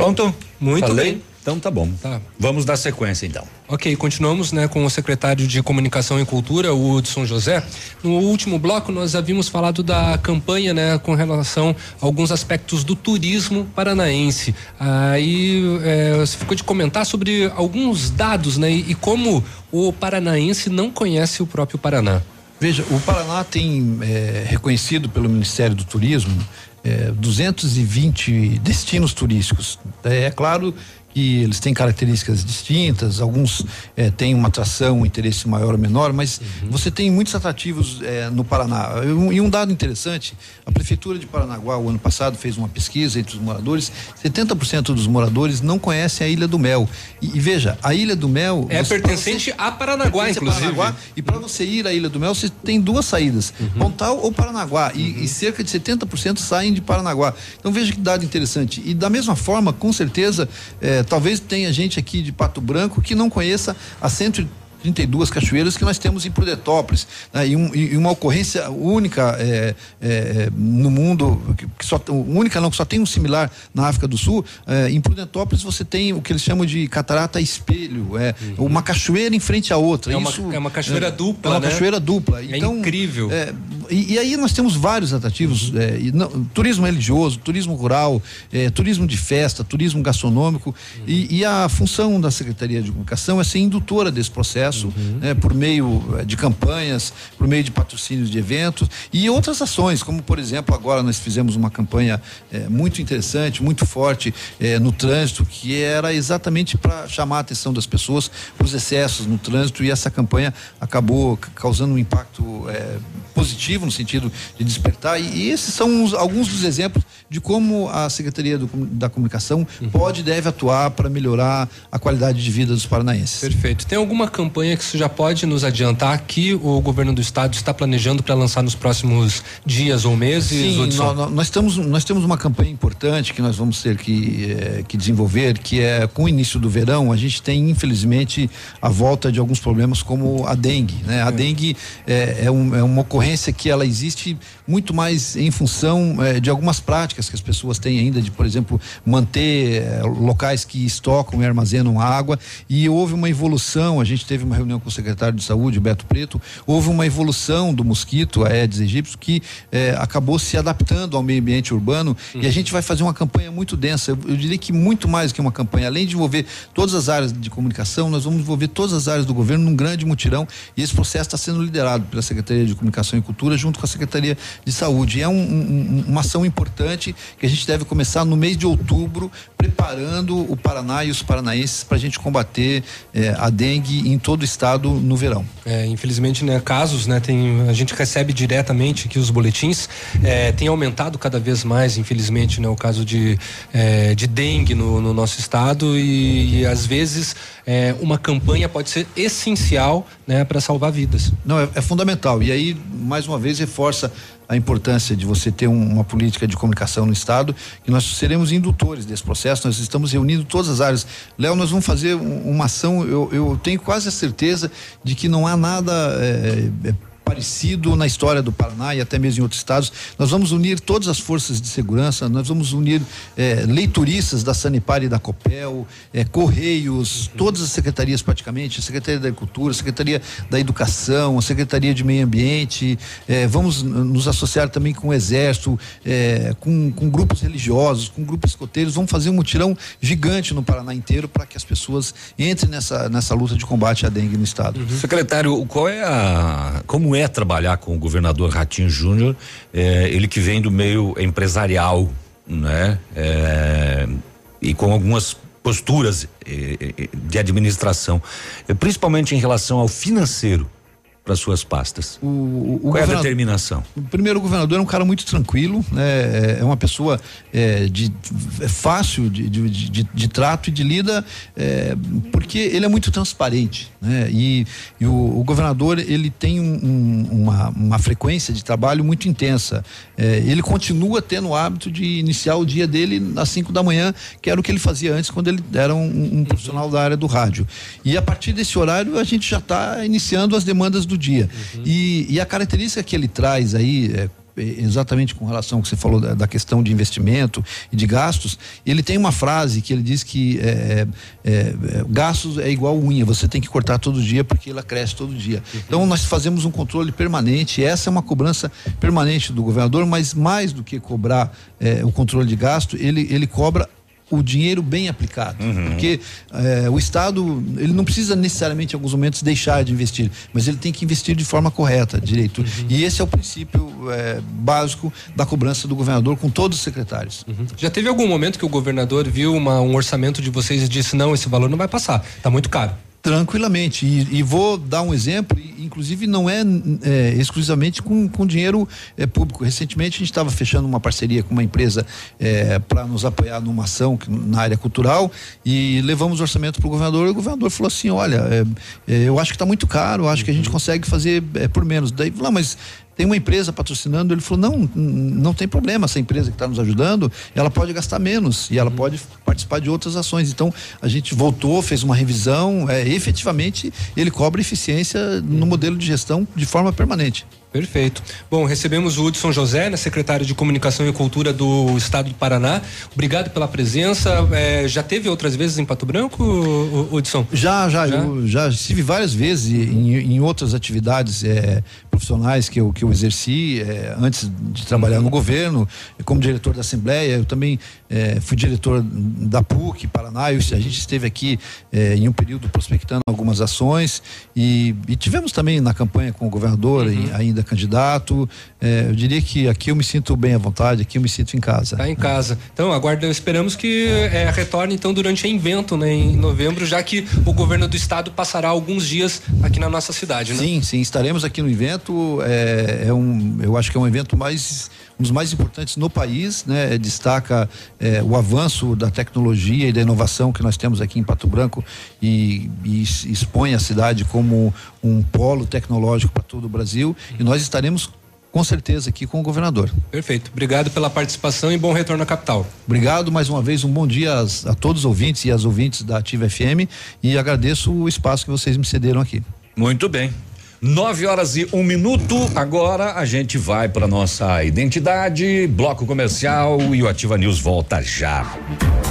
Pronto? Muito Falei? bem. Então tá bom. Tá. Vamos dar sequência então. Ok, continuamos né, com o secretário de Comunicação e Cultura, o Hudson José. No último bloco, nós havíamos falado da campanha né, com relação a alguns aspectos do turismo paranaense. Aí é, você ficou de comentar sobre alguns dados né, e, e como o paranaense não conhece o próprio Paraná. Veja, o Paraná tem é, reconhecido pelo Ministério do Turismo é, 220 destinos turísticos. É, é claro que eles têm características distintas, alguns eh, têm uma atração, um interesse maior ou menor, mas você tem muitos atrativos eh, no Paraná. E um, e um dado interessante, a prefeitura de Paranaguá o ano passado fez uma pesquisa entre os moradores, 70% dos moradores não conhecem a Ilha do Mel. E, e veja, a Ilha do Mel É você- pertencente a Paranaguá, pertence a inclusive. Paranaguá, e para você ir à Ilha do Mel, você tem duas saídas, Pontal ou Paranaguá, e, e cerca de 70% saem de Paranaguá. Então veja que dado interessante. E da mesma forma, com certeza, eh, talvez tenha gente aqui de Pato Branco que não conheça a 132 cachoeiras que nós temos em Prudentópolis. né? E, um- e uma ocorrência única eh, eh, no mundo, que, que só única não, que só tem um similar na África do Sul. eh, em Prudentópolis você tem o que eles chamam de catarata espelho, é uma cachoeira em frente à outra. É uma- Isso, é uma cachoeira é, dupla, É uma né? cachoeira dupla. É Então, incrível. é, e, e aí nós temos vários atrativos, é, e não- turismo religioso, turismo rural, é, turismo de festa, turismo gastronômico e, e a função da Secretaria de Comunicação é ser indutora desse processo, né, por meio eh, de campanhas, por meio de patrocínios de eventos e outras ações, como por exemplo agora nós fizemos uma campanha eh, muito interessante, muito forte eh, no trânsito, que era exatamente para chamar a atenção das pessoas para os excessos no trânsito e essa campanha acabou causando um impacto eh, positivo no sentido de despertar e, e esses são os- alguns dos exemplos de como a Secretaria do da Comunicação pode e deve atuar para melhorar a qualidade de vida dos paranaenses. Perfeito. Tem alguma campanha que você já pode nos adiantar que o governo do estado está planejando para lançar nos próximos dias ou meses? Sim, Hudson? nó- nó- nós, estamos, nós temos uma campanha importante que nós vamos ter que, eh, que desenvolver, que é com o início do verão, a gente tem, infelizmente, a volta de alguns problemas como a dengue. Né? A dengue é, é um- é uma ocorrência que ela existe muito mais em função eh, de algumas práticas que as pessoas têm ainda, de, por exemplo, manter locais que estocam e armazenam água. E houve uma evolução, a gente teve uma reunião com o secretário de saúde, Beto Preto, houve uma evolução do mosquito, a Aedes aegypti, que eh, acabou se adaptando ao meio ambiente urbano. E a gente vai fazer uma campanha muito densa. Eu, eu diria que muito mais que uma campanha, além de envolver todas as áreas de comunicação, nós vamos envolver todas as áreas do governo num grande mutirão. E esse processo está sendo liderado pela Secretaria de Comunicação e Cultura junto com a Secretaria de Saúde. E é um- um- uma ação importante que a gente deve começar no mês de outubro, preparando o Paraná e os paranaenses para a gente combater eh, a dengue em todo o estado no verão. É, infelizmente, né, casos, né, tem, a gente recebe diretamente aqui os boletins, é, tem aumentado cada vez mais, infelizmente, né, o caso de, é, de dengue no, no nosso estado e, e, às vezes é, uma campanha pode ser essencial, né, para salvar vidas. Não, é, é fundamental. E aí, mais uma vez, reforça a importância de você ter um- uma política de comunicação no Estado, que nós seremos indutores desse processo, nós estamos reunindo todas as áreas. Léo, nós vamos fazer um- uma ação, eu, eu tenho quase a certeza de que não há nada. é, é, parecido na história do Paraná e até mesmo em outros estados. Nós vamos unir todas as forças de segurança, nós vamos unir eh, leituristas da Sanepar e da Copel, eh, Correios, todas as secretarias praticamente, Secretaria da Agricultura, Secretaria da Educação, Secretaria de Meio Ambiente, eh, vamos nos associar também com o Exército, com, com grupos religiosos, com grupos escoteiros, vamos fazer um mutirão gigante no Paraná inteiro para que as pessoas entrem nessa, nessa luta de combate à dengue no estado. Secretário, qual é a. Como é trabalhar com o governador Ratinho Júnior? eh, ele que vem do meio empresarial, né? Eh, e com algumas posturas eh, de administração, principalmente em relação ao financeiro para suas pastas. O, o Qual é a determinação? O primeiro governador é um cara muito tranquilo, né? É, é uma pessoa é, de é fácil de, de, de- de trato e de lida, é, porque ele é muito transparente, né? E, e o, o governador ele tem um- um- uma, uma frequência de trabalho muito intensa. É, ele continua tendo o hábito de iniciar o dia dele às 5 da manhã, que era o que ele fazia antes quando ele era um, um profissional da área do rádio. E a partir desse horário a gente já está iniciando as demandas do dia. E, e a característica que ele traz aí é, exatamente com relação ao que você falou da, da questão de investimento e de gastos, ele tem uma frase que ele diz que é, é, é, gastos é igual unha, você tem que cortar todo dia porque ela cresce todo dia. Então nós fazemos um controle permanente, essa é uma cobrança permanente do governador, mas mais do que cobrar é, o controle de gasto, ele, ele cobra o dinheiro bem aplicado, porque eh, o Estado ele não precisa necessariamente em alguns momentos deixar de investir, mas ele tem que investir de forma correta, direito. E esse é o princípio é, básico da cobrança do governador com todos os secretários. Uhum. Já teve algum momento que o governador viu uma, um orçamento de vocês e disse não, esse valor não vai passar, está muito caro? Tranquilamente. E, e, vou dar um exemplo, inclusive não é, é exclusivamente com, com dinheiro é, público. Recentemente a gente estava fechando uma parceria com uma empresa é, para nos apoiar numa ação que, na área cultural e levamos o orçamento para o governador e o governador falou assim: olha, é, é, eu acho que está muito caro, acho que a gente uhum. consegue fazer é, por menos. Daí, lá, mas tem uma empresa patrocinando, ele falou, não, não tem problema, essa empresa que está nos ajudando, ela pode gastar menos e ela pode participar de outras ações. Então, a gente voltou, fez uma revisão, é, efetivamente, ele cobra eficiência no modelo de gestão de forma permanente. Perfeito. Bom, recebemos o Hudson José, né, secretário de Comunicação e Cultura do Estado do Paraná. Obrigado pela presença. É, já teve outras vezes em Pato Branco, Hudson? Já, já, já. Eu já estive várias vezes em, em outras atividades é, profissionais que eu, que eu exerci é, antes de trabalhar uhum. no governo, como diretor da Assembleia. Eu também é, fui diretor da PUC, Paraná. A gente esteve aqui é, em um período prospectando algumas ações e, e tivemos também na campanha com o governador uhum. ainda ainda candidato. É, eu diria que aqui eu me sinto bem à vontade, aqui eu me sinto em casa. Tá em casa. Então, aguarda, esperamos que é, retorne então durante o evento, né, em novembro, já que o governo do estado passará alguns dias aqui na nossa cidade, né? Sim, sim, estaremos aqui no evento. É, é um, eu acho que é um evento mais um dos mais importantes no país, né? Destaca é, o avanço da tecnologia e da inovação que nós temos aqui em Pato Branco e, e expõe a cidade como um polo tecnológico para todo o Brasil. E nós estaremos com certeza aqui com o governador. Perfeito. Obrigado pela participação e bom retorno à capital. Obrigado mais uma vez, um bom dia a, a todos os ouvintes e as ouvintes da Ativa FM e agradeço o espaço que vocês me cederam aqui. Muito bem. Nove horas e um minuto. Agora a gente vai para nossa identidade, bloco comercial e o Ativa News volta já.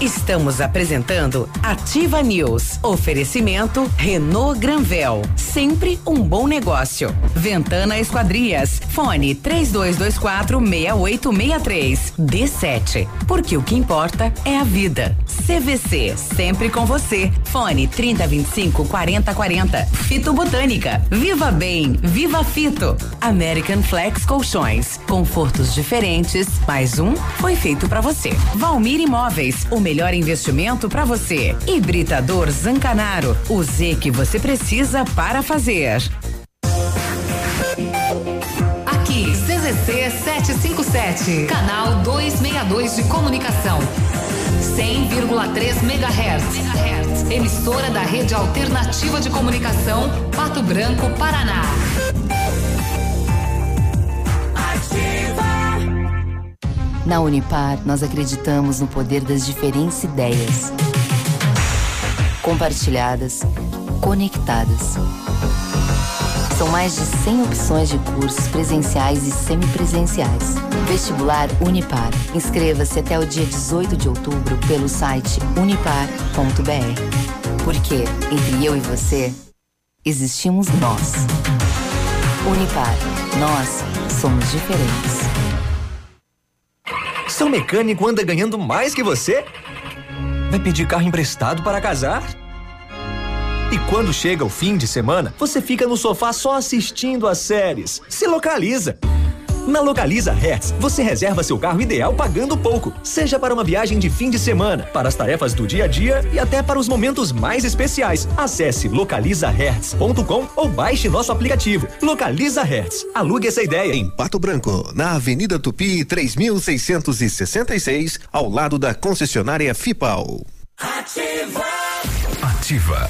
Estamos apresentando Ativa News. Oferecimento Renault Granvel. Sempre um bom negócio. Ventana Esquadrias. Fone 3224 6863. D7. Porque o que importa é a vida. CVC. Sempre com você. Fone 3025 4040. Fito Botânica. Viva bem, Viva Fito. American Flex Colchões. Confortos diferentes. Mais um foi feito para você. Valmir Imóveis. O melhor investimento para você. Hibridador Zancanaro. O Z que você precisa para fazer. Aqui, CZC 757. Canal 262 de comunicação. 100,3 MHz. Emissora da Rede Alternativa de Comunicação, Pato Branco, Paraná. Na Unipar, nós acreditamos no poder das diferentes ideias. Compartilhadas, conectadas. São mais de 100 opções de cursos presenciais e semipresenciais. Vestibular Unipar. Inscreva-se até o dia 18 de outubro pelo site unipar.br. Porque entre eu e você, existimos nós. Unipar. Nós somos diferentes. Seu mecânico anda ganhando mais que você? Vai pedir carro emprestado para casar? E quando chega o fim de semana, você fica no sofá só assistindo as séries. Se localiza. Na Localiza Hertz, você reserva seu carro ideal pagando pouco, seja para uma viagem de fim de semana, para as tarefas do dia a dia e até para os momentos mais especiais. Acesse localizahertz.com ou baixe nosso aplicativo. Localiza Hertz. Alugue essa ideia. Em Pato Branco, na Avenida Tupi, 3666, ao lado da concessionária Fipal. Ativa. Ativa.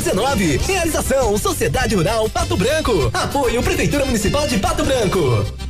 2019. Realização Sociedade Rural Pato Branco. Apoio Prefeitura Municipal de Pato Branco.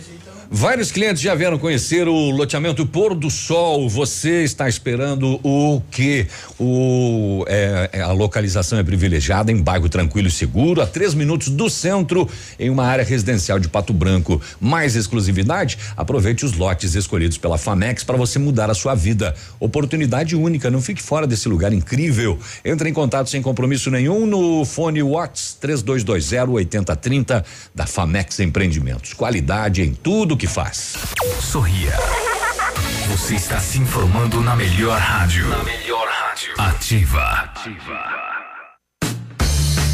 She Vários clientes já vieram conhecer o loteamento Pôr do Sol. Você está esperando o que? O, é, é, a localização é privilegiada em bairro tranquilo e seguro, a três minutos do centro, em uma área residencial de Pato Branco. Mais exclusividade? Aproveite os lotes escolhidos pela Famex para você mudar a sua vida. Oportunidade única, não fique fora desse lugar incrível. Entre em contato sem compromisso nenhum no fone Watts 3220 8030 da Famex Empreendimentos. Qualidade em tudo que faz. Sorria. Você está se informando na melhor rádio. Na melhor rádio. Ativa. Ativa.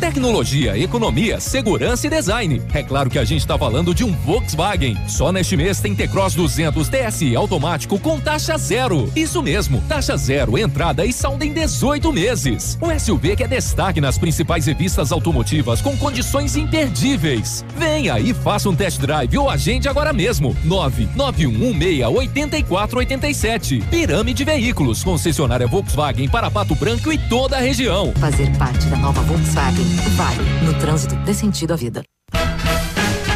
Tecnologia, economia, segurança e design. É claro que a gente está falando de um Volkswagen. Só neste mês tem T-Cross 200 TSI automático com taxa zero. Isso mesmo, taxa zero, entrada e saldo em 18 meses. O SUV que é destaque nas principais revistas automotivas com condições imperdíveis. Venha e faça um test drive ou agende agora mesmo. 991168487. Pirâmide Veículos, concessionária Volkswagen para Pato Branco e toda a região. Fazer parte da nova Volkswagen Vale. No trânsito, dê sentido à vida.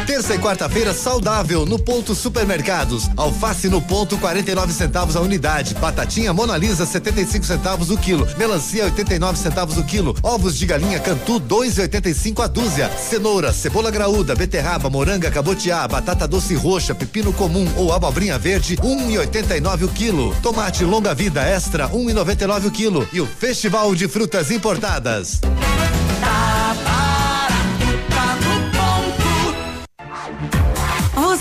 Terça e quarta-feira saudável no ponto supermercados. Alface no ponto 49 centavos a unidade. Batatinha Mona Lisa 75 centavos o quilo. Melancia 89 centavos o quilo. Ovos de galinha Cantu 2,85 a dúzia. Cenoura, cebola graúda, beterraba, moranga, cabotiá, batata doce roxa, pepino comum ou abobrinha verde 1,89 o quilo. Tomate longa vida extra 1,99 o quilo. E o Festival de Frutas Importadas. 나.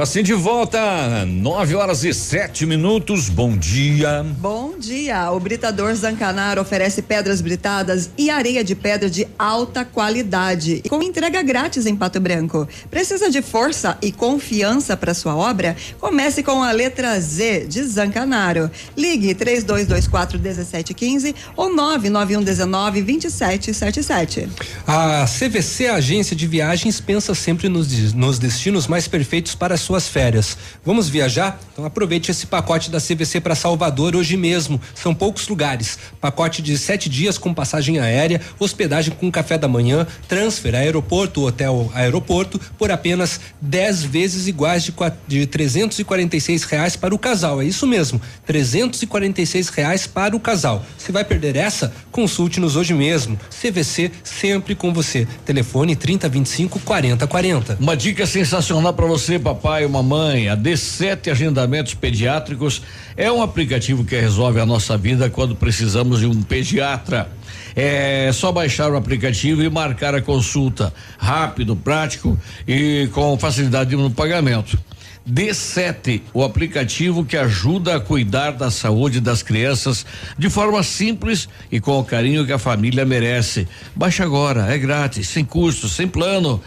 Agora sim de volta, 9 horas e sete minutos. Bom dia. Bom dia. O Britador Zancanaro oferece pedras britadas e areia de pedra de alta qualidade, com entrega grátis em Pato Branco. Precisa de força e confiança para sua obra? Comece com a letra Z de Zancanaro. Ligue 3224 1715 ou 99119 2777. A CVC, a agência de viagens, pensa sempre nos, nos destinos mais perfeitos para suas férias. Vamos viajar? Então aproveite esse pacote da CVC para Salvador hoje mesmo. São poucos lugares. Pacote de sete dias com passagem aérea, hospedagem com café da manhã, transfer aeroporto, hotel aeroporto por apenas 10 vezes iguais de, de 346 reais para o casal. É isso mesmo, 346 reais para o casal. Se vai perder essa? Consulte-nos hoje mesmo. CVC sempre com você. Telefone 3025 4040. Uma dica sensacional para você, papai papai ou mamãe, a D7 Agendamentos Pediátricos é um aplicativo que resolve a nossa vida quando precisamos de um pediatra. É só baixar o aplicativo e marcar a consulta. Rápido, prático e com facilidade no pagamento. D7, o aplicativo que ajuda a cuidar da saúde das crianças de forma simples e com o carinho que a família merece. Baixe agora, é grátis, sem custo, sem plano.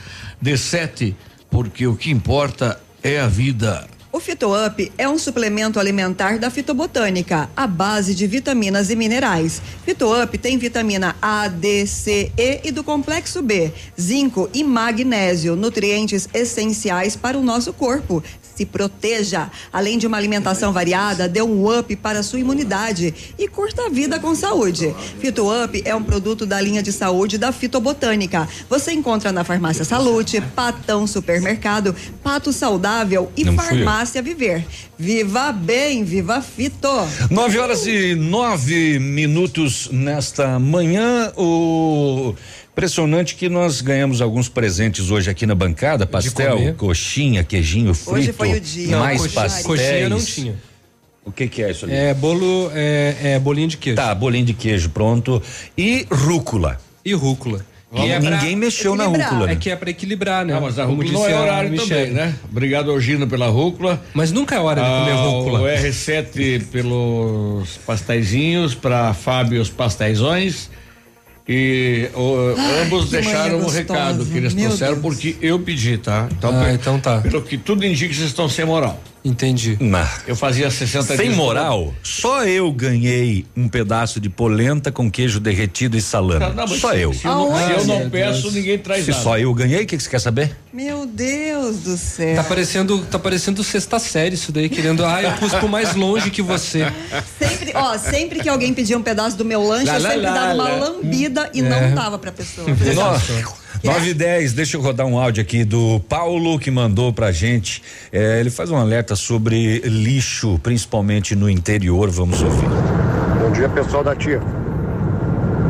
D7, porque o que importa é a vida. O FitoUp é um suplemento alimentar da fitobotânica, à base de vitaminas e minerais. FitoUp tem vitamina A, D, C, E e do complexo B, zinco e magnésio, nutrientes essenciais para o nosso corpo. Se proteja. Além de uma alimentação variada, dê um up para a sua imunidade e curta a vida com saúde. FitoUp é um produto da linha de saúde da Fitobotânica. Você encontra na Farmácia Salute, Patão Supermercado, Pato Saudável e Não. Farmácia Viver. Viva bem, viva Fito. Nove horas e nove minutos nesta manhã. O impressionante que nós ganhamos alguns presentes hoje aqui na bancada: pastel, coxinha, queijinho frito. Hoje foi o dia. Mais Não, coxinha- pastéis. coxinha não tinha. O que que é isso ali? É bolo, é, é bolinho de queijo. Tá, bolinho de queijo pronto e rúcula. E rúcula. Que é Ninguém mexeu na equilibrar. rúcula, né? É que é pra equilibrar, né? Ah, mas a rúcula não é a horário Michele. também, né? Obrigado, Orgino, pela rúcula. Mas nunca é hora de comer Ah, rúcula. O R7 pelos pasteizinhos, para Fábio os pasteizões. E o- Ai, ambos deixaram manhã um recado que eles Meu trouxeram Deus. porque eu pedi, tá? Então, Ah, então tá. Pelo que tudo indica, vocês estão sem moral. Entendi. Não. Eu fazia 60 Sem moral, só eu ganhei um pedaço de polenta com queijo derretido e salame. Não, só eu. Se, eu não, se eu não peço, Deus. ninguém traz se nada. só eu ganhei, o que, que você quer saber? Meu Deus do céu. Tá parecendo, tá parecendo sexta série isso daí, querendo. Ah, eu cuspo mais longe que você. Sempre, ó, sempre que alguém pedia um pedaço do meu lanche, lá, eu sempre lá, dava uma lambida e é. não dava pra pessoa. Nossa. É. 9 e 10, deixa eu rodar um áudio aqui do Paulo que mandou pra gente. É, ele faz um alerta sobre lixo, principalmente no interior. Vamos ouvir. Bom dia, pessoal da TIF.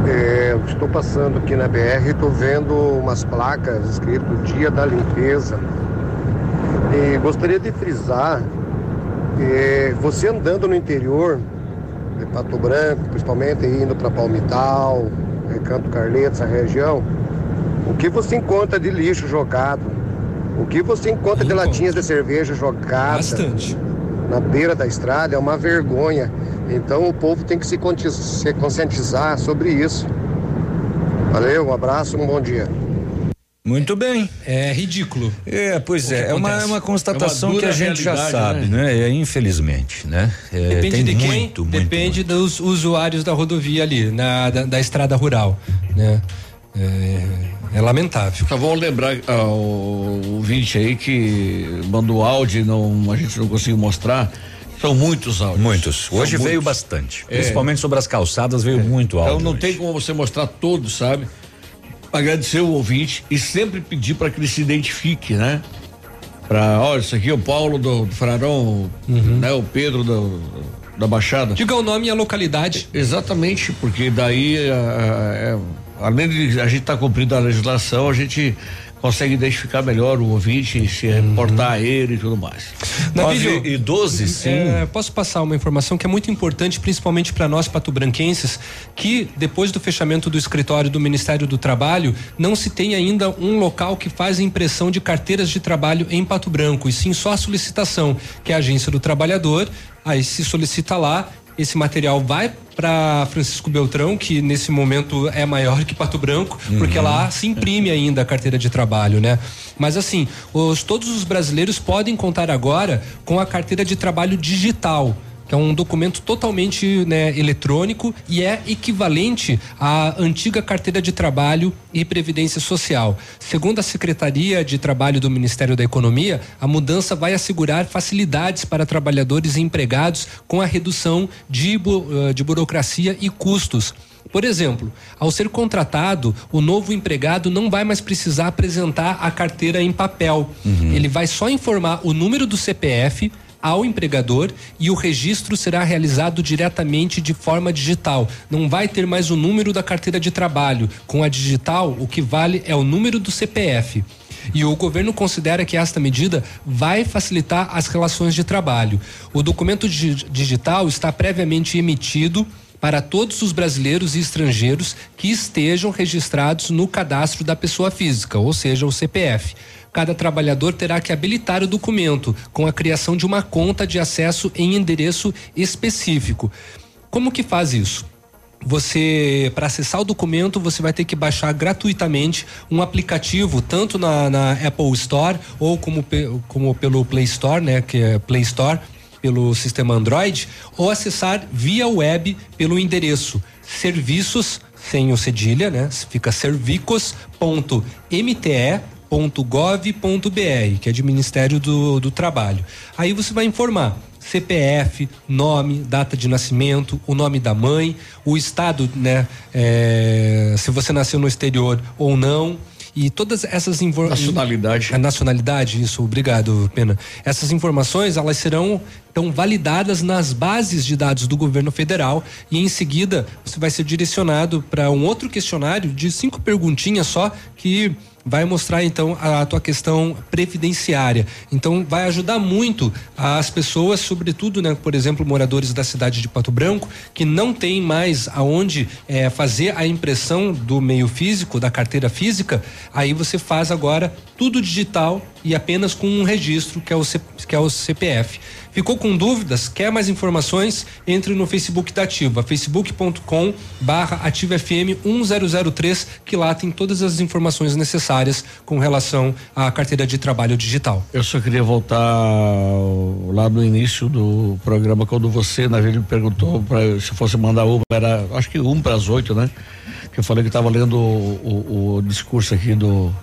É, estou passando aqui na BR e estou vendo umas placas escrito Dia da Limpeza. E gostaria de frisar: é, você andando no interior, de Pato Branco, principalmente indo para Palmital, é, Canto Carleta, essa região o que você encontra de lixo jogado? O que você encontra de latinhas de cerveja jogadas? Bastante. na beira da estrada é uma vergonha. Então o povo tem que se, conscientizar sobre isso. Valeu, um abraço, um bom dia. Muito bem. É ridículo. É, pois é, que é uma, é uma constatação É uma que a gente já realidade, sabe, né? É, infelizmente, né? É, Depende tem de quem? muito, muito, Depende dos usuários da rodovia ali, na, da, da estrada rural, né? É, é lamentável. Só vou lembrar ao ouvinte aí que mandou áudio e não, a gente não conseguiu mostrar. São muitos áudios. Muitos. Hoje São veio muitos. bastante. É. Principalmente sobre as calçadas veio muito áudio. Então não hoje. tem como você mostrar todos, sabe? Agradecer o ouvinte e sempre pedir para que ele se identifique, né? Pra, olha, isso aqui é o Paulo do, do Frarão, né? O Pedro do, da Baixada. Diga o nome e a localidade. Exatamente, porque daí, ah, é, além de a gente estar cumprindo a legislação, a gente consegue identificar melhor o ouvinte, se reportar a ele e tudo mais. Navílio, e 12, sim. é, posso passar uma informação que é muito importante, principalmente para nós patobranquenses, que depois do fechamento do escritório do Ministério do Trabalho, não se tem ainda um local que faz impressão de carteiras de trabalho em Pato Branco, e sim só a solicitação, que é a agência do trabalhador, aí se solicita lá, esse material vai para Francisco Beltrão, que nesse momento é maior que Pato Branco, porque Uhum. lá se imprime ainda a carteira de trabalho, né? Mas assim, os, todos os brasileiros podem contar agora com a carteira de trabalho digital. Que é um documento totalmente né, eletrônico e é equivalente à antiga carteira de trabalho e previdência social. Segundo a Secretaria de Trabalho do Ministério da Economia, a mudança vai assegurar facilidades para trabalhadores e empregados com a redução de, eh, de burocracia e custos. Por exemplo, ao ser contratado, o novo empregado não vai mais precisar apresentar a carteira em papel. Ele vai só informar o número do CPF ao empregador e o registro será realizado diretamente de forma digital. Não vai ter mais o número da carteira de trabalho. Com a digital, o que vale é o número do CPF. E o governo considera que esta medida vai facilitar as relações de trabalho. O documento di- digital está previamente emitido para todos os brasileiros e estrangeiros que estejam registrados no cadastro da pessoa física, ou seja, o CPF. Cada trabalhador terá que habilitar o documento com a criação de uma conta de acesso em endereço específico. Como que faz isso? você para acessar o documento você vai ter que baixar gratuitamente um aplicativo tanto na, na Apple Store ou como, como pelo Play Store, né, que é Play Store pelo sistema Android ou acessar via web pelo endereço serviços sem o cedilha, né? Fica servicos.mte.gov.br, que é de Ministério do, do Trabalho. Aí você vai informar CPF, nome, data de nascimento, o nome da mãe, o estado, né? É, se você nasceu no exterior ou não. E todas essas informações. Nacionalidade. A nacionalidade, isso, obrigado, Pena. Essas informações, elas serão então validadas nas bases de dados do governo federal e em seguida você vai ser direcionado para um outro questionário de cinco perguntinhas só que vai mostrar então a tua questão previdenciária. Então vai ajudar muito as pessoas, sobretudo, né, por exemplo, moradores da cidade de Pato Branco, que não tem mais aonde é, fazer a impressão do meio físico, da carteira física, aí você faz agora tudo digital e apenas com um registro que é o, C, que é o CPF. Ficou com dúvidas? Quer mais informações? Entre no Facebook da Ativa, facebook.com barra Ativa FM 1003, que lá tem todas as informações necessárias com relação à carteira de trabalho digital. Eu só queria voltar lá no início do programa, quando você, na verdade, me perguntou pra, se fosse mandar uma, era acho que um para as oito, né? Que eu falei que estava lendo o, o, o discurso aqui do,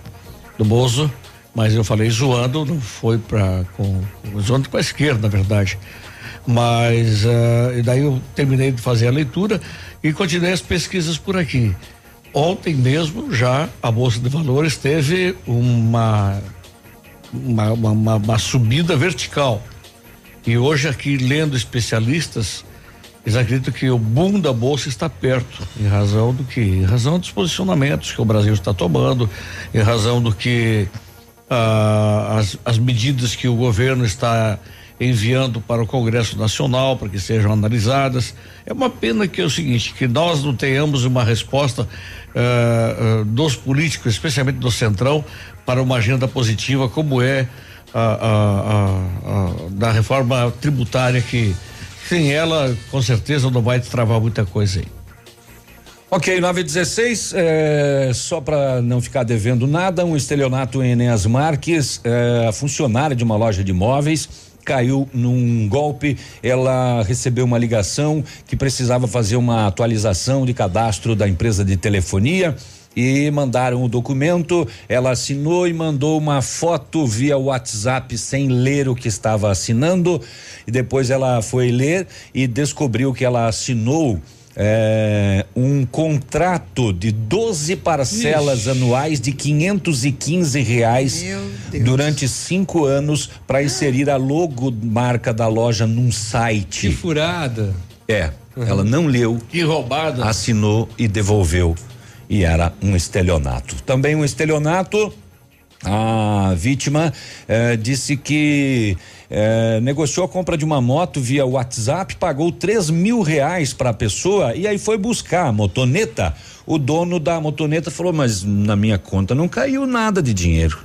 do Bozo mas eu falei zoando, não foi para com zoando com a esquerda, na verdade. Mas uh, e daí eu terminei de fazer a leitura e continuei as pesquisas por aqui. Ontem mesmo já a bolsa de valores teve uma uma, uma, uma subida vertical e hoje aqui lendo especialistas eles acreditam que o boom da bolsa está perto, em razão do que? Em razão dos posicionamentos que o Brasil está tomando, em razão do que ah, as, as medidas que o governo está enviando para o Congresso Nacional para que sejam analisadas. É uma pena que é o seguinte, que nós não tenhamos uma resposta uh, uh, dos políticos, especialmente do Centrão, para uma agenda positiva como é a, da reforma tributária que sem ela com certeza não vai travar muita coisa aí. Ok, 916, é, só para não ficar devendo nada, um estelionato em Enéas Marques, é, funcionária de uma loja de imóveis, caiu num golpe. Ela recebeu uma ligação que precisava fazer uma atualização de cadastro da empresa de telefonia e mandaram o documento. Ela assinou e mandou uma foto via WhatsApp sem ler o que estava assinando. E depois ela foi ler e descobriu que ela assinou é, um contrato de 12 parcelas Ixi. anuais de 515 reais durante cinco anos para inserir a logomarca da loja num site. Que furada! É, uhum. ela não leu. Que roubada! Assinou e devolveu. E era um estelionato. Também um estelionato. A vítima eh, disse que é, negociou a compra de uma moto via WhatsApp, pagou três mil reais para a pessoa e aí foi buscar a motoneta. O dono da motoneta falou: Mas na minha conta não caiu nada de dinheiro.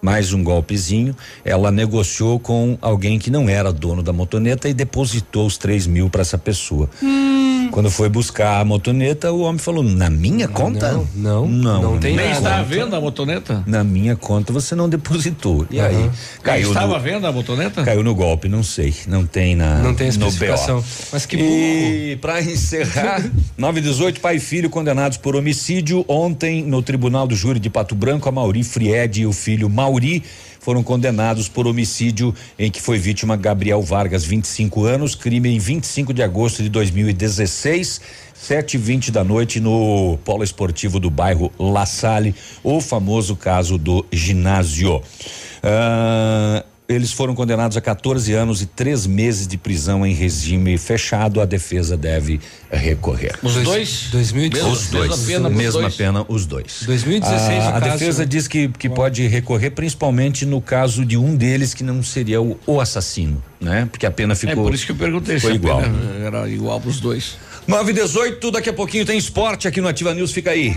Mais um golpezinho. Ela negociou com alguém que não era dono da motoneta e depositou os três mil para essa pessoa. Hum. Quando foi buscar a motoneta, o homem falou: Na minha conta? Não, não. Não, não tem Nem está vendo a motoneta? Na minha conta você não depositou. E uhum. aí? Caiu estava no, vendo a motoneta? Caiu no golpe, não sei. Não tem na. Não tem especificação. Mas que E para encerrar, 918, pai e filho condenados por homicídio. Ontem, no Tribunal do Júri de Pato Branco, a Mauri Fried e o filho Mauri foram condenados por homicídio em que foi vítima Gabriel Vargas, 25 anos, crime em 25 de agosto de 2016. Sete e vinte da noite no polo esportivo do bairro La Salle, o famoso caso do ginásio. Uh, eles foram condenados a 14 anos e três meses de prisão em regime fechado. A defesa deve recorrer. Os dois? 2016. Os dois. Mesma pena, mesma dois. pena os dois. 2016. A, a defesa diz que, que pode recorrer principalmente no caso de um deles que não seria o, o assassino, né? Porque a pena ficou. É por isso que eu perguntei foi se igual. era igual para os dois. 9 e 18, daqui a pouquinho tem esporte aqui no Ativa News, fica aí.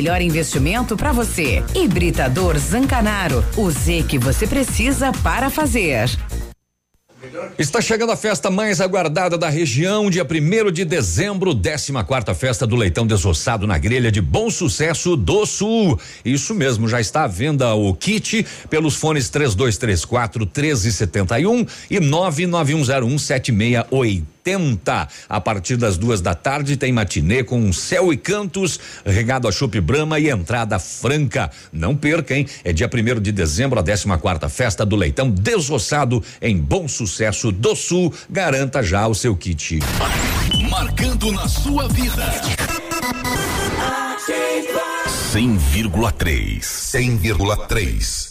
investimento para você. Hibridador Zancanaro. O Z que você precisa para fazer. Está chegando a festa mais aguardada da região, dia 1 de dezembro, 14 quarta festa do leitão desossado na grelha de Bom Sucesso do Sul. Isso mesmo, já está à venda o kit pelos fones 3234 1371 e 99101 7680. A partir das duas da tarde tem matinê com céu e cantos, regado a chopp Brahma e entrada franca. Não perca, hein? É dia 1 de dezembro, a 14 quarta festa do leitão desossado em Bom Sucesso do Sul. Garanta já o seu kit. Marcando na sua vida. 100,3. 100,3.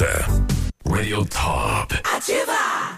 Radio Top. Ativa!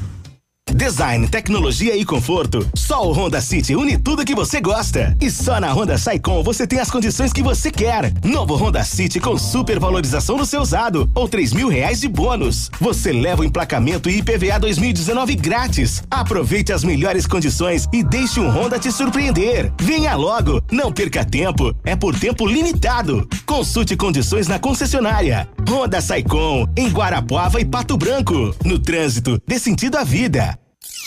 Design, tecnologia e conforto. Só o Honda City une tudo que você gosta. E só na Honda Saicom você tem as condições que você quer. Novo Honda City com super valorização no seu usado ou três mil reais de bônus. Você leva o emplacamento e IPVA 2019 grátis. Aproveite as melhores condições e deixe um Honda te surpreender. Venha logo, não perca tempo. É por tempo limitado. Consulte condições na concessionária. Honda Saicom em Guarapuava e Pato Branco. No trânsito, dê sentido à vida.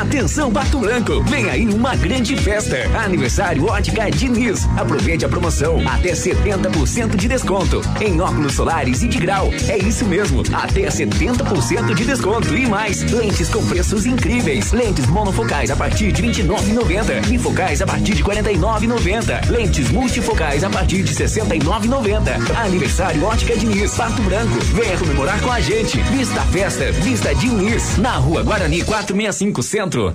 Atenção Pato Branco, vem aí uma grande festa. Aniversário Ótica Diniz. Aproveite a promoção, até 70% de desconto em óculos solares e de grau. É isso mesmo, até 70% de desconto e mais. Lentes com preços incríveis. Lentes monofocais a partir de 29,90. Bifocais a partir de 49,90. Lentes multifocais a partir de 69,90. Aniversário Ótica Diniz, Pato Branco. Venha comemorar com a gente. Vista a festa, Vista Diniz, na Rua Guarani 465 Centro. Centro.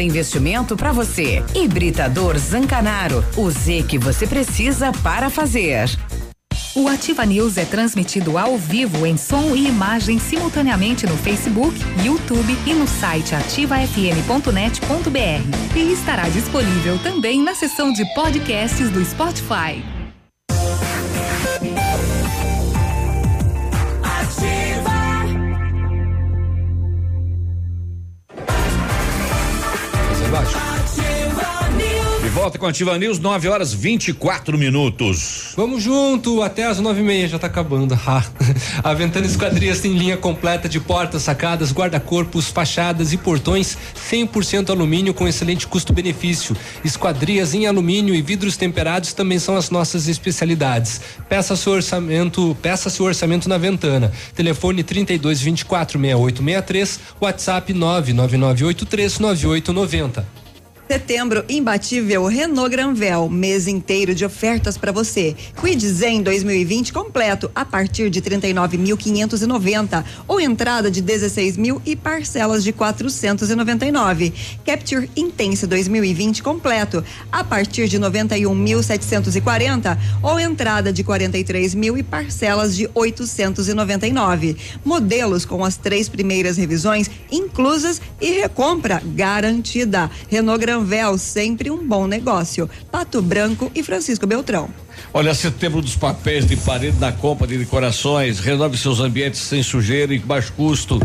investimento para você. Hibridador Zancanaro, o Z que você precisa para fazer. O Ativa News é transmitido ao vivo em som e imagem simultaneamente no Facebook, YouTube e no site ativafm.net.br. E estará disponível também na seção de podcasts do Spotify. Volta com a Ativa News, 9 horas 24 minutos. Vamos junto, até as nove e meia já tá acabando. A Ventana Esquadrias tem linha completa de portas, sacadas, guarda-corpos, fachadas e portões 100% alumínio com excelente custo-benefício. Esquadrias em alumínio e vidros temperados também são as nossas especialidades. Peça seu orçamento, peça seu orçamento na Ventana. Telefone 32 24 6863, WhatsApp 99983 9890. Setembro imbatível Renault Granvel, mês inteiro de ofertas para você. Quid Zen 2020 completo a partir de 39.590 ou entrada de 16 mil e parcelas de 499. Capture Intense 2020 completo a partir de 91.740 ou entrada de 43 mil e parcelas de 899. Modelos com as três primeiras revisões inclusas e recompra garantida. Renault Granvel, sempre um bom negócio. Pato Branco e Francisco Beltrão. Olha, setembro dos papéis de parede na compra de decorações. Renove seus ambientes sem sujeira e baixo custo.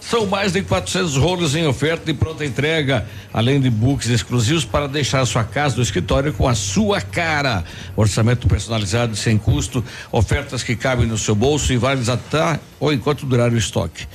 São mais de 400 rolos em oferta e pronta entrega, além de books exclusivos para deixar a sua casa do escritório com a sua cara. Orçamento personalizado e sem custo, ofertas que cabem no seu bolso e válidas até ou enquanto durar o estoque.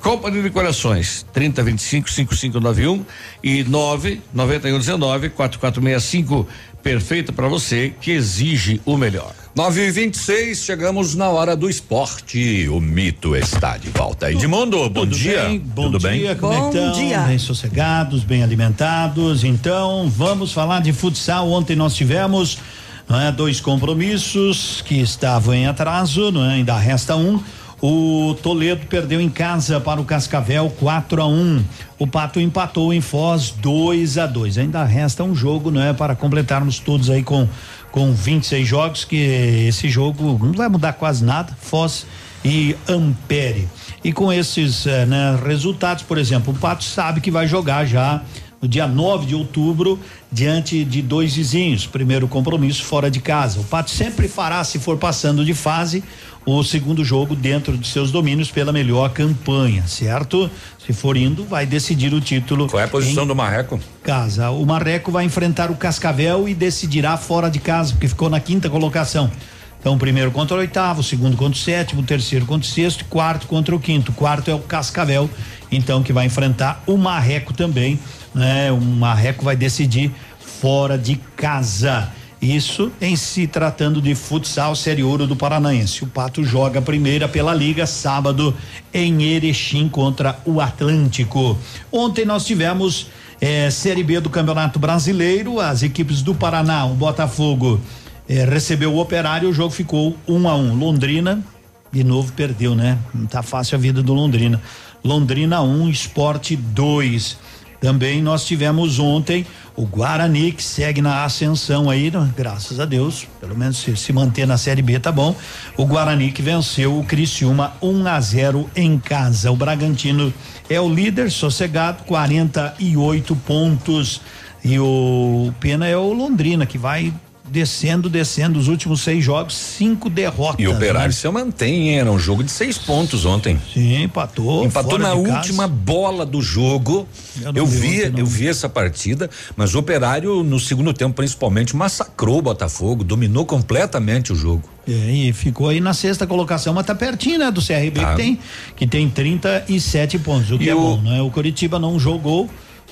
Copa de Decorações, 3025 5591 e 99119 4465. Perfeita para você que exige o melhor. 9 e 26 chegamos na hora do esporte. O mito está de volta. Edmundo, bom Tudo dia. bem? Bom Tudo dia, bem? como é que estão? Bem sossegados, bem alimentados. Então, vamos falar de futsal. Ontem nós tivemos não é, dois compromissos que estavam em atraso, não é, ainda resta um. O Toledo perdeu em casa para o Cascavel 4 a 1. O Pato empatou em Foz 2 a 2. Ainda resta um jogo, não é, para completarmos todos aí com com 26 jogos que esse jogo não vai mudar quase nada. Foz e Ampere. E com esses eh, né, resultados, por exemplo, o Pato sabe que vai jogar já no dia 9 de outubro diante de dois vizinhos. Primeiro compromisso fora de casa. O Pato sempre fará, se for passando de fase, o segundo jogo dentro de seus domínios pela melhor campanha, certo? Se for indo, vai decidir o título. Qual é a posição do Marreco? Casa. O Marreco vai enfrentar o Cascavel e decidirá fora de casa, porque ficou na quinta colocação. Então, o primeiro contra o oitavo, o segundo contra o sétimo, o terceiro contra o sexto, quarto contra o quinto. O quarto é o Cascavel, então, que vai enfrentar o Marreco também, né? O Marreco vai decidir fora de casa. Isso em se tratando de futsal Série Ouro do Paranaense. O Pato joga a primeira pela Liga sábado em Erechim contra o Atlântico. Ontem nós tivemos eh, Série B do Campeonato Brasileiro, as equipes do Paraná, o Botafogo eh, recebeu o Operário, o jogo ficou um a um. Londrina de novo perdeu, né? Não tá fácil a vida do Londrina. Londrina 1, um, Esporte 2. Também nós tivemos ontem o Guarani que segue na ascensão aí, né? graças a Deus, pelo menos se, se manter na Série B tá bom. O Guarani que venceu o Criciúma 1 um a 0 em casa. O Bragantino é o líder, sossegado, 48 pontos. E o Pena é o Londrina que vai descendo, descendo os últimos seis jogos, cinco derrotas. E o Operário né? se mantém, hein? era um jogo de seis pontos ontem. Sim, empatou. Empatou na de casa. última bola do jogo. Eu Eu, vi eu vi essa partida, mas o Operário no segundo tempo principalmente massacrou o Botafogo, dominou completamente o jogo. É, e ficou aí na sexta colocação, mas tá pertinho, né, do CRB Tá. que tem que tem 37 pontos, o que E é o- bom, né? O Curitiba não jogou.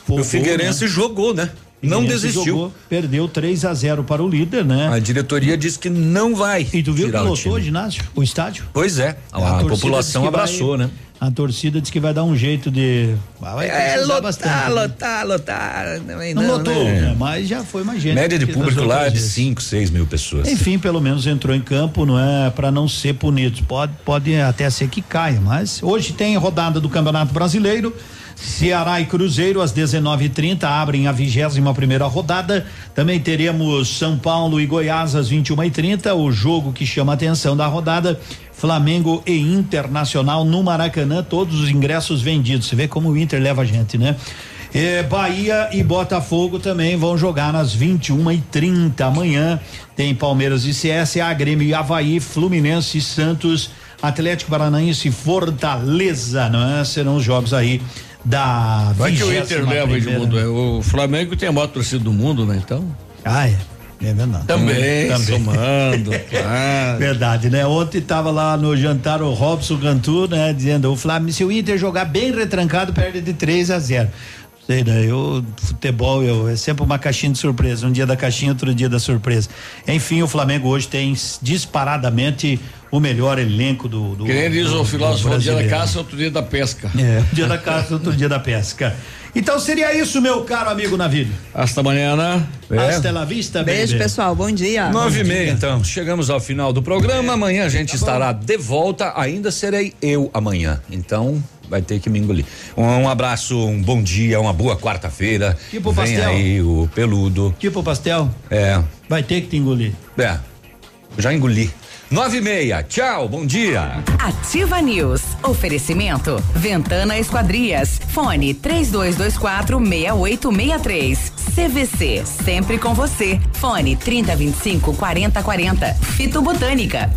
o Figueirense jogou, né? Não desistiu. jogou, perdeu 3 a 0 para o líder, né? A diretoria disse que não vai. E tu viu que o lotou time. o ginásio, o estádio? Pois é, a, torcida população diz que abraçou, vai- né? A torcida diz que vai dar um jeito de. Vai É, lotar, bastante, né? lotar, lotar. Também Não, não, lotou, né? né? mas já foi mais gente. Média de público lá é de vezes. 5, 6 mil pessoas. Enfim, pelo menos entrou em campo, não é para não ser punido. Pode, pode até ser que caia, mas hoje tem rodada do Campeonato Brasileiro. Ceará e Cruzeiro às 19:30 abrem a 21 primeira rodada. Também teremos São Paulo e Goiás às 21:30. O jogo que chama a atenção da rodada. Flamengo e Internacional no Maracanã, todos os ingressos vendidos. Você vê como o Inter leva a gente, né? Bahia e Botafogo também vão jogar nas 21 e 30 amanhã. Tem Palmeiras e CSA, Grêmio e Havaí, Fluminense e Santos, Atlético Paranaense e Fortaleza, não é? Serão os jogos aí da Vai que o Inter 21ª leva. Edmundo. é, O Flamengo tem a maior torcida do mundo, né? Então. Ah, é. É verdade. Também, somando, claro. Verdade, né? Ontem tava lá no jantar o Robson Cantu, né? Dizendo, o Flamengo, se o Inter jogar bem retrancado, perde de 3 a 0 Sei, né? Eu, futebol, eu, é sempre uma caixinha de surpresa. Um dia da caixinha, outro dia da surpresa. Enfim, o Flamengo hoje tem disparadamente o melhor elenco do. do Que nem diz do- o filósofo, um dia da caça, outro dia da pesca. É, um dia da caça, outro dia da pesca. Então seria isso, meu caro amigo Navírio. Hasta amanhã, né? Hasta la vista, Beijo, pessoal. Bom dia. Nove e meia, então. Chegamos ao final do programa. Amanhã a gente estará de volta. Ainda serei eu amanhã. Então, vai ter que me engolir. Um abraço, um bom dia, uma boa quarta-feira. Tipo Vem pastel. aí o peludo. Tipo pastel? É. Vai ter que te engolir. É. Já engoli. Nove e meia. Tchau, bom dia. Ativa News. Oferecimento. Ventana Esquadrias. Fone 3224 6863. CVC. Sempre com você. Fone 3025 4040. Fito Botânica.